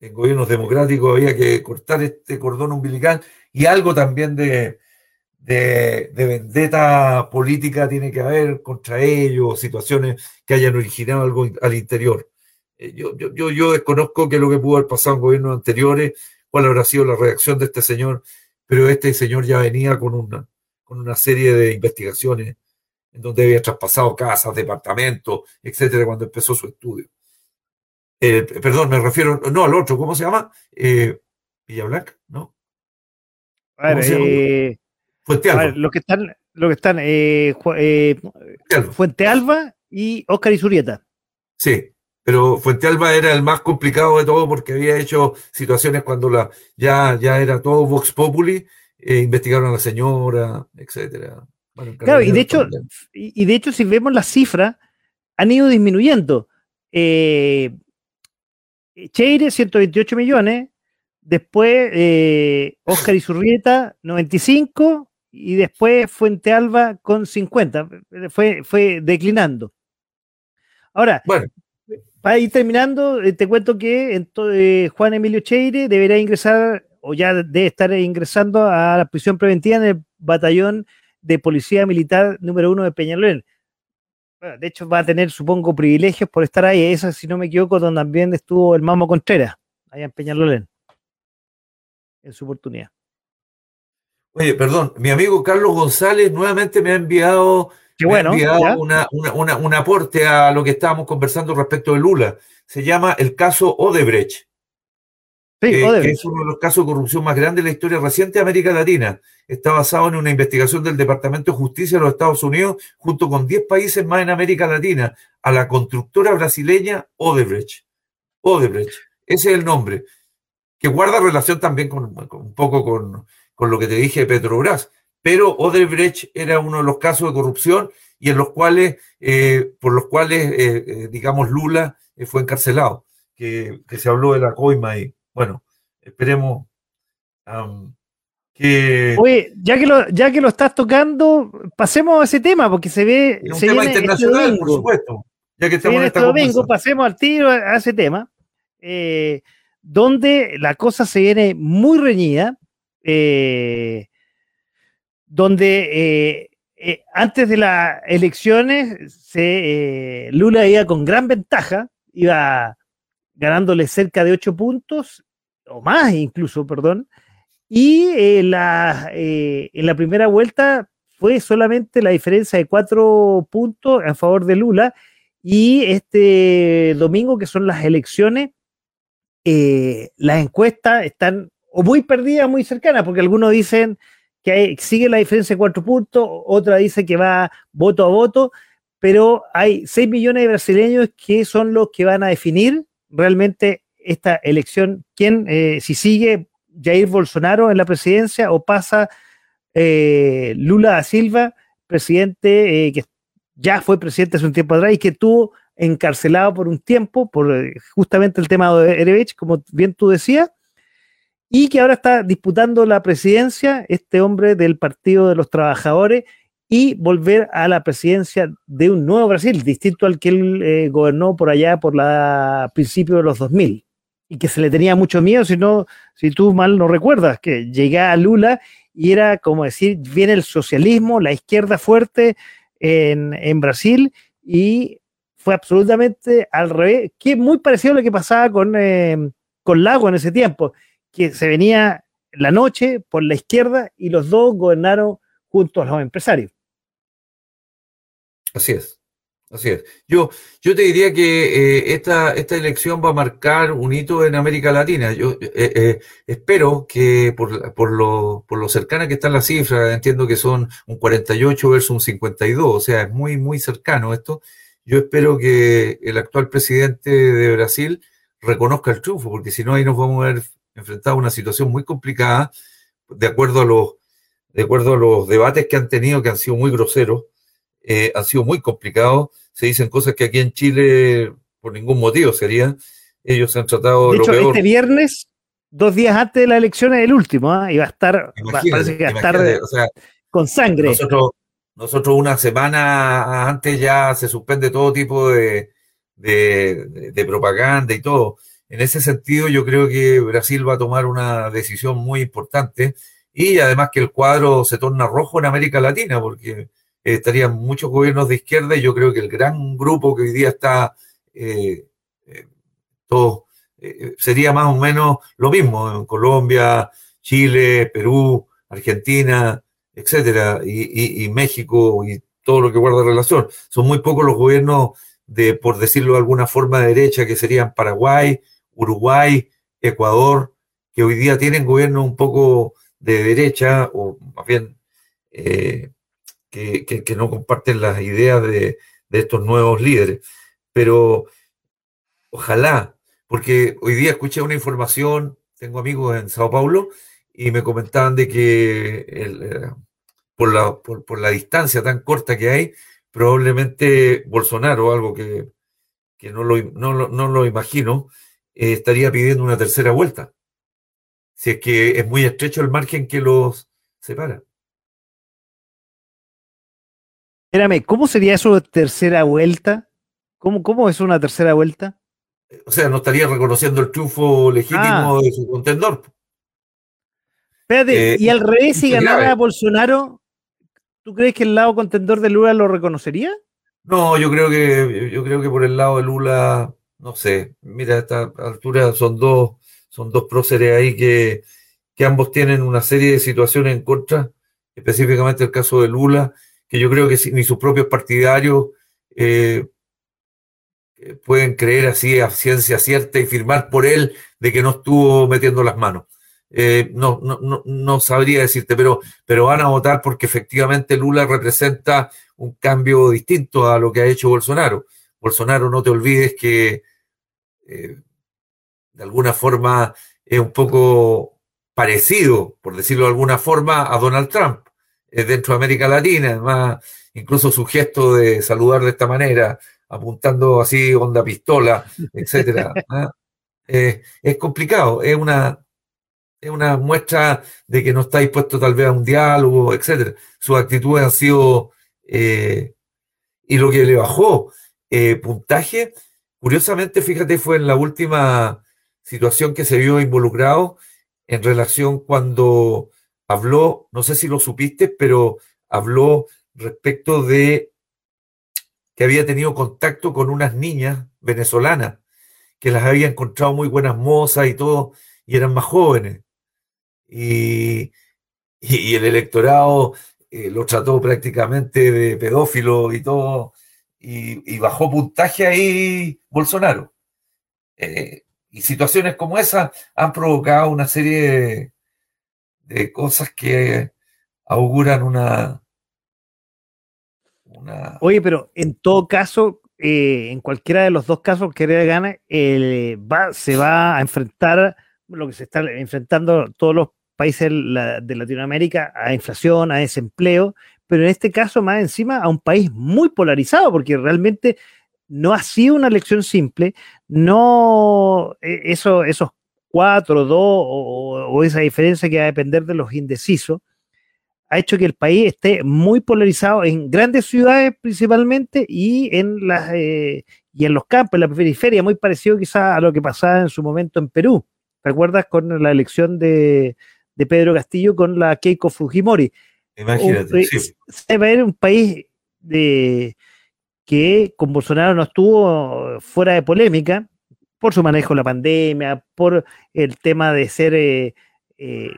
Speaker 2: en gobiernos democráticos había que cortar este cordón umbilical y algo también de, de, vendetta política tiene que haber contra ellos, situaciones que hayan originado algo al interior. Eh, yo, yo, desconozco qué lo que pudo haber pasado en gobiernos anteriores, cuál habrá sido la reacción de este señor, pero este señor ya venía con una, con una serie de investigaciones en donde había traspasado casas, departamentos, etcétera, cuando empezó su estudio. Eh, perdón, me refiero, no al otro, ¿cómo se llama? Eh, Villa Blanca, ¿no?
Speaker 1: A ver, eh, Fuente Alba. lo que están, lo que están eh, Fuente Alba y Oscar Isurieta.
Speaker 2: Sí, pero Fuente Alba era el más complicado de todo porque había hecho situaciones cuando la, ya, ya era todo Vox Populi, investigaron a la señora, etcétera.
Speaker 1: claro, y de hecho, y de hecho, si vemos las cifras, han ido disminuyendo. Eh, Cheire, 128 millones. Después eh, Oscar Zurrieta, 95. Y después Fuente Alba con 50. Fue, fue declinando. Ahora, bueno. para ir terminando, eh, te cuento que eh, Juan Emilio Cheire deberá ingresar, o ya debe estar ingresando a la prisión preventiva en el batallón de Policía Militar número uno de Peñalolén de hecho va a tener, supongo, privilegios por estar ahí. Esa, si no me equivoco, donde también estuvo el Mamo Contreras, allá en Peñalolén, en su oportunidad.
Speaker 2: Oye, perdón, mi amigo Carlos González nuevamente me ha enviado, bueno, un aporte a lo que estábamos conversando respecto de Lula. Se llama el caso Odebrecht. Sí, que es uno de los casos de corrupción más grandes de la historia reciente de América Latina. Está basado en una investigación del Departamento de Justicia de los Estados Unidos, junto con 10 países más en América Latina, a la constructora brasileña Odebrecht. Odebrecht, ese es el nombre, que guarda relación también con, un poco con, lo que te dije de Petrobras. Pero Odebrecht era uno de los casos de corrupción y en los cuales, eh, por los cuales, eh, eh, digamos, Lula fue encarcelado, que, que, se habló de la coima ahí. Bueno, esperemos que.
Speaker 1: Oye, ya que, lo, ya que lo estás tocando, pasemos a ese tema, porque se ve.
Speaker 2: un tema este internacional, por supuesto. Ya que estamos en
Speaker 1: este domingo, pasemos al tiro a, ese tema, eh, donde la cosa se viene muy reñida, eh, donde eh, antes de las elecciones se, Lula iba con gran ventaja, iba ganándole cerca de ocho puntos o más incluso, perdón, y eh, la, eh, en la primera vuelta fue solamente la diferencia de cuatro puntos a favor de Lula, y este domingo, que son las elecciones, eh, las encuestas están muy perdidas, muy cercanas, porque algunos dicen que sigue la diferencia de cuatro puntos, otra dice que va voto a voto, pero hay seis millones de brasileños que son los que van a definir realmente esta elección, quién, eh, si sigue Jair Bolsonaro en la presidencia o pasa eh, Lula da Silva, presidente eh, que ya fue presidente hace un tiempo atrás y que tuvo encarcelado por un tiempo por justamente el tema de Erevich, como bien tú decías, y que ahora está disputando la presidencia, este hombre del Partido de los Trabajadores, y volver a la presidencia de un nuevo Brasil, distinto al que él gobernó por allá por la principio de los 2000 y que se le tenía mucho miedo, si, no, si tú mal no recuerdas, que llegaba Lula y era como decir, viene el socialismo, la izquierda fuerte en, en Brasil y fue absolutamente al revés, que muy parecido a lo que pasaba con, eh, con Lago en ese tiempo, que se venía la noche por la izquierda y los dos gobernaron junto a los empresarios.
Speaker 2: Así es. Así es. Yo, yo te diría que eh, esta, esta elección va a marcar un hito en América Latina. Yo eh, eh, espero que por, por, lo, por lo cercana que están las cifras, entiendo que son un 48 versus un 52, o sea, es muy, muy cercano esto. Yo espero que el actual presidente de Brasil reconozca el triunfo, porque si no, ahí nos vamos a ver enfrentados a una situación muy complicada, de acuerdo a los, de acuerdo a los debates que han tenido, que han sido muy groseros eh, han sido muy complicados. Se dicen cosas que aquí en Chile por ningún motivo serían. Ellos se han tratado
Speaker 1: de, hecho, Este viernes, dos días antes de la elección es el último, ¿ah? y va a estar, parece que va a estar con sangre.
Speaker 2: Nosotros, nosotros una semana antes ya se suspende todo tipo de, de, propaganda y todo. En ese sentido, yo creo que Brasil va a tomar una decisión muy importante y además que el cuadro se torna rojo en América Latina, porque estarían muchos gobiernos de izquierda y yo creo que el gran grupo que hoy día está eh, eh, todo eh, sería más o menos lo mismo en Colombia, Chile, Perú, Argentina, etcétera, y, México y todo lo que guarda relación. Son muy pocos los gobiernos de, por decirlo de alguna forma, de derecha, que serían Paraguay, Uruguay, Ecuador, que hoy día tienen gobiernos un poco de derecha, o más bien eh, que, no comparten las ideas de, estos nuevos líderes. Pero ojalá porque hoy día escuché una información, tengo amigos en Sao Paulo, y me comentaban de que eh, por, la, por, la distancia tan corta que hay, probablemente Bolsonaro, algo que, no, lo, no, lo imagino, eh, estaría pidiendo una tercera vuelta. Si es que es muy estrecho el margen que los separa.
Speaker 1: Espérame, ¿cómo sería eso de tercera vuelta? ¿Cómo, ¿Cómo es una tercera vuelta?
Speaker 2: o sea, no estaría reconociendo el triunfo legítimo ah. de su contendor.
Speaker 1: Espérate, eh, y al revés, si ganara Bolsonaro, ¿tú crees que el lado contendor de Lula lo reconocería?
Speaker 2: No, yo creo que, yo creo que por el lado de Lula, no sé, mira, a esta altura son dos, son dos próceres ahí que, que ambos tienen una serie de situaciones en contra, específicamente el caso de Lula, que yo creo que ni sus propios partidarios eh, pueden creer así a ciencia cierta y firmar por él de que no estuvo metiendo las manos. Eh, no, no, no, sabría decirte, pero, pero van a votar porque efectivamente Lula representa un cambio distinto a lo que ha hecho Bolsonaro. Bolsonaro, no te olvides que eh, de alguna forma es un poco parecido, por decirlo de alguna forma, a Donald Trump eh, dentro de América Latina. Además, incluso su gesto de saludar de esta manera, apuntando así onda pistola, etcétera. (laughs) ¿ah? Eh, es complicado, es una, es una muestra de que no está dispuesto tal vez a un diálogo, etcétera. Sus actitudes han sido eh, y lo que le bajó eh, puntaje, curiosamente, fíjate, fue en la última situación que se vio involucrado en relación cuando habló, no sé si lo supiste, pero habló respecto de que había tenido contacto con unas niñas venezolanas, que las había encontrado muy buenas mozas y todo, y eran más jóvenes. Y, y, el electorado eh, lo trató prácticamente de pedófilo y todo, y, bajó puntaje ahí Bolsonaro. Eh, y situaciones como esas han provocado una serie de cosas que auguran una,
Speaker 1: Oye, pero en todo caso, eh, en cualquiera de los dos casos que gane, va, se va a enfrentar lo que se está enfrentando todos los países de Latinoamérica a inflación, a desempleo, pero en este caso más encima a un país muy polarizado, porque realmente no ha sido una elección simple, no e, eso, esos cuatro, dos o esa diferencia que va a depender de los indecisos, ha hecho que el país esté muy polarizado en grandes ciudades principalmente y en las eh, y en los campos, en la periferia, muy parecido quizás a lo que pasaba en su momento en Perú. ¿Recuerdas con la elección de, Pedro Castillo con la Keiko Fujimori?
Speaker 2: Imagínate,
Speaker 1: sí. Se va a ver un país de, que con Bolsonaro no estuvo fuera de polémica por su manejo de la pandemia, por el tema de ser eh, eh,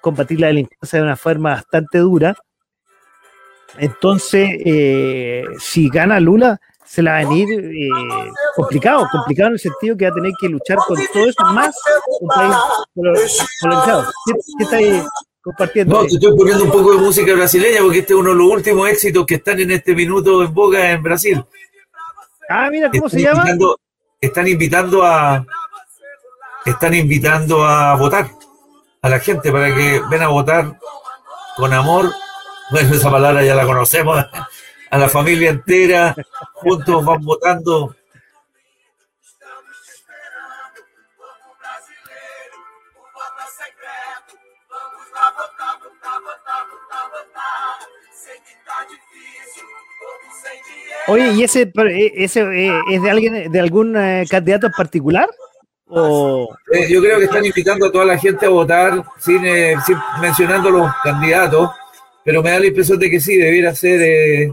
Speaker 1: combatir la delincuencia de una forma bastante dura. Entonces, eh, si gana Lula, se la va a venir eh, complicado, complicado en el sentido que va a tener que luchar con todo eso, más un país polarizado. ¿Qué, está ahí compartiendo?
Speaker 2: No, te estoy poniendo un poco de música brasileña porque este es uno de los últimos éxitos que están en este minuto en boga en Brasil.
Speaker 1: Ah, mira, ¿cómo se llama?
Speaker 2: Están invitando a están invitando a votar a la gente para que ven a votar con amor. Bueno, esa palabra ya la conocemos. (laughs) A la familia entera, juntos van votando.
Speaker 1: Oye, ¿y ese, eh, eh, es de alguien, de algún eh, candidato en particular?
Speaker 2: O... yo creo que están invitando a toda la gente a votar sin, sin, mencionando los candidatos, pero me da la impresión de que sí, debiera ser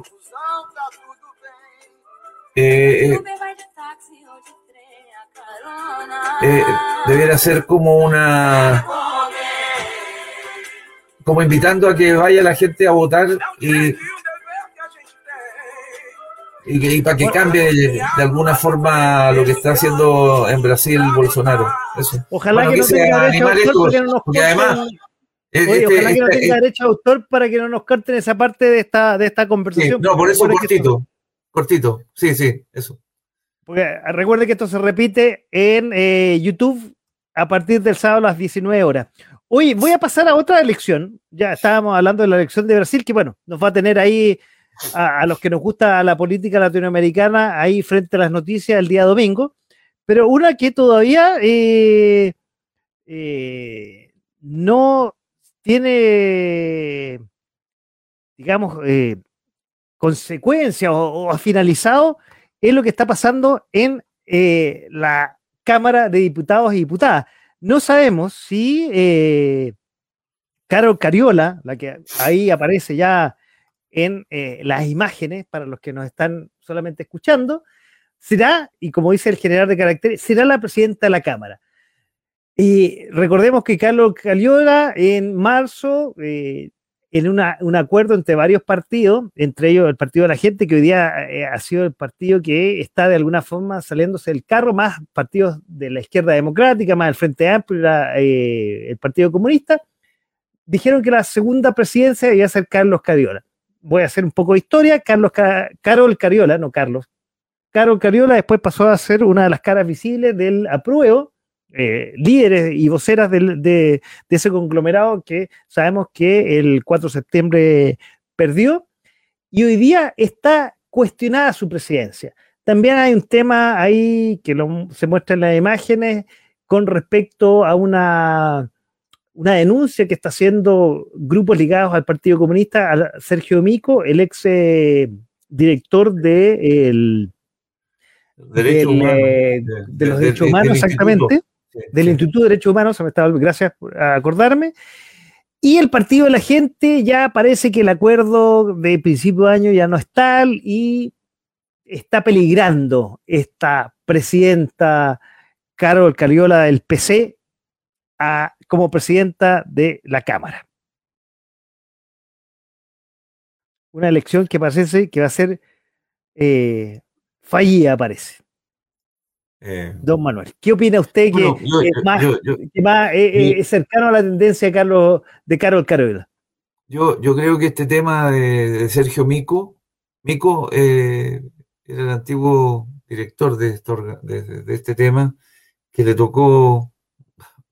Speaker 2: debiera ser como una como invitando a que vaya la gente a votar y y, para que cambie de, alguna forma lo que está haciendo en Brasil Bolsonaro. Eso.
Speaker 1: Ojalá que, no tenga derecho a autor que no nos corten. Además, este, ojalá que no tenga derecho a autor para que no nos corten esa parte de esta, de esta conversación.
Speaker 2: no, por eso cortito. Cortito, sí, sí, eso.
Speaker 1: Porque ah, recuerde que esto se repite en eh, YouTube a partir del sábado a las 19 horas. Oye, voy a pasar a otra elección. Ya estábamos hablando de la elección de Brasil, que bueno, nos va a tener ahí a, los que nos gusta la política latinoamericana ahí frente a las noticias el día domingo, pero una que todavía eh, eh, no tiene, digamos, eh, consecuencias o, ha finalizado es lo que está pasando en la Cámara de Diputados y Diputadas. No sabemos si Carol Cariola, la que ahí aparece ya en eh, las imágenes, para los que nos están solamente escuchando, será, y como dice el general de caracteres, será la presidenta de la Cámara. Y recordemos que Carlos Caliola en marzo, eh, en un acuerdo entre varios partidos, entre ellos el Partido de la Gente, que hoy día eh, ha sido el partido que está de alguna forma saliéndose del carro, más partidos de la izquierda democrática, más el Frente Amplio, el Partido Comunista, dijeron que la segunda presidencia iba a ser Carlos Cadiola voy a hacer un poco de historia. Carlos Carol Cariola, no Carlos. Carol Cariola después pasó a ser una de las caras visibles del apruebo, eh, líderes y voceras de, ese conglomerado que sabemos que el 4 de septiembre perdió y hoy día está cuestionada su presidencia. También hay un tema ahí que se muestra en las imágenes con respecto a una una denuncia que está haciendo grupos ligados al Partido Comunista, a Sergio Mico, el ex eh, director de, el,
Speaker 2: de,
Speaker 1: los derechos humanos, exactamente, del Instituto de Derechos Humanos, me estaba, gracias por acordarme. Y el Partido de la Gente ya parece que el acuerdo de principio de año ya no es tal y está peligrando esta presidenta Carol Cariola del PC como presidenta de la Cámara. Una elección que parece que va a ser eh, fallida, parece. Eh, Don Manuel, ¿qué opina usted que, es más, eh, cercano a la tendencia de Carlos de Carol Carola?
Speaker 2: Yo, yo creo que este tema de, Sergio Mico, Mico era el antiguo director de, de, este tema, que le tocó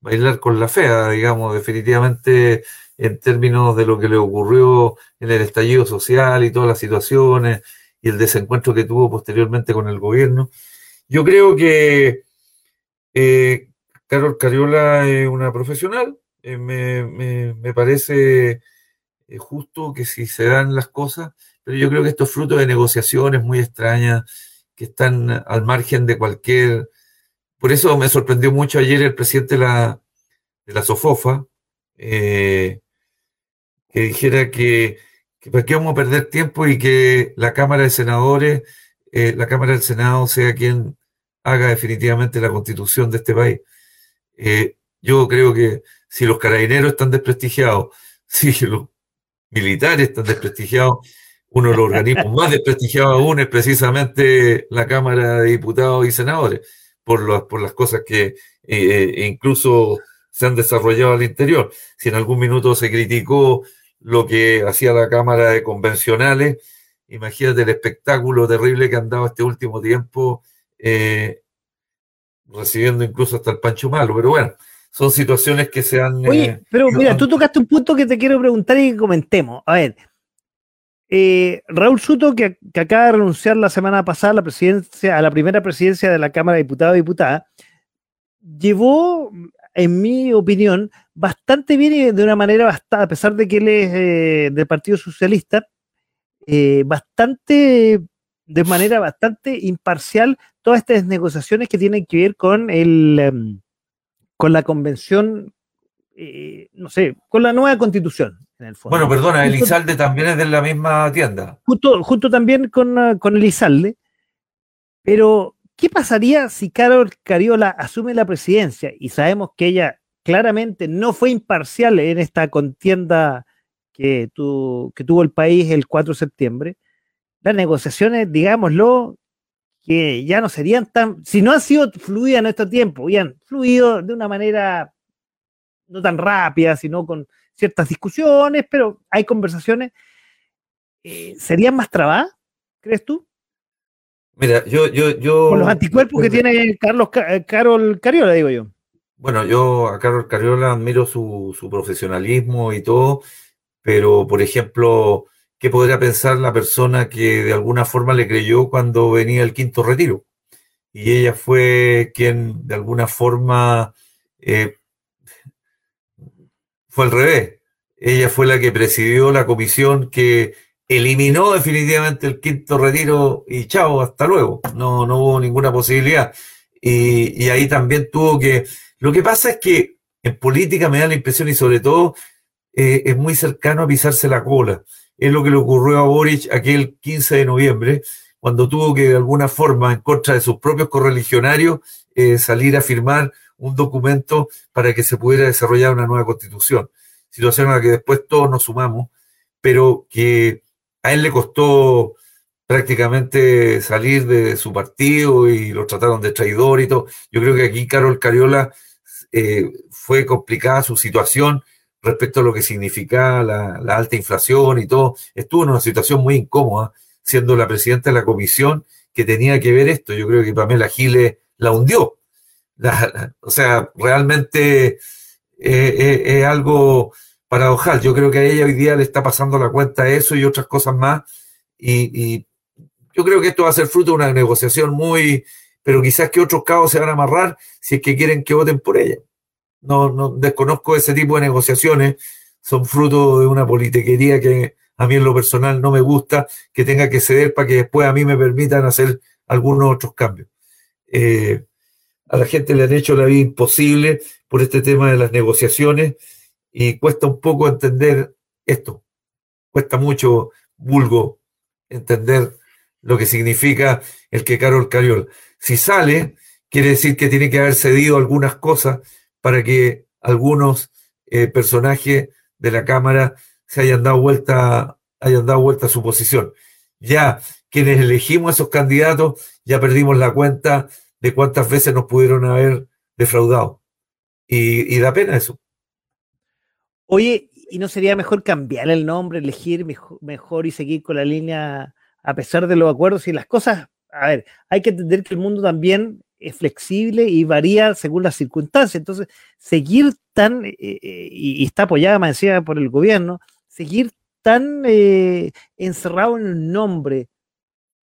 Speaker 2: bailar con la fea, digamos, definitivamente en términos de lo que le ocurrió en el estallido social y todas las situaciones y el desencuentro que tuvo posteriormente con el gobierno. Yo creo que eh, Carol Cariola es una profesional, eh, me, parece eh, justo que si se dan las cosas, pero yo creo que esto es fruto de negociaciones muy extrañas que están al margen de cualquier por eso me sorprendió mucho ayer el presidente de la, de la SOFOFA, eh, que dijera que, que para qué vamos a perder tiempo y que la Cámara de Senadores, eh, la Cámara del Senado sea quien haga definitivamente la constitución de este país. Eh, yo creo que si los carabineros están desprestigiados, (laughs) si los militares están desprestigiados, uno de los organismos más desprestigiados aún es precisamente la Cámara de Diputados y Senadores por, por las cosas que eh, eh, incluso se han desarrollado al interior. Si en algún minuto se criticó lo que hacía la Cámara de Convencionales, imagínate el espectáculo terrible que han dado este último tiempo, eh, recibiendo incluso hasta el Pancho Malo. Pero bueno, son situaciones que se han...
Speaker 1: Oye, pero mira, tú tocaste un punto que te quiero preguntar y que comentemos. A ver, eh, Raúl Suto, que, acaba de renunciar la semana pasada a la, presidencia, a la primera presidencia de la Cámara de Diputados y Diputadas, llevó, en mi opinión, bastante bien y de una manera bastante, a pesar de que él es eh, del Partido Socialista, eh, bastante de manera bastante imparcial todas estas negociaciones que tienen que ver con el em, con la convención, eh, no sé, con la nueva constitución.
Speaker 2: En el fondo. Bueno, perdona, Elizalde también es de la misma tienda.
Speaker 1: Justo, justo también con, uh, con Elizalde. Pero, ¿qué pasaría si Carol Cariola asume la presidencia? Y sabemos que ella claramente no fue imparcial en esta contienda que, que tuvo el país el 4 de septiembre las negociaciones, digámoslo, que ya no serían tan, si no han sido fluidas en este tiempo, habían fluido de una manera no tan rápida, sino con ciertas discusiones, pero hay conversaciones, eh, ¿serían más trabadas, crees tú?
Speaker 2: Mira, yo, yo, yo.
Speaker 1: Con los anticuerpos que tiene Carlos eh, Carol Cariola, digo yo.
Speaker 2: Bueno, yo a Carol Cariola admiro su, su profesionalismo y todo, pero por ejemplo, ¿Qué podría pensar la persona que de alguna forma le creyó cuando venía el quinto retiro? Y ella fue quien de alguna forma eh, fue al revés. Ella fue la que presidió la comisión que eliminó definitivamente el quinto retiro y chao, hasta luego. No, no hubo ninguna posibilidad. Y, ahí también tuvo que... Lo que pasa es que en política me da la impresión y sobre todo eh, es muy cercano a pisarse la cola es lo que le ocurrió a Boric aquel 15 de noviembre, cuando tuvo que de alguna forma, en contra de sus propios correligionarios, eh, salir a firmar un documento para que se pudiera desarrollar una nueva constitución. Situación a la que después todos nos sumamos, pero que a él le costó prácticamente salir de su partido y lo trataron de traidor y todo. Yo creo que aquí Carol Cariola eh, fue complicada su situación respecto a lo que significaba la, alta inflación y todo. Estuvo en una situación muy incómoda, siendo la presidenta de la comisión que tenía que ver esto. Yo creo que Pamela Giles la hundió. (laughs) o sea, realmente eh, eh, es algo paradojal. Yo creo que a ella hoy día le está pasando la cuenta eso y otras cosas más. Y, yo creo que esto va a ser fruto de una negociación muy, pero quizás que otros cabos se van a amarrar si es que quieren que voten por ella no, no desconozco ese tipo de negociaciones, son fruto de una politiquería que a mí en lo personal no me gusta, que tenga que ceder para que después a mí me permitan hacer algunos otros cambios. Eh, a la gente le han hecho la vida imposible por este tema de las negociaciones y cuesta un poco entender esto. Cuesta mucho, vulgo, entender lo que significa el que Carol Cariol. Si sale, quiere decir que tiene que haber cedido algunas cosas para que algunos eh, personajes de la Cámara se hayan dado vuelta, hayan dado vuelta a su posición. Ya quienes elegimos a esos candidatos, ya perdimos la cuenta de cuántas veces nos pudieron haber defraudado. Y, da pena eso.
Speaker 1: Oye, ¿y no sería mejor cambiar el nombre, elegir mejor, y seguir con la línea a pesar de los acuerdos y las cosas? A ver, hay que entender que el mundo también es flexible y varía según las circunstancias. Entonces, seguir tan, eh, eh, y, está apoyada más decía por el gobierno, seguir tan eh, encerrado en el nombre,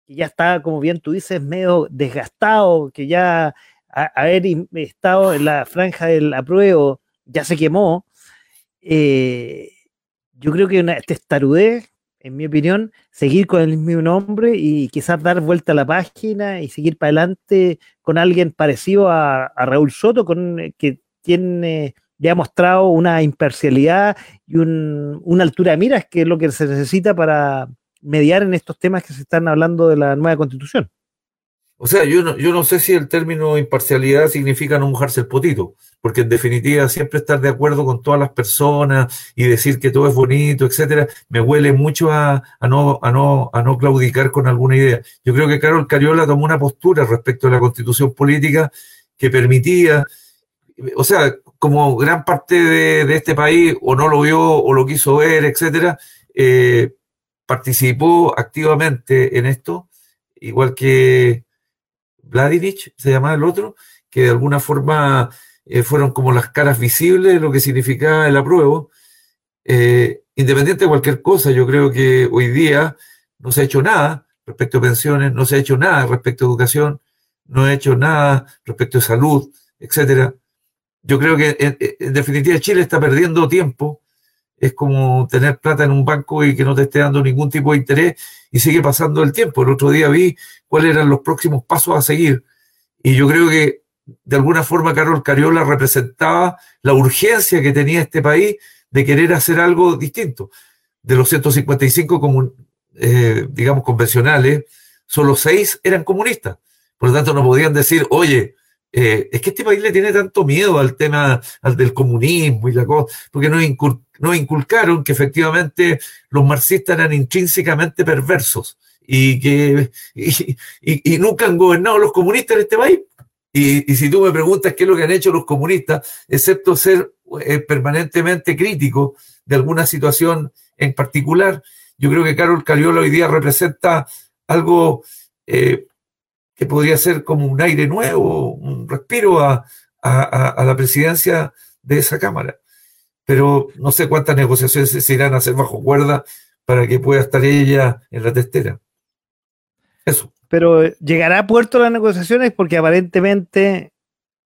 Speaker 1: que ya está, como bien tú dices, medio desgastado, que ya haber estado en la franja del apruebo ya se quemó. yo creo que una testarudez en mi opinión, seguir con el mismo nombre y quizás dar vuelta a la página y seguir para adelante con alguien parecido a, Raúl Soto, con, eh, que tiene ya ha mostrado una imparcialidad y una altura de miras, que es lo que se necesita para mediar en estos temas que se están hablando de la nueva constitución.
Speaker 2: O sea, yo no, yo no sé si el término imparcialidad significa no mojarse el potito, porque en definitiva siempre estar de acuerdo con todas las personas y decir que todo es bonito, etcétera, me huele mucho a, no, a, no, a no claudicar con alguna idea. Yo creo que Carol Cariola tomó una postura respecto a la constitución política que permitía, o sea, como gran parte de, este país o no lo vio o lo quiso ver, etcétera, eh, participó activamente en esto, igual que Vladimir, se llamaba el otro, que de alguna forma eh, fueron como las caras visibles de lo que significaba el apruebo. Eh, independiente de cualquier cosa, yo creo que hoy día no se ha hecho nada respecto a pensiones, no se ha hecho nada respecto a educación, no ha hecho nada respecto a salud, etcétera. Yo creo que en, definitiva Chile está perdiendo tiempo es como tener plata en un banco y que no te esté dando ningún tipo de interés y sigue pasando el tiempo. El otro día vi cuáles eran los próximos pasos a seguir y yo creo que de alguna forma Carol Cariola representaba la urgencia que tenía este país de querer hacer algo distinto. De los 155, eh, digamos, convencionales, solo seis eran comunistas. Por lo tanto, no podían decir, oye, eh, es que este país le tiene tanto miedo al tema al del comunismo y la cosa, porque nos, inculcaron que efectivamente los marxistas eran intrínsecamente perversos y que (laughs) y, nunca han gobernado los comunistas en este país. Y, si tú me preguntas qué es lo que han hecho los comunistas, excepto ser eh, permanentemente críticos de alguna situación en particular, yo creo que Carol Cariola hoy día representa algo eh, que podría ser como un aire nuevo, un respiro a, la presidencia de esa Cámara. Pero no sé cuántas negociaciones se irán a hacer bajo cuerda para que pueda estar ella en la testera.
Speaker 1: Eso. Pero llegará a puerto las negociaciones porque aparentemente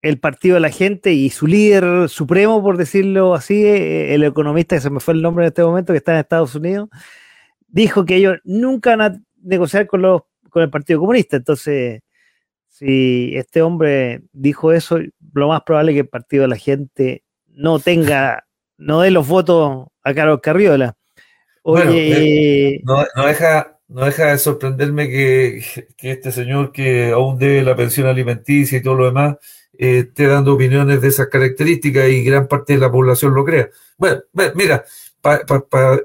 Speaker 1: el partido de la gente y su líder supremo, por decirlo así, el economista que se me fue el nombre en este momento, que está en Estados Unidos, dijo que ellos nunca van a negociar con los con el Partido Comunista. Entonces, si este hombre dijo eso, lo más probable es que el Partido de la Gente no tenga, no dé los votos a Carlos Carriola.
Speaker 2: Oye, eh, no, deja, no deja de sorprenderme que, este señor que aún debe la pensión alimenticia y todo lo demás eh, esté dando opiniones de esas características y gran parte de la población lo crea. Bueno, mira,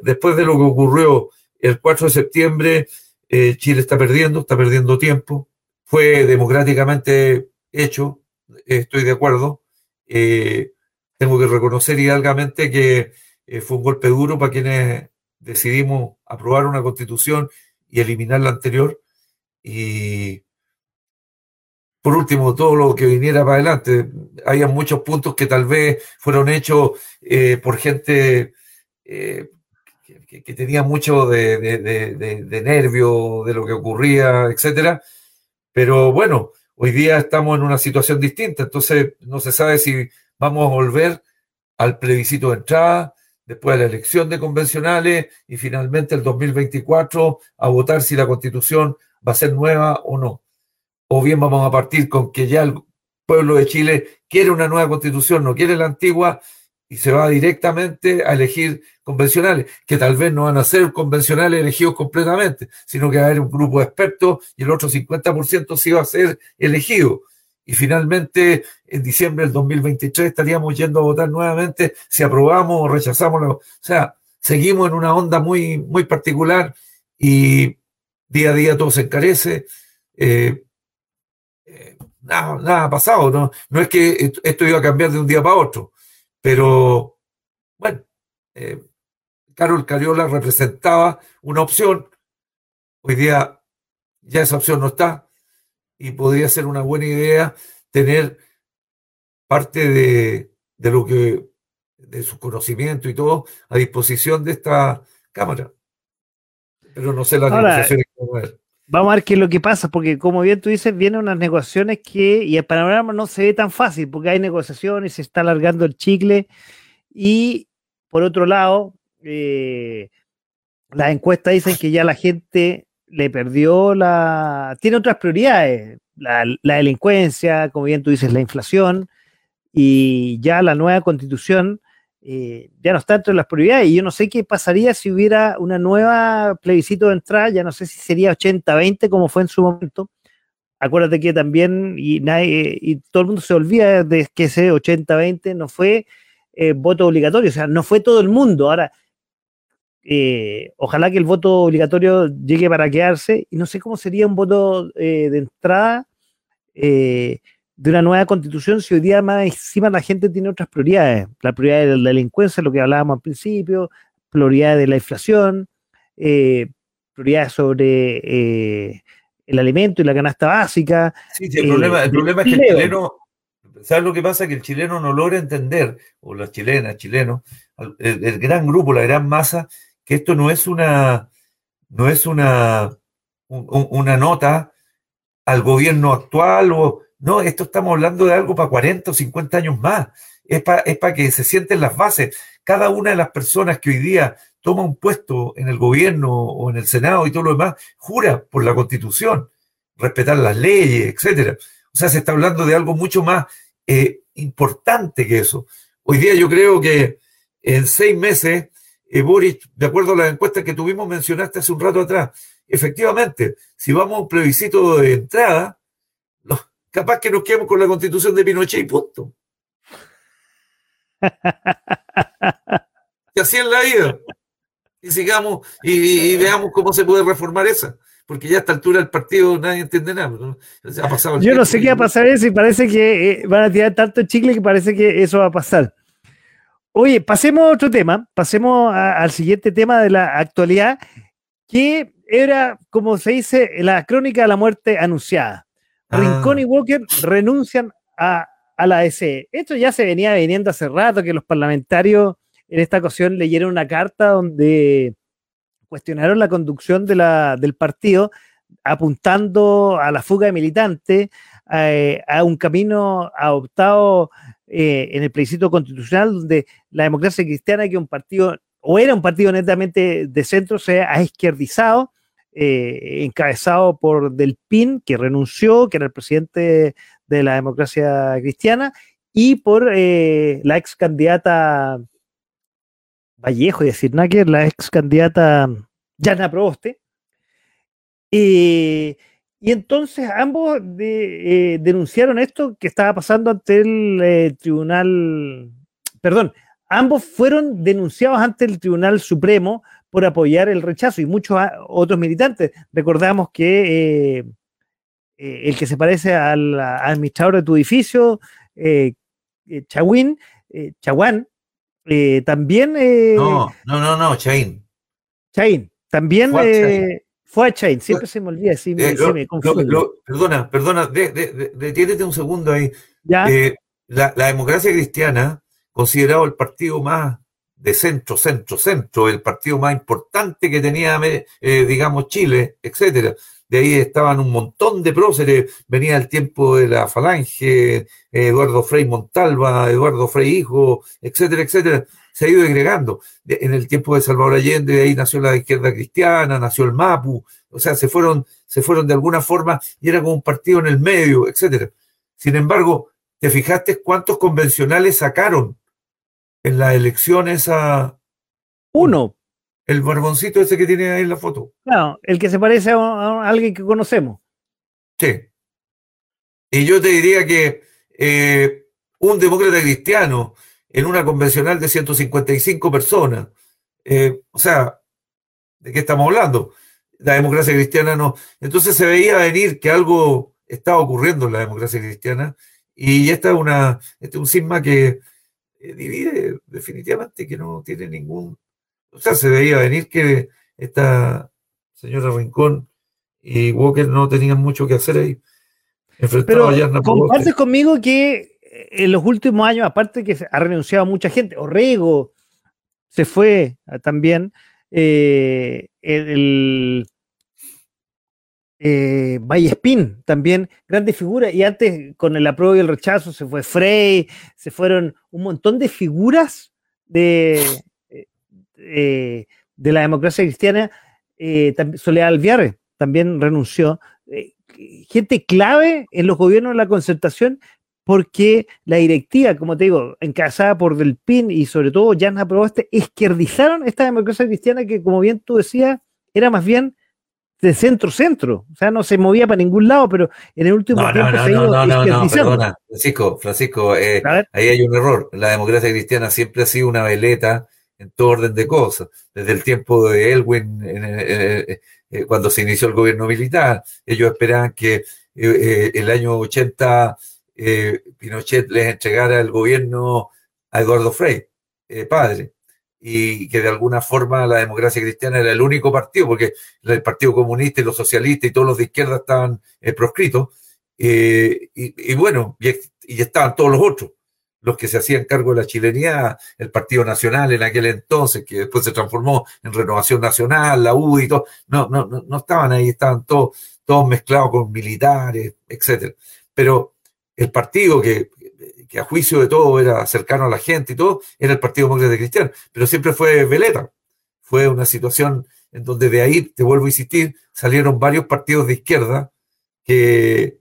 Speaker 2: después de lo que ocurrió el 4 de septiembre, eh, Chile está perdiendo, está perdiendo tiempo, fue democráticamente hecho, estoy de acuerdo. Eh, tengo que reconocer hidalgamente que eh, fue un golpe duro para quienes decidimos aprobar una constitución y eliminar la anterior. Y por último, todo lo que viniera para adelante. Hay muchos puntos que tal vez fueron hechos por gente que, tenía mucho de, de, nervio de lo que ocurría, etcétera. Pero bueno, hoy día estamos en una situación distinta, entonces no se sabe si vamos a volver al plebiscito de entrada, después de la elección de convencionales y finalmente el 2024 a votar si la constitución va a ser nueva o no. O bien vamos a partir con que ya el pueblo de Chile quiere una nueva constitución, no quiere la antigua y se va directamente a elegir convencionales, que tal vez no van a ser convencionales elegidos completamente, sino que va a haber un grupo de expertos y el otro 50% sí va a ser elegido. Y finalmente, en diciembre del 2023 estaríamos yendo a votar nuevamente si aprobamos o rechazamos. o sea, seguimos en una onda muy, muy particular y día a día todo se encarece. Eh, eh, nada, nada ha pasado, ¿no? no es que esto iba a cambiar de un día para otro pero, bueno, eh, Carol Cariola representaba una opción. Hoy día ya esa opción no está y podría ser una buena idea tener parte de, lo que, de su conocimiento y todo a disposición de esta Cámara. Pero no sé las negociaciones
Speaker 1: que vamos a ver. Vamos a ver qué es lo que pasa, porque como bien tú dices, vienen unas negociaciones que, y el panorama no se ve tan fácil, porque hay negociaciones, se está alargando el chicle, y por otro lado, eh, las encuestas dicen que ya la gente le perdió la... tiene otras prioridades, la, la delincuencia, como bien tú dices, la inflación, y ya la nueva constitución eh, ya no está entre las prioridades. Y yo no sé qué pasaría si hubiera una nueva plebiscito de entrada, ya no sé si sería 80-20 como fue en su momento. Acuérdate que también, y, nadie, y todo el mundo se olvida de que ese 80-20 no fue eh, voto obligatorio, o sea, no fue todo el mundo. Ahora, eh, ojalá que el voto obligatorio llegue para quedarse, y no sé cómo sería un voto de entrada de una nueva constitución si hoy día más encima la gente tiene otras prioridades. La prioridad de la delincuencia, lo que hablábamos al principio, prioridad de la inflación, eh, prioridades sobre eh, el alimento y la canasta básica.
Speaker 2: Sí, el, problema, el problema es que el chileno, ¿sabes lo que pasa? Que el chileno no logra entender, o las chilenas, chilenos, el, gran grupo, la gran masa, que esto no es una, no es una, una nota al gobierno actual o no, esto estamos hablando de algo para 40 o 50 años más. Es para es que se sienten las bases. cada una de las personas que hoy día toma un puesto en el gobierno o en el Senado y todo lo demás, jura por la constitución, respetar las leyes, etcétera. O sea, se está hablando de algo mucho más eh, importante que eso. Hoy día yo creo que en seis meses, eh, Boris, de acuerdo a las encuestas que tuvimos, mencionaste hace un rato atrás, efectivamente, si vamos a un plebiscito de entrada, capaz que nos quedemos con la constitución de Pinochet y punto. y así es la vida. Y sigamos y, veamos cómo se puede reformar esa. Porque ya a esta altura el partido nadie entiende nada.
Speaker 1: Yo no sé qué va a pasar eso y parece que eh, van a tirar tanto chicle que parece que eso va a pasar. Oye, pasemos a otro tema, pasemos al siguiente tema de la actualidad, que era, como se dice, la crónica de la muerte anunciada. Rincón y ah. Walker renuncian a, la ECE. Esto ya se venía viniendo hace rato, que los parlamentarios en esta ocasión leyeron una carta donde cuestionaron la conducción de la, del partido, apuntando a la fuga de militantes, eh, a un camino adoptado eh, en el plebiscito constitucional, donde la democracia cristiana, que un partido, o era un partido netamente de centro, se ha izquierdizado eh, encabezado por Del Pin, que renunció, que era el presidente de la democracia cristiana, y por eh, la ex candidata Vallejo, decir Náquer, la ex candidata Yana Proboste. Y entonces ambos eh, denunciaron esto que estaba pasando ante el tribunal, perdón, ambos fueron denunciados ante el Tribunal Supremo por apoyar el rechazo y muchos otros militantes. Recordamos que eh, eh, el que se parece al, administrador de tu edificio, eh, eh Chawin, Chawan, también...
Speaker 2: no, no, no, no, Chain.
Speaker 1: Chain, también fue a Chain, siempre se me olvida, sí, me,
Speaker 2: perdona, perdona, detienes un segundo ahí. ¿Ya? La, la democracia cristiana, considerado el partido más de centro, centro, centro, el partido más importante que tenía, eh, digamos, Chile, etcétera. De ahí estaban un montón de próceres, venía el tiempo de la Falange, Eduardo Frei Montalva, Eduardo Frei Hijo, etcétera, etcétera. Se ha ido agregando. En el tiempo de Salvador Allende, de ahí nació la izquierda cristiana, nació el MAPU, o sea, se fueron, se fueron de alguna forma y era como un partido en el medio, etcétera. Sin embargo, ¿te fijaste cuántos convencionales sacaron en las elecciones a...
Speaker 1: Uno.
Speaker 2: El barboncito ese que tiene ahí en la foto.
Speaker 1: Claro, el que se parece a, alguien que conocemos.
Speaker 2: Sí. Y yo te diría que eh, un demócrata cristiano en una convencional de 155 personas, eh, o sea, ¿de qué estamos hablando? La democracia cristiana no. Entonces se veía venir que algo estaba ocurriendo en la democracia cristiana y esta es una, este es un sisma que eh, divide definitivamente que no tiene ningún... O sea, se veía venir que esta señora Rincón y Walker no tenían mucho que hacer ahí.
Speaker 1: Pero compartes conmigo que en los últimos años, aparte que ha renunciado mucha gente, Orrego se fue también, eh, el, eh, Vallespín, también grandes figuras, y antes con el apruebo y el rechazo se fue Frey, se fueron un montón de figuras de, eh, de la democracia cristiana, eh, Soledad Alviar también renunció, eh, gente clave en los gobiernos de la concertación, porque la directiva, como te digo, encabezada por Del Pin y sobre todo Jan Aprobaste, izquierdizaron esta democracia cristiana que, como bien tú decías, era más bien de centro-centro. O sea, no se movía para ningún lado, pero en el último tiempo se ha ido no, no, no, perdona,
Speaker 2: Francisco, Francisco, eh, ahí hay un error. La democracia cristiana siempre ha sido una veleta en todo orden de cosas. Desde el tiempo de Elwin, eh, eh, cuando se inició el gobierno militar, ellos esperaban que el año 80 Pinochet les entregara el gobierno a Eduardo Frei, padre y que de alguna forma la democracia cristiana era el único partido, porque el Partido Comunista y los socialistas y todos los de izquierda estaban eh, proscritos, eh, y, bueno, y, estaban todos los otros, los que se hacían cargo de la chilenidad, el Partido Nacional en aquel entonces, que después se transformó en Renovación Nacional, la U y todo, no, no, no, no estaban ahí, estaban todos, todos mezclados con militares, etcétera. Pero el partido que, a juicio de todo era cercano a la gente y todo, era el Partido Demócrata Cristiano, pero siempre fue veleta. Fue una situación en donde de ahí, te vuelvo a insistir, salieron varios partidos de izquierda que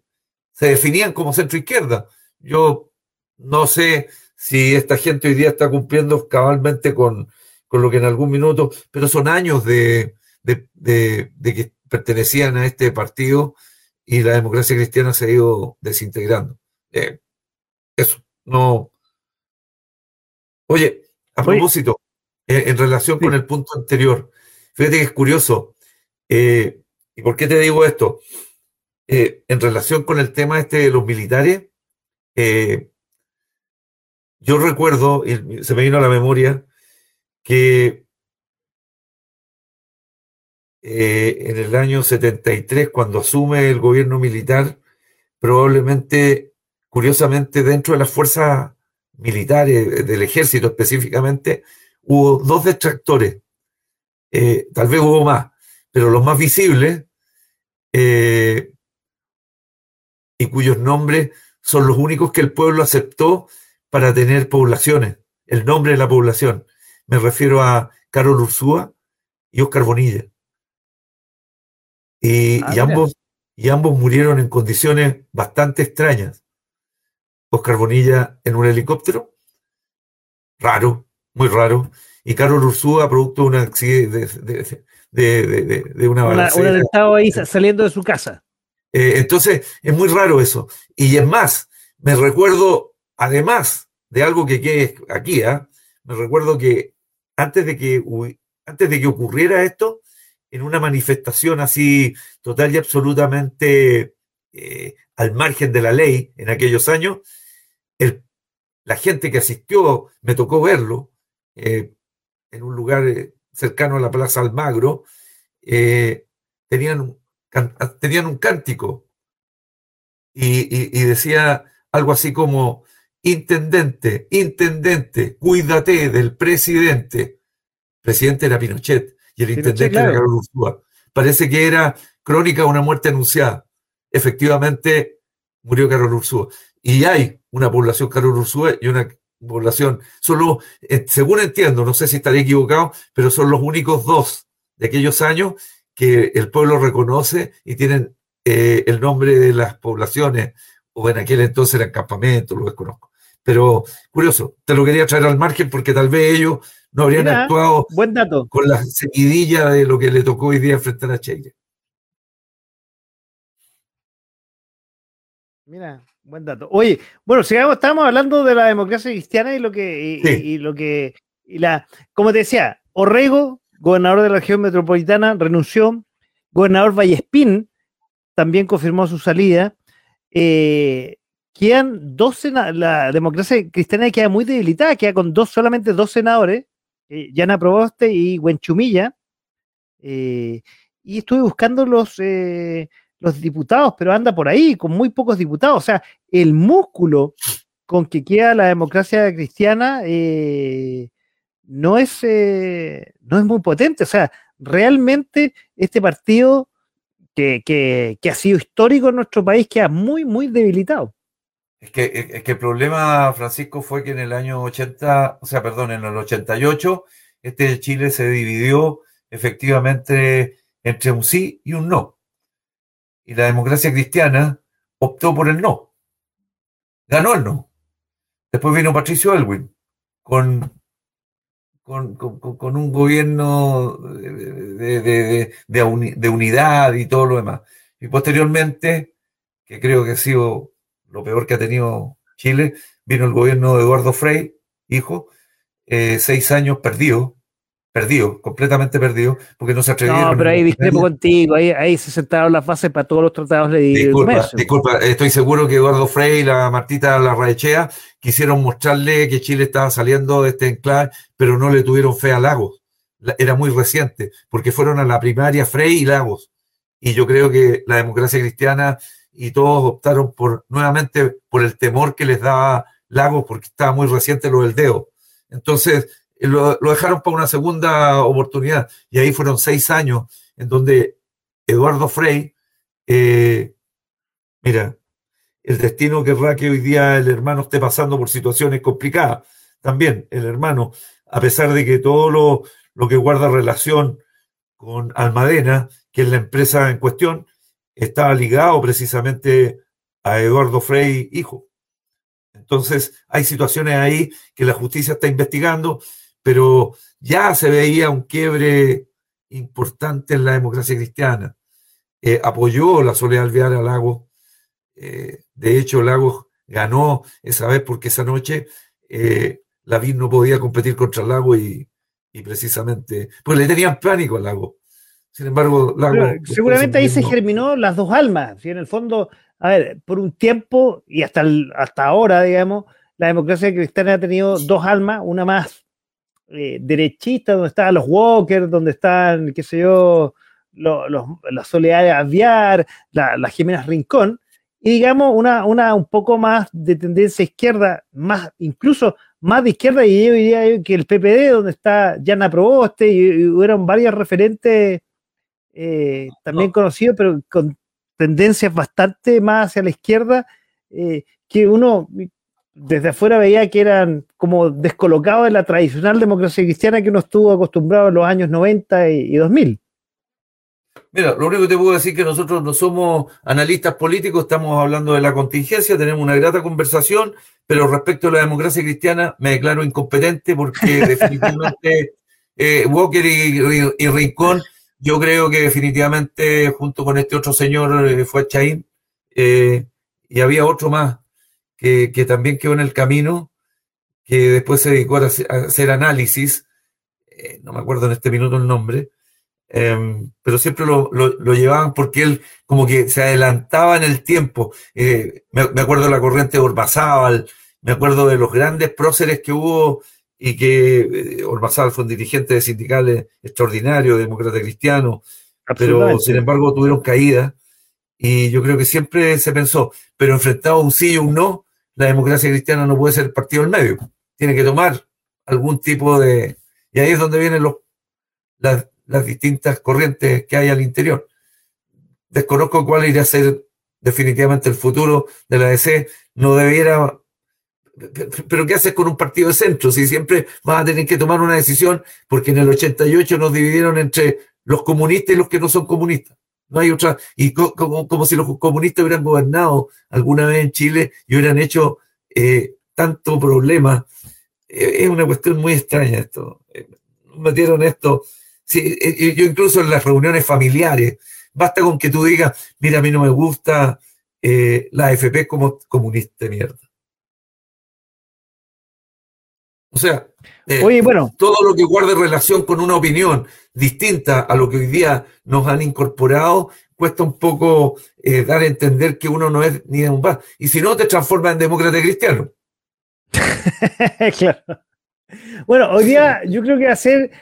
Speaker 2: se definían como centro izquierda. Yo no sé si esta gente hoy día está cumpliendo cabalmente con, con lo que en algún minuto, pero son años de, de, de que pertenecían a este partido y la democracia cristiana se ha ido desintegrando. Eh, eso, no. Oye, a propósito, eh, en relación con el punto anterior, fíjate que es curioso. Eh, ¿Y por qué te digo esto? en relación con el tema este de los militares, yo recuerdo, y se me vino a la memoria, que en el año 73, cuando asume el gobierno militar, probablemente, curiosamente, dentro de las fuerzas militares, del ejército específicamente, hubo dos detractores. Eh, tal vez hubo más, pero los más visibles eh, y cuyos nombres son los únicos que el pueblo aceptó para tener poblaciones, el nombre de la población. Me refiero a Carol Ursúa y Oscar Bonilla. Y, ah, y ambos y ambos murieron en condiciones bastante extrañas. Oscar Bonilla en un helicóptero, raro, muy raro, y Carlos Ursúa producto de, una, de, de, de, una
Speaker 1: balacera. Un estado ahí saliendo de su casa.
Speaker 2: Eh, entonces, es muy raro eso. Y es más, me recuerdo, además de algo que quede aquí, ¿ah? me recuerdo que antes de que, antes de que ocurriera esto, en una manifestación así total y absolutamente eh, al margen de la ley en aquellos años, el, la gente que asistió, me tocó verlo, eh, en un lugar eh, cercano a la Plaza Almagro, tenían, un, tenían un cántico y, y decía algo así como, intendente, intendente, cuídate del presidente. Presidente era Pinochet y el intendente era Carlos Ursúa. Parece que era crónica de una muerte anunciada. Efectivamente, murió Carlos Ursúa. Y hay una población Carlos Ursúa y una población, solo, eh, según entiendo, no sé si estaré equivocado, pero son los únicos dos de aquellos años que el pueblo reconoce y tienen eh, el nombre de las poblaciones, o en aquel entonces eran campamentos, lo desconozco. Pero curioso, te lo quería traer al margen porque tal vez ellos no habrían actuado
Speaker 1: buen dato.
Speaker 2: con la seguidilla de lo que le tocó hoy día enfrentar a Chile.
Speaker 1: Mira, buen dato. Oye, bueno, sigamos, estamos hablando de la democracia cristiana y lo que, y, lo que, y la, como te decía, Orrego, gobernador de la región metropolitana, renunció. Gobernador Vallespín también confirmó su salida. Eh, quedan dos la democracia cristiana queda muy debilitada, queda con dos, solamente dos senadores, eh, Yana Proboste y Huenchumilla, eh, y estuve buscando los, eh, los diputados, pero anda por ahí, con muy pocos diputados. O sea, el músculo con que queda la democracia cristiana no, es, no es muy potente. O sea, realmente este partido que, que, ha sido histórico en nuestro país queda muy, muy debilitado.
Speaker 2: Es que, es que el problema, Francisco, fue que en el año 80, o sea, perdón, en el 88, este Chile se dividió efectivamente entre un sí y un no. Y la democracia cristiana optó por el no. Ganó el no. Después vino Patricio Elwin con, con, con, un gobierno de, de, de, unidad y todo lo demás. Y posteriormente, que creo que ha sido lo peor que ha tenido Chile, vino el gobierno de Eduardo Frei, hijo, eh, seis años perdido, perdido, completamente perdido, porque no se atrevieron.
Speaker 1: No, pero ahí discrepo contigo, ahí, ahí se sentaron las bases para todos los tratados de
Speaker 2: disculpa, Disculpa, estoy seguro que Eduardo Frei y la Martita Larraechea quisieron mostrarle que Chile estaba saliendo de este enclave, pero no le tuvieron fe a Lagos. Era muy reciente, porque fueron a la primaria Frei y Lagos. Y yo creo que la democracia cristiana y todos optaron por nuevamente por el temor que les daba Lagos porque estaba muy reciente lo del dedo. Entonces lo, dejaron para una segunda oportunidad y ahí fueron seis años en donde Eduardo Frey, eh, mira, el destino querrá que hoy día el hermano esté pasando por situaciones complicadas. También el hermano, a pesar de que todo lo, lo que guarda relación con Almadena, que es la empresa en cuestión, estaba ligado precisamente a Eduardo Frey, hijo. Entonces, hay situaciones ahí que la justicia está investigando, pero ya se veía un quiebre importante en la democracia cristiana. Eh, apoyó la Soledad Alvear a Lagos. Eh, de hecho, Lagos ganó esa vez porque esa noche eh, la VIN no podía competir contra Lago y, y precisamente, pues le tenían pánico al Lago. Sin embargo, Lago...
Speaker 1: seguramente ahí se germinó las dos almas. Y en el fondo, a ver, por un tiempo y hasta, hasta ahora, digamos, la democracia cristiana ha tenido dos almas, una más eh, derechista, donde estaban los Walker, donde están, qué sé yo, los, los, la Soledad de Aviar, la, la Jiménez Rincón, y digamos una, una un poco más de tendencia izquierda, más incluso más de izquierda, y yo diría que el PPD, donde está Jana Proboste, y, y hubieron varios referentes eh, también conocidos, pero con tendencias bastante más hacia la izquierda, eh, que uno desde afuera veía que eran como descolocados de la tradicional democracia cristiana que uno estuvo acostumbrado en los años 90 y, y 2000.
Speaker 2: Mira, lo único que te puedo decir es que nosotros no somos analistas políticos, estamos hablando de la contingencia, tenemos una grata conversación, pero respecto a la democracia cristiana me declaro incompetente porque (laughs) definitivamente eh, Walker y, y, Rincón, yo creo que definitivamente junto con este otro señor eh, fue Chaín, eh, y había otro más que, que, también quedó en el camino, que después se dedicó a hacer, análisis, eh, no me acuerdo en este minuto el nombre, eh, pero siempre lo, lo, lo, llevaban porque él como que se adelantaba en el tiempo. Eh, me, me, acuerdo de la corriente de Ormazábal, me acuerdo de los grandes próceres que hubo y que eh, Ormazábal fue un dirigente de sindicales extraordinario, demócrata cristiano, pero sin embargo tuvieron caída y yo creo que siempre se pensó, pero enfrentado a un sí y un no, la democracia cristiana no puede ser partido del medio, tiene que tomar algún tipo de... Y ahí es donde vienen las, distintas corrientes que hay al interior. Desconozco cuál iría a ser definitivamente el futuro de la DC. No debiera. Pero ¿qué haces con un partido de centro? Si siempre vas a tener que tomar una decisión, porque en el 88 nos dividieron entre los comunistas y los que no son comunistas. No hay otra. Y co como, como, si los comunistas hubieran gobernado alguna vez en Chile y hubieran hecho eh, tanto problema. Eh, es una cuestión muy extraña esto. Eh, metieron esto Sí, yo incluso en las reuniones familiares, basta con que tú digas, mira, a mí no me gusta la AFP como comunista de mierda. O sea,
Speaker 1: eh, Oye, bueno.
Speaker 2: todo lo que guarde relación con una opinión distinta a lo que hoy día nos han incorporado, cuesta un poco eh, dar a entender que uno no es ni de un paz. Y si no, te transforma en demócrata cristiano. (laughs)
Speaker 1: claro. Bueno, hoy día yo creo que hacer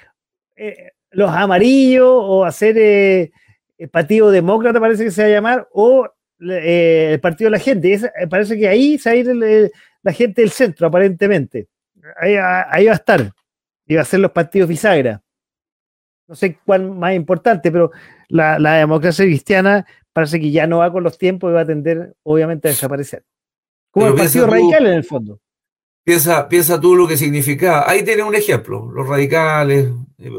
Speaker 1: eh, los amarillos o hacer eh, el Partido Demócrata, parece que se va a llamar, o eh, el Partido de la Gente. Es, parece que ahí se va a ir el, el, la gente del centro, aparentemente. Ahí, ahí, va a estar. Va a ser los partidos bisagra. No sé cuál más importante, pero la, la, democracia cristiana parece que ya no va con los tiempos y va a tender, obviamente, a desaparecer. Como pero el Partido Radical, en el fondo.
Speaker 2: Piensa, piensa tú lo que significa. Ahí tienes un ejemplo. Los radicales eh,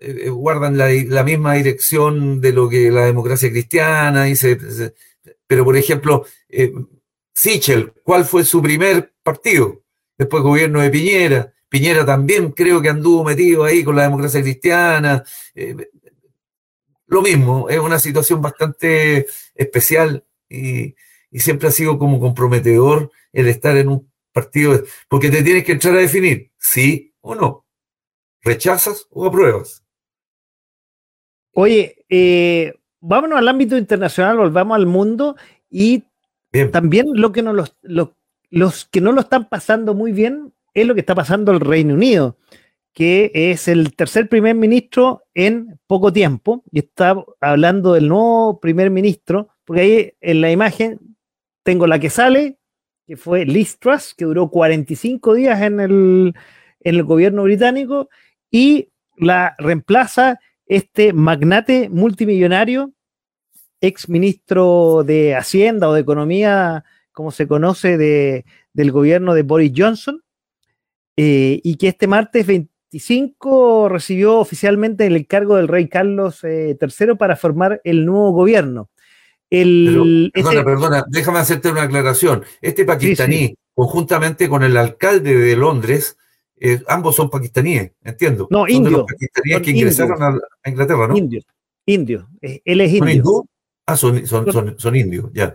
Speaker 2: eh, guardan la, la, misma dirección de lo que la democracia cristiana. Se, pero, por ejemplo, eh, Sichel, ¿cuál fue su primer partido? Después gobierno de Piñera. Piñera también creo que anduvo metido ahí con la democracia cristiana. Eh, lo mismo, es una situación bastante especial y, y siempre ha sido como comprometedor el estar en un partido, porque te tienes que entrar a definir sí o no. ¿Rechazas o apruebas?
Speaker 1: Oye, eh, vámonos al ámbito internacional, volvamos al mundo y bien. también lo que no los, los, que no lo están pasando muy bien es lo que está pasando el Reino Unido, que es el tercer primer ministro en poco tiempo, y está hablando del nuevo primer ministro, porque ahí en la imagen tengo la que sale que fue Liz Truss, que duró 45 días en el, en el gobierno británico, y la reemplaza este magnate multimillonario, ex ministro de Hacienda o de Economía como se conoce, de, del gobierno de Boris Johnson, eh, y que este martes 25 recibió oficialmente el encargo del rey Carlos III eh, para formar el nuevo gobierno.
Speaker 2: El, perdona, perdona, déjame hacerte una aclaración. Este pakistaní, conjuntamente con el alcalde de Londres, eh, ambos son pakistaníes, entiendo.
Speaker 1: No, indios.
Speaker 2: pakistaníes que ingresaron a, Inglaterra, ¿no?
Speaker 1: Indios. Indio. Él es indio.
Speaker 2: Ah, son, son, son indios, ya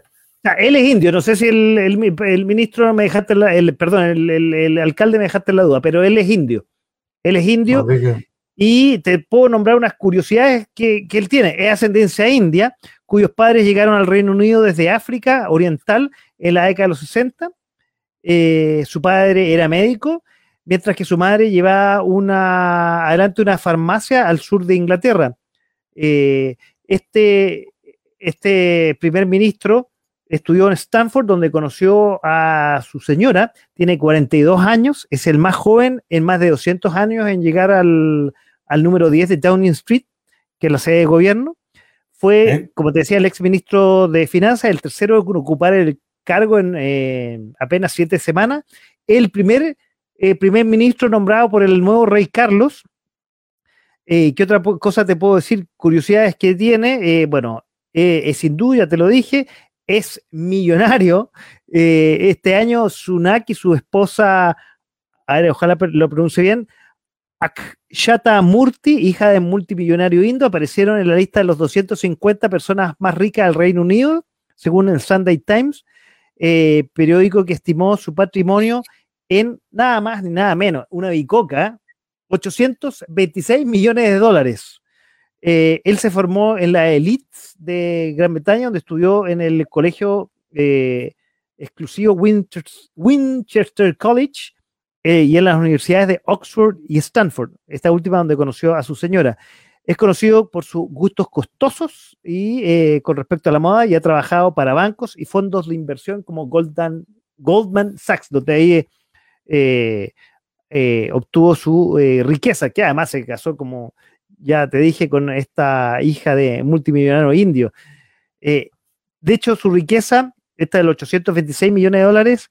Speaker 1: él es indio, no sé si el, ministro me dejaste la, el, perdón, el, alcalde me dejaste la duda, pero él es indio. Él es indio y te puedo nombrar unas curiosidades que, él tiene. Es ascendencia india, cuyos padres llegaron al Reino Unido desde África Oriental en la década de los 60. Eh, su padre era médico, mientras que su madre llevaba una, adelante una farmacia al sur de Inglaterra. Eh, este, este primer ministro estudió en Stanford, donde conoció a su señora, tiene 42 años, es el más joven en más de 200 años en llegar al, número 10 de Downing Street, que es la sede de gobierno. Fue, como te decía, el ex ministro de Finanzas, el tercero en ocupar el cargo en eh, apenas siete semanas. El primer eh, primer ministro nombrado por el nuevo rey Carlos. Eh, ¿Qué otra cosa te puedo decir? Curiosidades que tiene. bueno, es hindú, ya te lo dije, es millonario. Eh, este año Sunak y su esposa, a ver, ojalá lo pronuncie bien, Akshata Murti, hija de multimillonario indo, aparecieron en la lista de los 250 personas más ricas del Reino Unido, según el Sunday Times, eh, periódico que estimó su patrimonio en nada más ni nada menos, una bicoca, 826 millones de dólares. Eh, él se formó en la elite de Gran Bretaña, donde estudió en el colegio eh, exclusivo Winchester, College eh, y en las universidades de Oxford y Stanford, esta última donde conoció a su señora. Es conocido por sus gustos costosos y con respecto a la moda y ha trabajado para bancos y fondos de inversión como Goldman, Goldman Sachs, donde ahí obtuvo su riqueza, que además se casó como ya te dije, con esta hija de multimillonario indio. Eh, de hecho, su riqueza, esta de los 826 millones de dólares,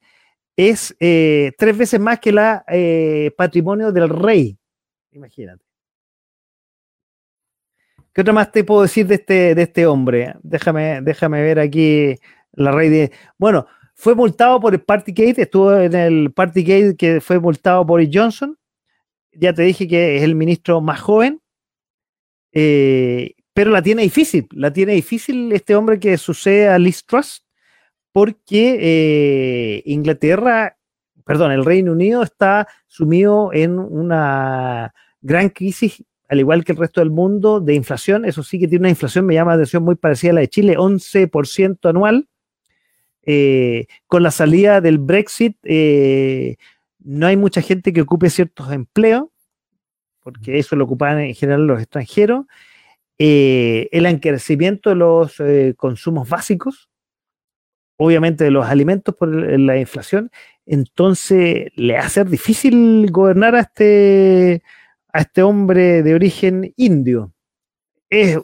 Speaker 1: es eh, tres veces más que la eh, patrimonio del rey. Imagínate. ¿Qué otra más te puedo decir de este, de este hombre? Déjame, déjame ver aquí la rey de. Bueno, fue multado por el Partygate, estuvo en el Partygate que fue multado por Johnson. Ya te dije que es el ministro más joven. Eh, pero la tiene difícil, la tiene difícil este hombre que sucede a Liz Truss, porque eh, Inglaterra, perdón, el Reino Unido está sumido en una gran crisis, al igual que el resto del mundo, de inflación. Eso sí que tiene una inflación, me llama la atención, muy parecida a la de Chile, 11% anual. Eh, con la salida del Brexit, no hay mucha gente que ocupe ciertos empleos porque eso lo ocupan en general los extranjeros, eh, el encarecimiento de los eh, consumos básicos, obviamente de los alimentos por la inflación, entonces le hace difícil gobernar a este, a este hombre de origen indio. Es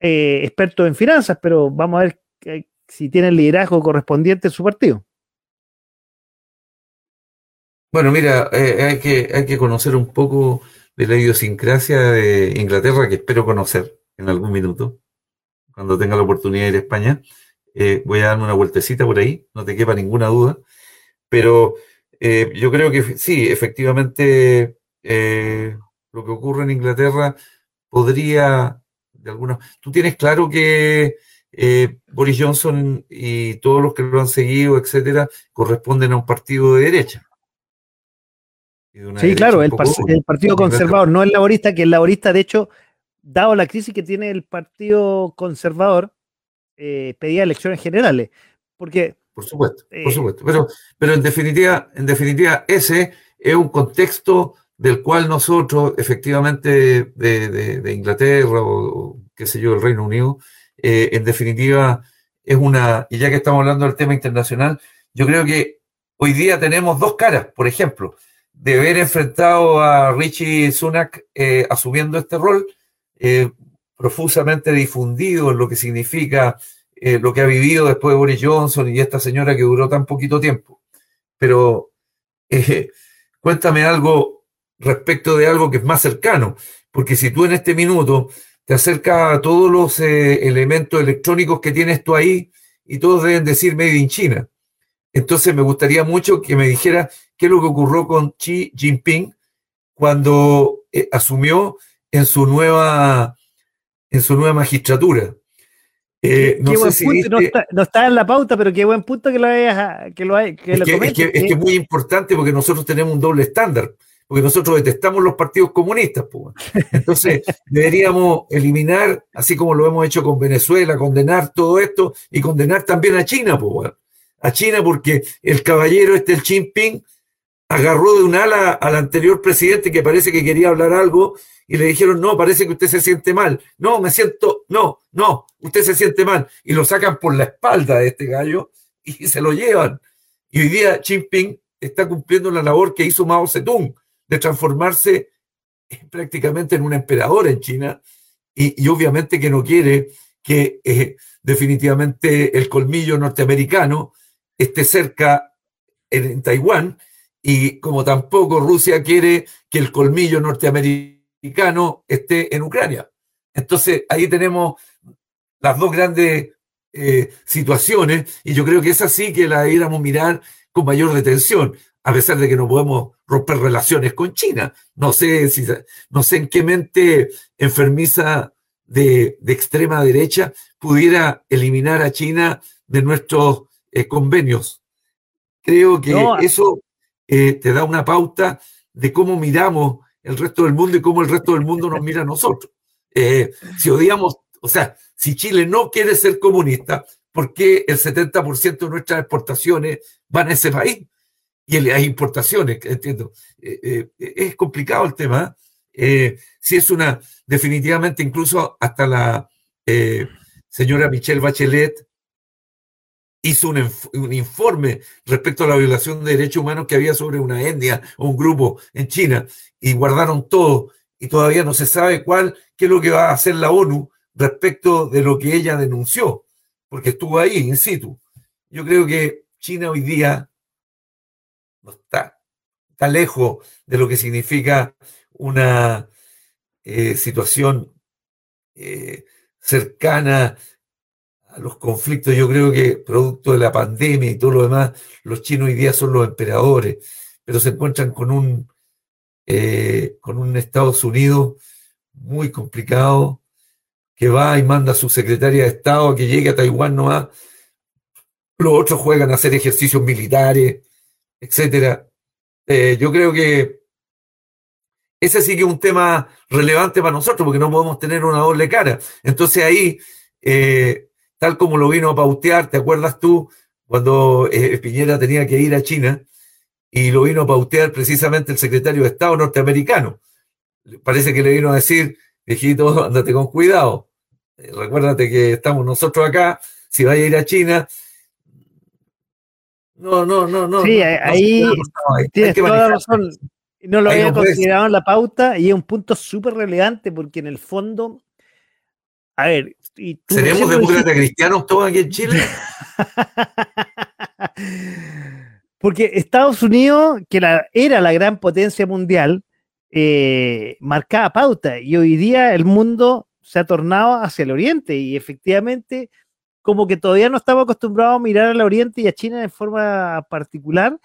Speaker 1: eh, experto en finanzas, pero vamos a ver si tiene el liderazgo correspondiente en su partido.
Speaker 2: Bueno, mira, hay, que, hay que conocer un poco de la idiosincrasia de Inglaterra que espero conocer en algún minuto, cuando tenga la oportunidad de ir a España. Eh, voy a darme una vueltecita por ahí, no te quepa ninguna duda. Pero eh, yo creo que sí, efectivamente, eh, lo que ocurre en Inglaterra podría, de alguna... Tú tienes claro que Boris Johnson y todos los que lo han seguido, etcétera, corresponden a un partido de derecha.
Speaker 1: Sí, claro, el, Partido Conservador, no el laborista, que el laborista, de hecho, dado la crisis que tiene el Partido Conservador, eh, pedía elecciones generales. Porque.
Speaker 2: Por supuesto, por eh, supuesto. Pero, pero en definitiva, en definitiva, ese es un contexto del cual nosotros, efectivamente, de, Inglaterra o, qué sé yo, el Reino Unido, eh, en definitiva, es una, y ya que estamos hablando del tema internacional, yo creo que hoy día tenemos dos caras, por ejemplo de haber enfrentado a Richie Sunak eh, asumiendo este rol, eh, profusamente difundido en lo que significa eh, lo que ha vivido después de Boris Johnson y esta señora que duró tan poquito tiempo. Pero cuéntame algo respecto de algo que es más cercano, porque si tú en este minuto te acercas a todos los elementos electrónicos que tienes tú ahí y todos deben decir Made in China. Entonces me gustaría mucho que me dijera qué es lo que ocurrió con Xi Jinping cuando asumió en su nueva en su nueva magistratura.
Speaker 1: Eh, no, está, en la pauta, pero qué buen punto que lo hayas que lo, que
Speaker 2: es, que, es, muy importante porque nosotros tenemos un doble estándar, porque nosotros detestamos los partidos comunistas. Pues. Entonces, (laughs) deberíamos eliminar, así como lo hemos hecho con Venezuela, condenar todo esto y condenar también a China, pues, a China porque el caballero este, el Jinping, agarró de un ala al anterior presidente que parece que quería hablar algo y le dijeron, no, parece que usted se siente mal. No, me siento, no, no, usted se siente mal. Y lo sacan por la espalda de este gallo y (laughs) se lo llevan. Y hoy día Xi Jinping está cumpliendo la labor que hizo Mao Zedong de transformarse prácticamente en un emperador en China y, obviamente que no quiere que eh, definitivamente el colmillo norteamericano esté cerca en Taiwán y como tampoco Rusia quiere que el colmillo norteamericano esté en Ucrania. Entonces ahí tenemos las dos grandes eh, situaciones y yo creo que es así que la debiéramos mirar con mayor detención, a pesar de que no podemos romper relaciones con China. No sé, si, no sé en qué mente enfermiza de, extrema derecha pudiera eliminar a China de nuestros eh, convenios. Creo que eso eh, te da una pauta de cómo miramos el resto del mundo y cómo el resto del mundo nos mira a nosotros. Eh, si odiamos, o sea, si Chile no quiere ser comunista, ¿por qué el 70% de nuestras exportaciones van a ese país? Y hay importaciones, entiendo. Eh, es complicado el tema. si es una, definitivamente, incluso hasta la señora Michelle Bachelet hizo un, informe respecto a la violación de derechos humanos que había sobre una etnia o un grupo en China y guardaron todo y todavía no se sabe cuál, qué es lo que va a hacer la ONU respecto de lo que ella denunció, porque estuvo ahí, in situ. Yo creo que China hoy día no está, está lejos de lo que significa una eh, situación eh, cercana los conflictos, yo creo que producto de la pandemia y todo lo demás, los chinos hoy día son los emperadores, pero se encuentran con un, eh, con un Estados Unidos muy complicado, que va y manda a su secretaria de Estado que llegue a Taiwán nomás. Los otros juegan a hacer ejercicios militares, etcétera. Eh, yo creo que ese sí que es un tema relevante para nosotros, porque no podemos tener una doble cara. Entonces ahí eh, tal como lo vino a pautear, ¿te acuerdas tú cuando eh, Piñera tenía que ir a China y lo vino a pautear precisamente el secretario de Estado norteamericano? Parece que le vino a decir, viejito, andate con cuidado. Eh, recuérdate que estamos nosotros acá, si vaya a ir a China. No, no, no, no.
Speaker 1: Sí, ahí, tienes toda la razón. No lo había considerado en la pauta y es un punto súper relevante porque en el fondo, a ver,
Speaker 2: ¿Seremos demócratas cristianos todos aquí en Chile? (laughs)
Speaker 1: Porque Estados Unidos, que era la gran potencia mundial, eh, marcaba pauta y hoy día el mundo se ha tornado hacia el oriente y efectivamente como que todavía no estamos acostumbrados a mirar al oriente y a China de forma particular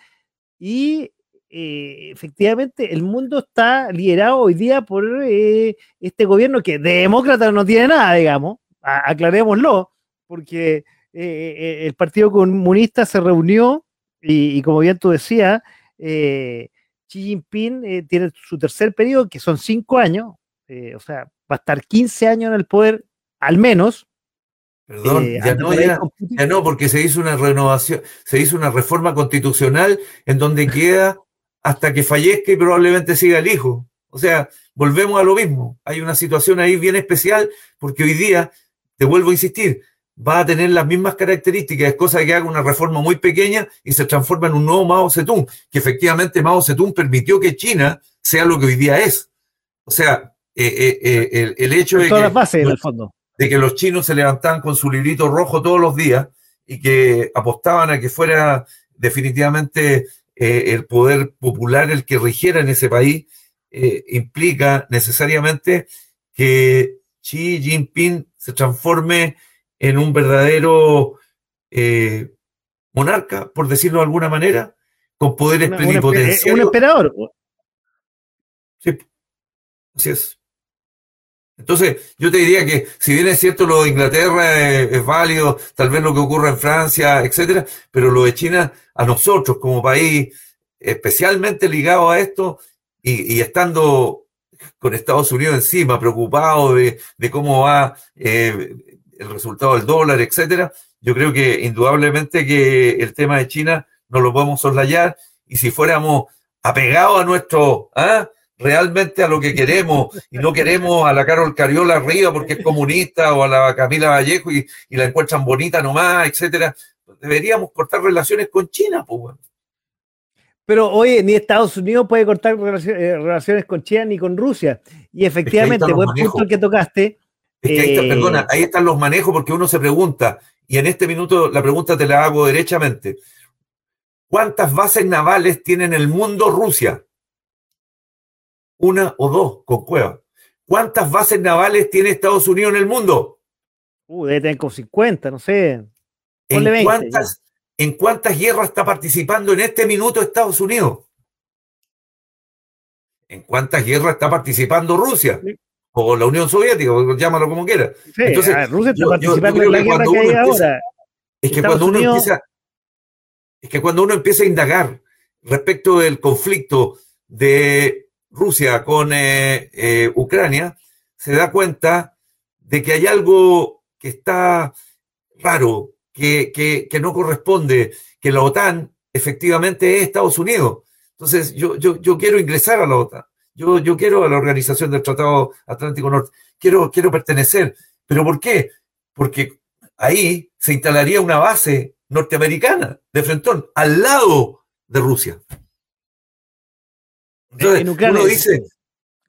Speaker 1: y eh, efectivamente el mundo está liderado hoy día por eh, este gobierno que de demócrata no tiene nada, digamos, aclarémoslo, porque eh, eh, el Partido Comunista se reunió y, como bien tú decías, eh, Xi Jinping tiene su tercer periodo, que son cinco años, o sea, va a estar 15 años en el poder, al menos.
Speaker 2: Perdón, ya, no, ya, no, porque se hizo una renovación, se hizo una reforma constitucional en donde queda hasta que fallezca y probablemente siga el hijo. O sea, volvemos a lo mismo. Hay una situación ahí bien especial porque hoy día te vuelvo a insistir, va a tener las mismas características, es cosa de que haga una reforma muy pequeña y se transforma en un nuevo Mao Zedong, que efectivamente Mao Zedong permitió que China sea lo que hoy día es. O sea, eh, eh, eh, el, hecho de
Speaker 1: que... en el fondo.
Speaker 2: de que los chinos se levantaban con su librito rojo todos los días y que apostaban a que fuera definitivamente eh, el poder popular el que rigiera en ese país, implica necesariamente que Xi Jinping se transforme en un verdadero eh, monarca, por decirlo de alguna manera, con poderes plenipotenciarios.
Speaker 1: Un emperador.
Speaker 2: Sí, así es. Entonces, yo te diría que si bien es cierto lo de Inglaterra es, válido, tal vez lo que ocurra en Francia, etcétera, pero lo de China, a nosotros como país, especialmente ligado a esto y, estando con Estados Unidos encima, preocupado de, cómo va eh, el resultado del dólar, etcétera, yo creo que indudablemente que el tema de China no lo podemos soslayar. Y si fuéramos apegados a nuestro, ¿ah? realmente a lo que queremos y no queremos a la Carol Cariola arriba porque es comunista o a la Camila Vallejo y, la encuentran bonita nomás, etcétera, deberíamos cortar relaciones con China, pues
Speaker 1: Pero oye, ni Estados Unidos puede cortar eh, relaciones con China ni con Rusia. Y efectivamente, buen punto el que tocaste.
Speaker 2: Es que ahí está, perdona, eh, ahí están los manejos porque uno se pregunta, y en este minuto la pregunta te la hago derechamente. ¿Cuántas bases navales tiene en el mundo Rusia? Una o dos con cueva. ¿Cuántas bases navales tiene Estados Unidos en el mundo?
Speaker 1: Uh, debe tener como 50, no sé.
Speaker 2: ¿En, cuántas, ¿En cuántas guerras está participando en este minuto Estados Unidos? ¿En cuántas guerras está participando Rusia? O la Unión Soviética, llámalo como quiera.
Speaker 1: Entonces, Rusia está participando en la guerra que hay ahora.
Speaker 2: Es que cuando uno empieza es que cuando uno empieza a indagar respecto del conflicto de Rusia con eh, eh, Ucrania, se da cuenta de que hay algo que está raro, que, que, no corresponde, que la OTAN efectivamente es Estados Unidos. Entonces, yo, yo, yo quiero ingresar a la OTAN, yo, yo quiero a la Organización del Tratado Atlántico Norte, quiero, quiero pertenecer. ¿Pero por qué? Porque ahí se instalaría una base norteamericana de Frentón, al lado de Rusia. Entonces, uno dice,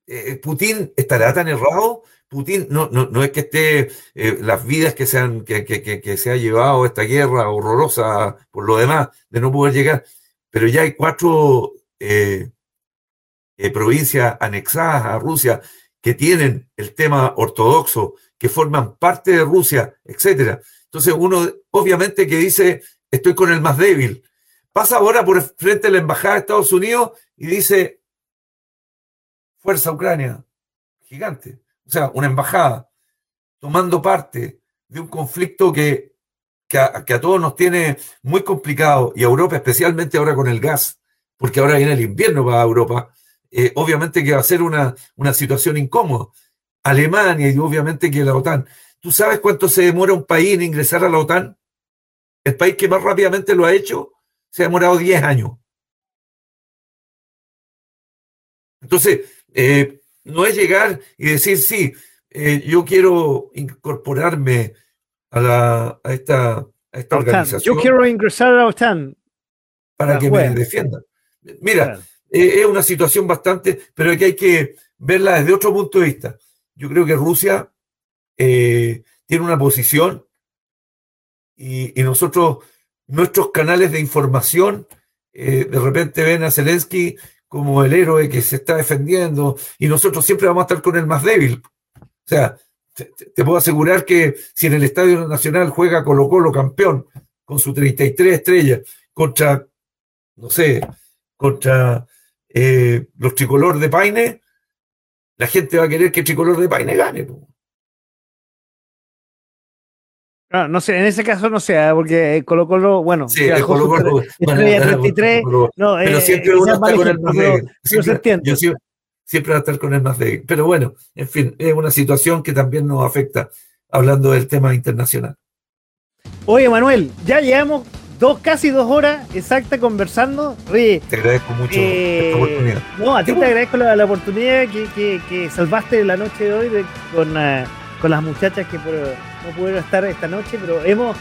Speaker 2: eh, Putin estará tan errado. Putin no, no, es que esté eh, las vidas que se, han, que, que, se ha llevado esta guerra horrorosa por lo demás, de no poder llegar, pero ya hay cuatro eh, provincias anexadas a Rusia que tienen el tema ortodoxo, que forman parte de Rusia, etcétera. Entonces uno obviamente que dice, estoy con el más débil. Pasa ahora por frente de la Embajada de Estados Unidos y dice, Fuerza Ucrania, gigante. O sea, una embajada tomando parte de un conflicto que, que, a, todos nos tiene muy complicado y a Europa especialmente ahora con el gas, porque ahora viene el invierno para Europa. Eh, obviamente que va a ser una, una situación incómoda. Alemania y obviamente que la OTAN. ¿Tú sabes cuánto se demora un país en ingresar a la OTAN? El país que más rápidamente lo ha hecho se ha demorado 10 años. Entonces, eh, no es llegar y decir, sí, eh, yo quiero incorporarme a, la, a esta, esta organización.
Speaker 1: Yo quiero ingresar a la OTAN.
Speaker 2: Para que me defiendan. Mira, eh, es una situación bastante, pero que hay que verla desde otro punto de vista. Yo creo que Rusia eh, tiene una posición y, nosotros, nuestros canales de información, de repente ven a Zelensky como el héroe que se está defendiendo y nosotros siempre vamos a estar con el más débil. O sea, te, puedo asegurar que si en el Estadio Nacional juega Colo Colo campeón con su 33 estrellas contra, no sé, contra eh, los tricolor de Paine, la gente va a querer que tricolor de Paine gane.
Speaker 1: Ah, no sé, en ese caso no sé, ¿eh? porque Colo Colo, bueno,
Speaker 2: sí, Colo Colo, bueno, 33, no, pero eh, siempre uno está con el más débil. Siempre, yo siempre, siempre va a estar con el más débil. Pero bueno, en fin, es una situación que también nos afecta, hablando del tema internacional.
Speaker 1: Oye, Manuel, ya llevamos dos, casi dos horas exactas conversando.
Speaker 2: te agradezco mucho
Speaker 1: eh, esta oportunidad. No, a ti te agradezco la, oportunidad que, que, salvaste la noche de hoy con, con las muchachas que por no pudieron estar esta noche, pero hemos,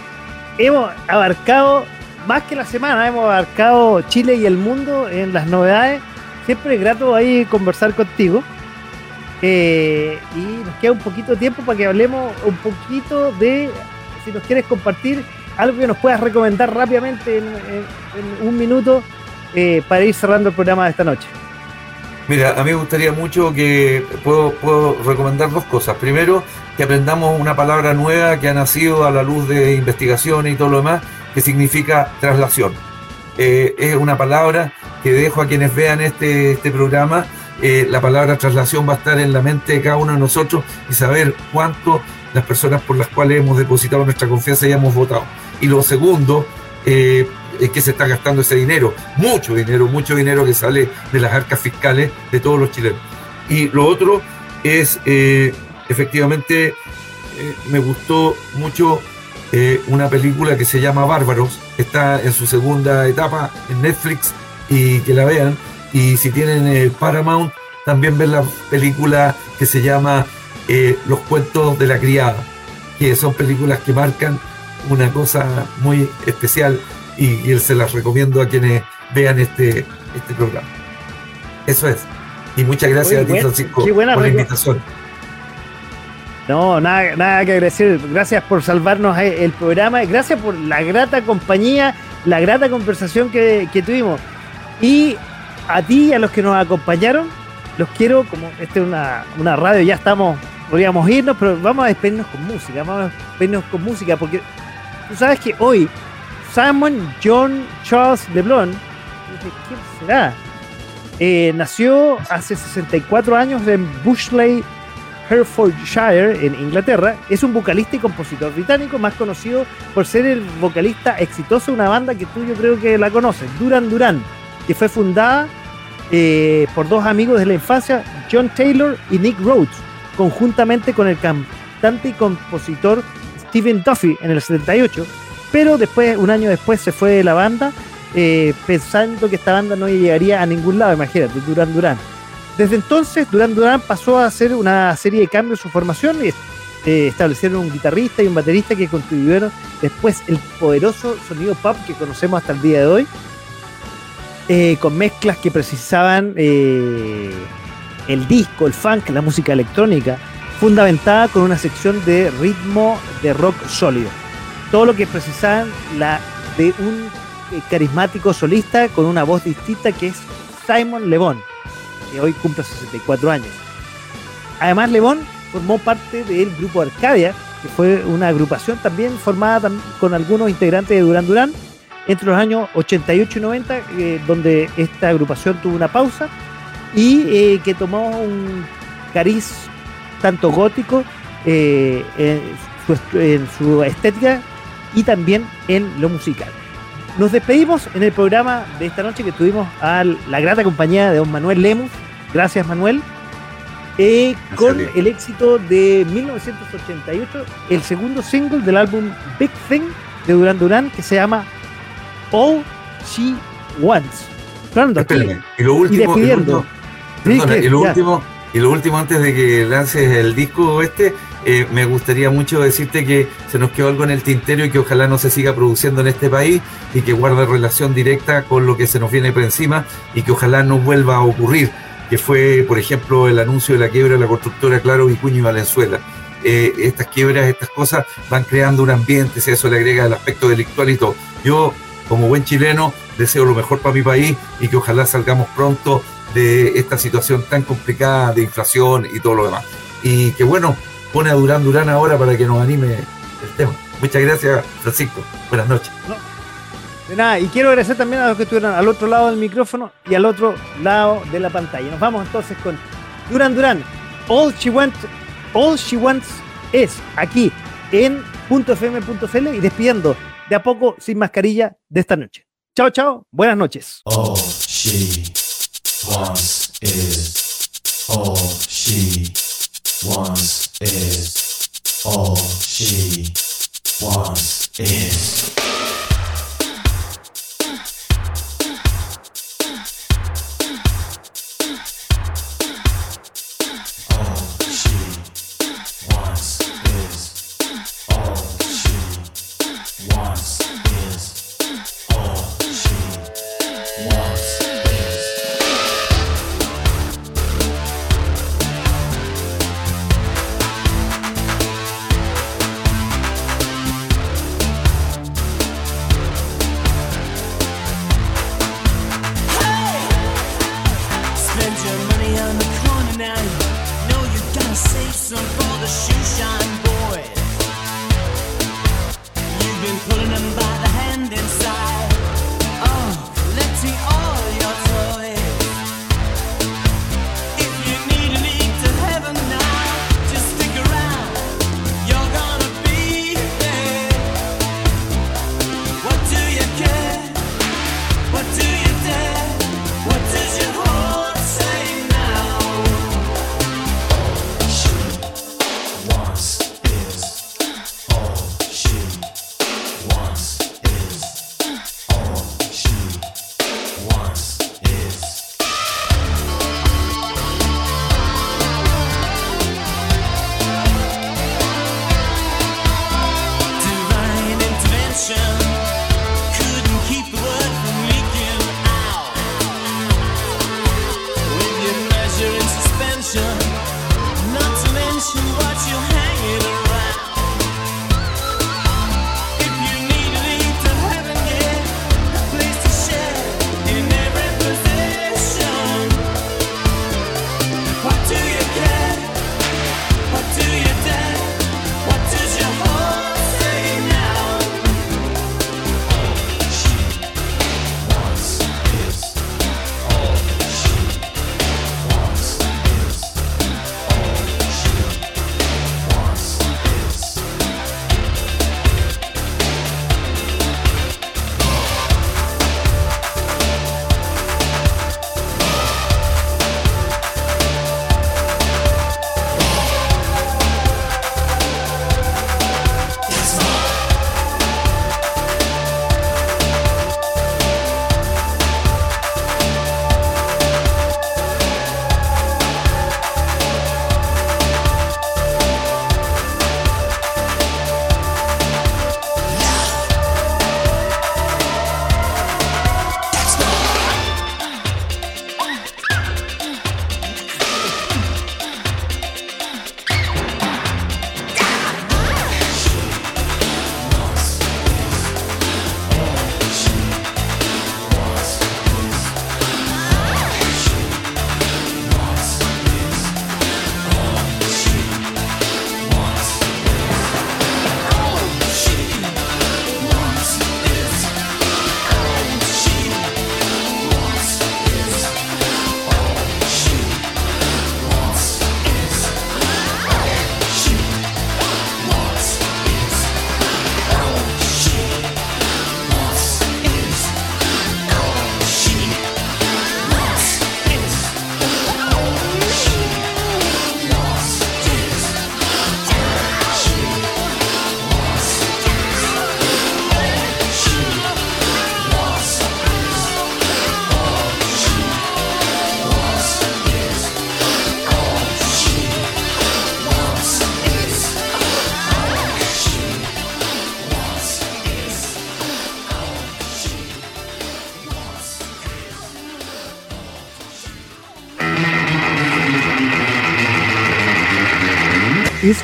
Speaker 1: hemos abarcado más que la semana, hemos abarcado Chile y el mundo en las novedades. Siempre es grato ahí conversar contigo. Eh, y nos queda un poquito de tiempo para que hablemos un poquito de, si nos quieres compartir algo que nos puedas recomendar rápidamente en, un minuto eh, para ir cerrando el programa de esta noche.
Speaker 2: Mira, a mí me gustaría mucho que puedo, recomendar dos cosas. Primero, que aprendamos una palabra nueva que ha nacido a la luz de investigaciones y todo lo demás, que significa traslación. Eh, es una palabra que dejo a quienes vean este, este programa. Eh, la palabra traslación va a estar en la mente de cada uno de nosotros y saber cuánto las personas por las cuales hemos depositado nuestra confianza y hemos votado. Y lo segundo, eh, es que se está gastando ese dinero, mucho dinero, mucho dinero que sale de las arcas fiscales de todos los chilenos. Y lo otro es, eh, efectivamente, eh, me gustó mucho una película que se llama Bárbaros, está en su segunda etapa en Netflix y que la vean. Y si tienen Paramount, también ven la película que se llama Los cuentos de la criada, que son películas que marcan una cosa muy especial y, se las recomiendo a quienes vean este, este programa. Eso es. Y muchas gracias a ti, Francisco, por la invitación.
Speaker 1: No, nada, nada que agradecer. Gracias por salvarnos eh, el programa. Gracias por la grata compañía, la grata conversación que, tuvimos. Y a ti y a los que nos acompañaron, los quiero, como esta es una, una radio, ya estamos, podríamos irnos, pero vamos a despedirnos con música. Vamos a despedirnos con música porque tú sabes que hoy Simon John Charles LeBlanc, ¿quién será? Eh, nació hace 64 años en Bushley, Herefordshire, en Inglaterra. Es un vocalista y compositor británico, más conocido por ser el vocalista exitoso de una banda que tú yo creo que la conoces, Duran Duran, que fue fundada eh, por dos amigos de la infancia, John Taylor y Nick Rhodes, conjuntamente con el cantante y compositor Stephen Duffy en el 78 pero después, un año después, se fue de la banda eh, pensando que esta banda no llegaría a ningún lado, imagínate, Duran Duran. Desde entonces, Duran Duran pasó a hacer una serie de cambios en su formación y eh, establecieron un guitarrista y un baterista que contribuyeron después el poderoso sonido pop que conocemos hasta el día de hoy, eh, con mezclas que precisaban el disco, el funk, la música electrónica, fundamentada con una sección de ritmo de rock sólido todo lo que precisaban de un eh, carismático solista con una voz distinta que es Simon Le que hoy cumple 64 años. Además, Le formó parte del grupo Arcadia, que fue una agrupación también formada con algunos integrantes de Duran Duran entre los años 88 y 90, eh, donde esta agrupación tuvo una pausa y eh, que tomó un cariz tanto gótico en su estética y también en lo musical. Nos despedimos en el programa de esta noche que tuvimos a la grata compañía de don Manuel Lemus. Gracias, Manuel. Eh, con el éxito de 1988, el segundo single del álbum Big Thing de Duran Duran, que se llama All She Wants.
Speaker 2: y lo último, y lo último, y lo último antes de que lances el disco este, eh, me gustaría mucho decirte que se nos quedó algo en el tintero y que ojalá no se siga produciendo en este país y que guarde relación directa con lo que se nos viene por encima y que ojalá no vuelva a ocurrir, que fue, por ejemplo, el anuncio de la quiebra de la constructora Claro Vicuña y Valenzuela. Eh, estas quiebras, estas cosas van creando un ambiente, si eso le agrega el aspecto delictual y todo. Yo, como buen chileno, deseo lo mejor para mi país y que ojalá salgamos pronto de esta situación tan complicada de inflación y todo lo demás. Y que bueno, pone a Durán Durán ahora para que nos anime el tema. Muchas gracias, Francisco. Buenas noches.
Speaker 1: de nada, y quiero agradecer también a los que estuvieron al otro lado del micrófono y al otro lado de la pantalla. Nos vamos entonces con Durán Durán. All She Wants, All She Wants es aquí en .fm.cl y despidiendo de a poco sin mascarilla de esta noche. Chao, chao. Buenas noches. All she wants is all she wants is all she wants is.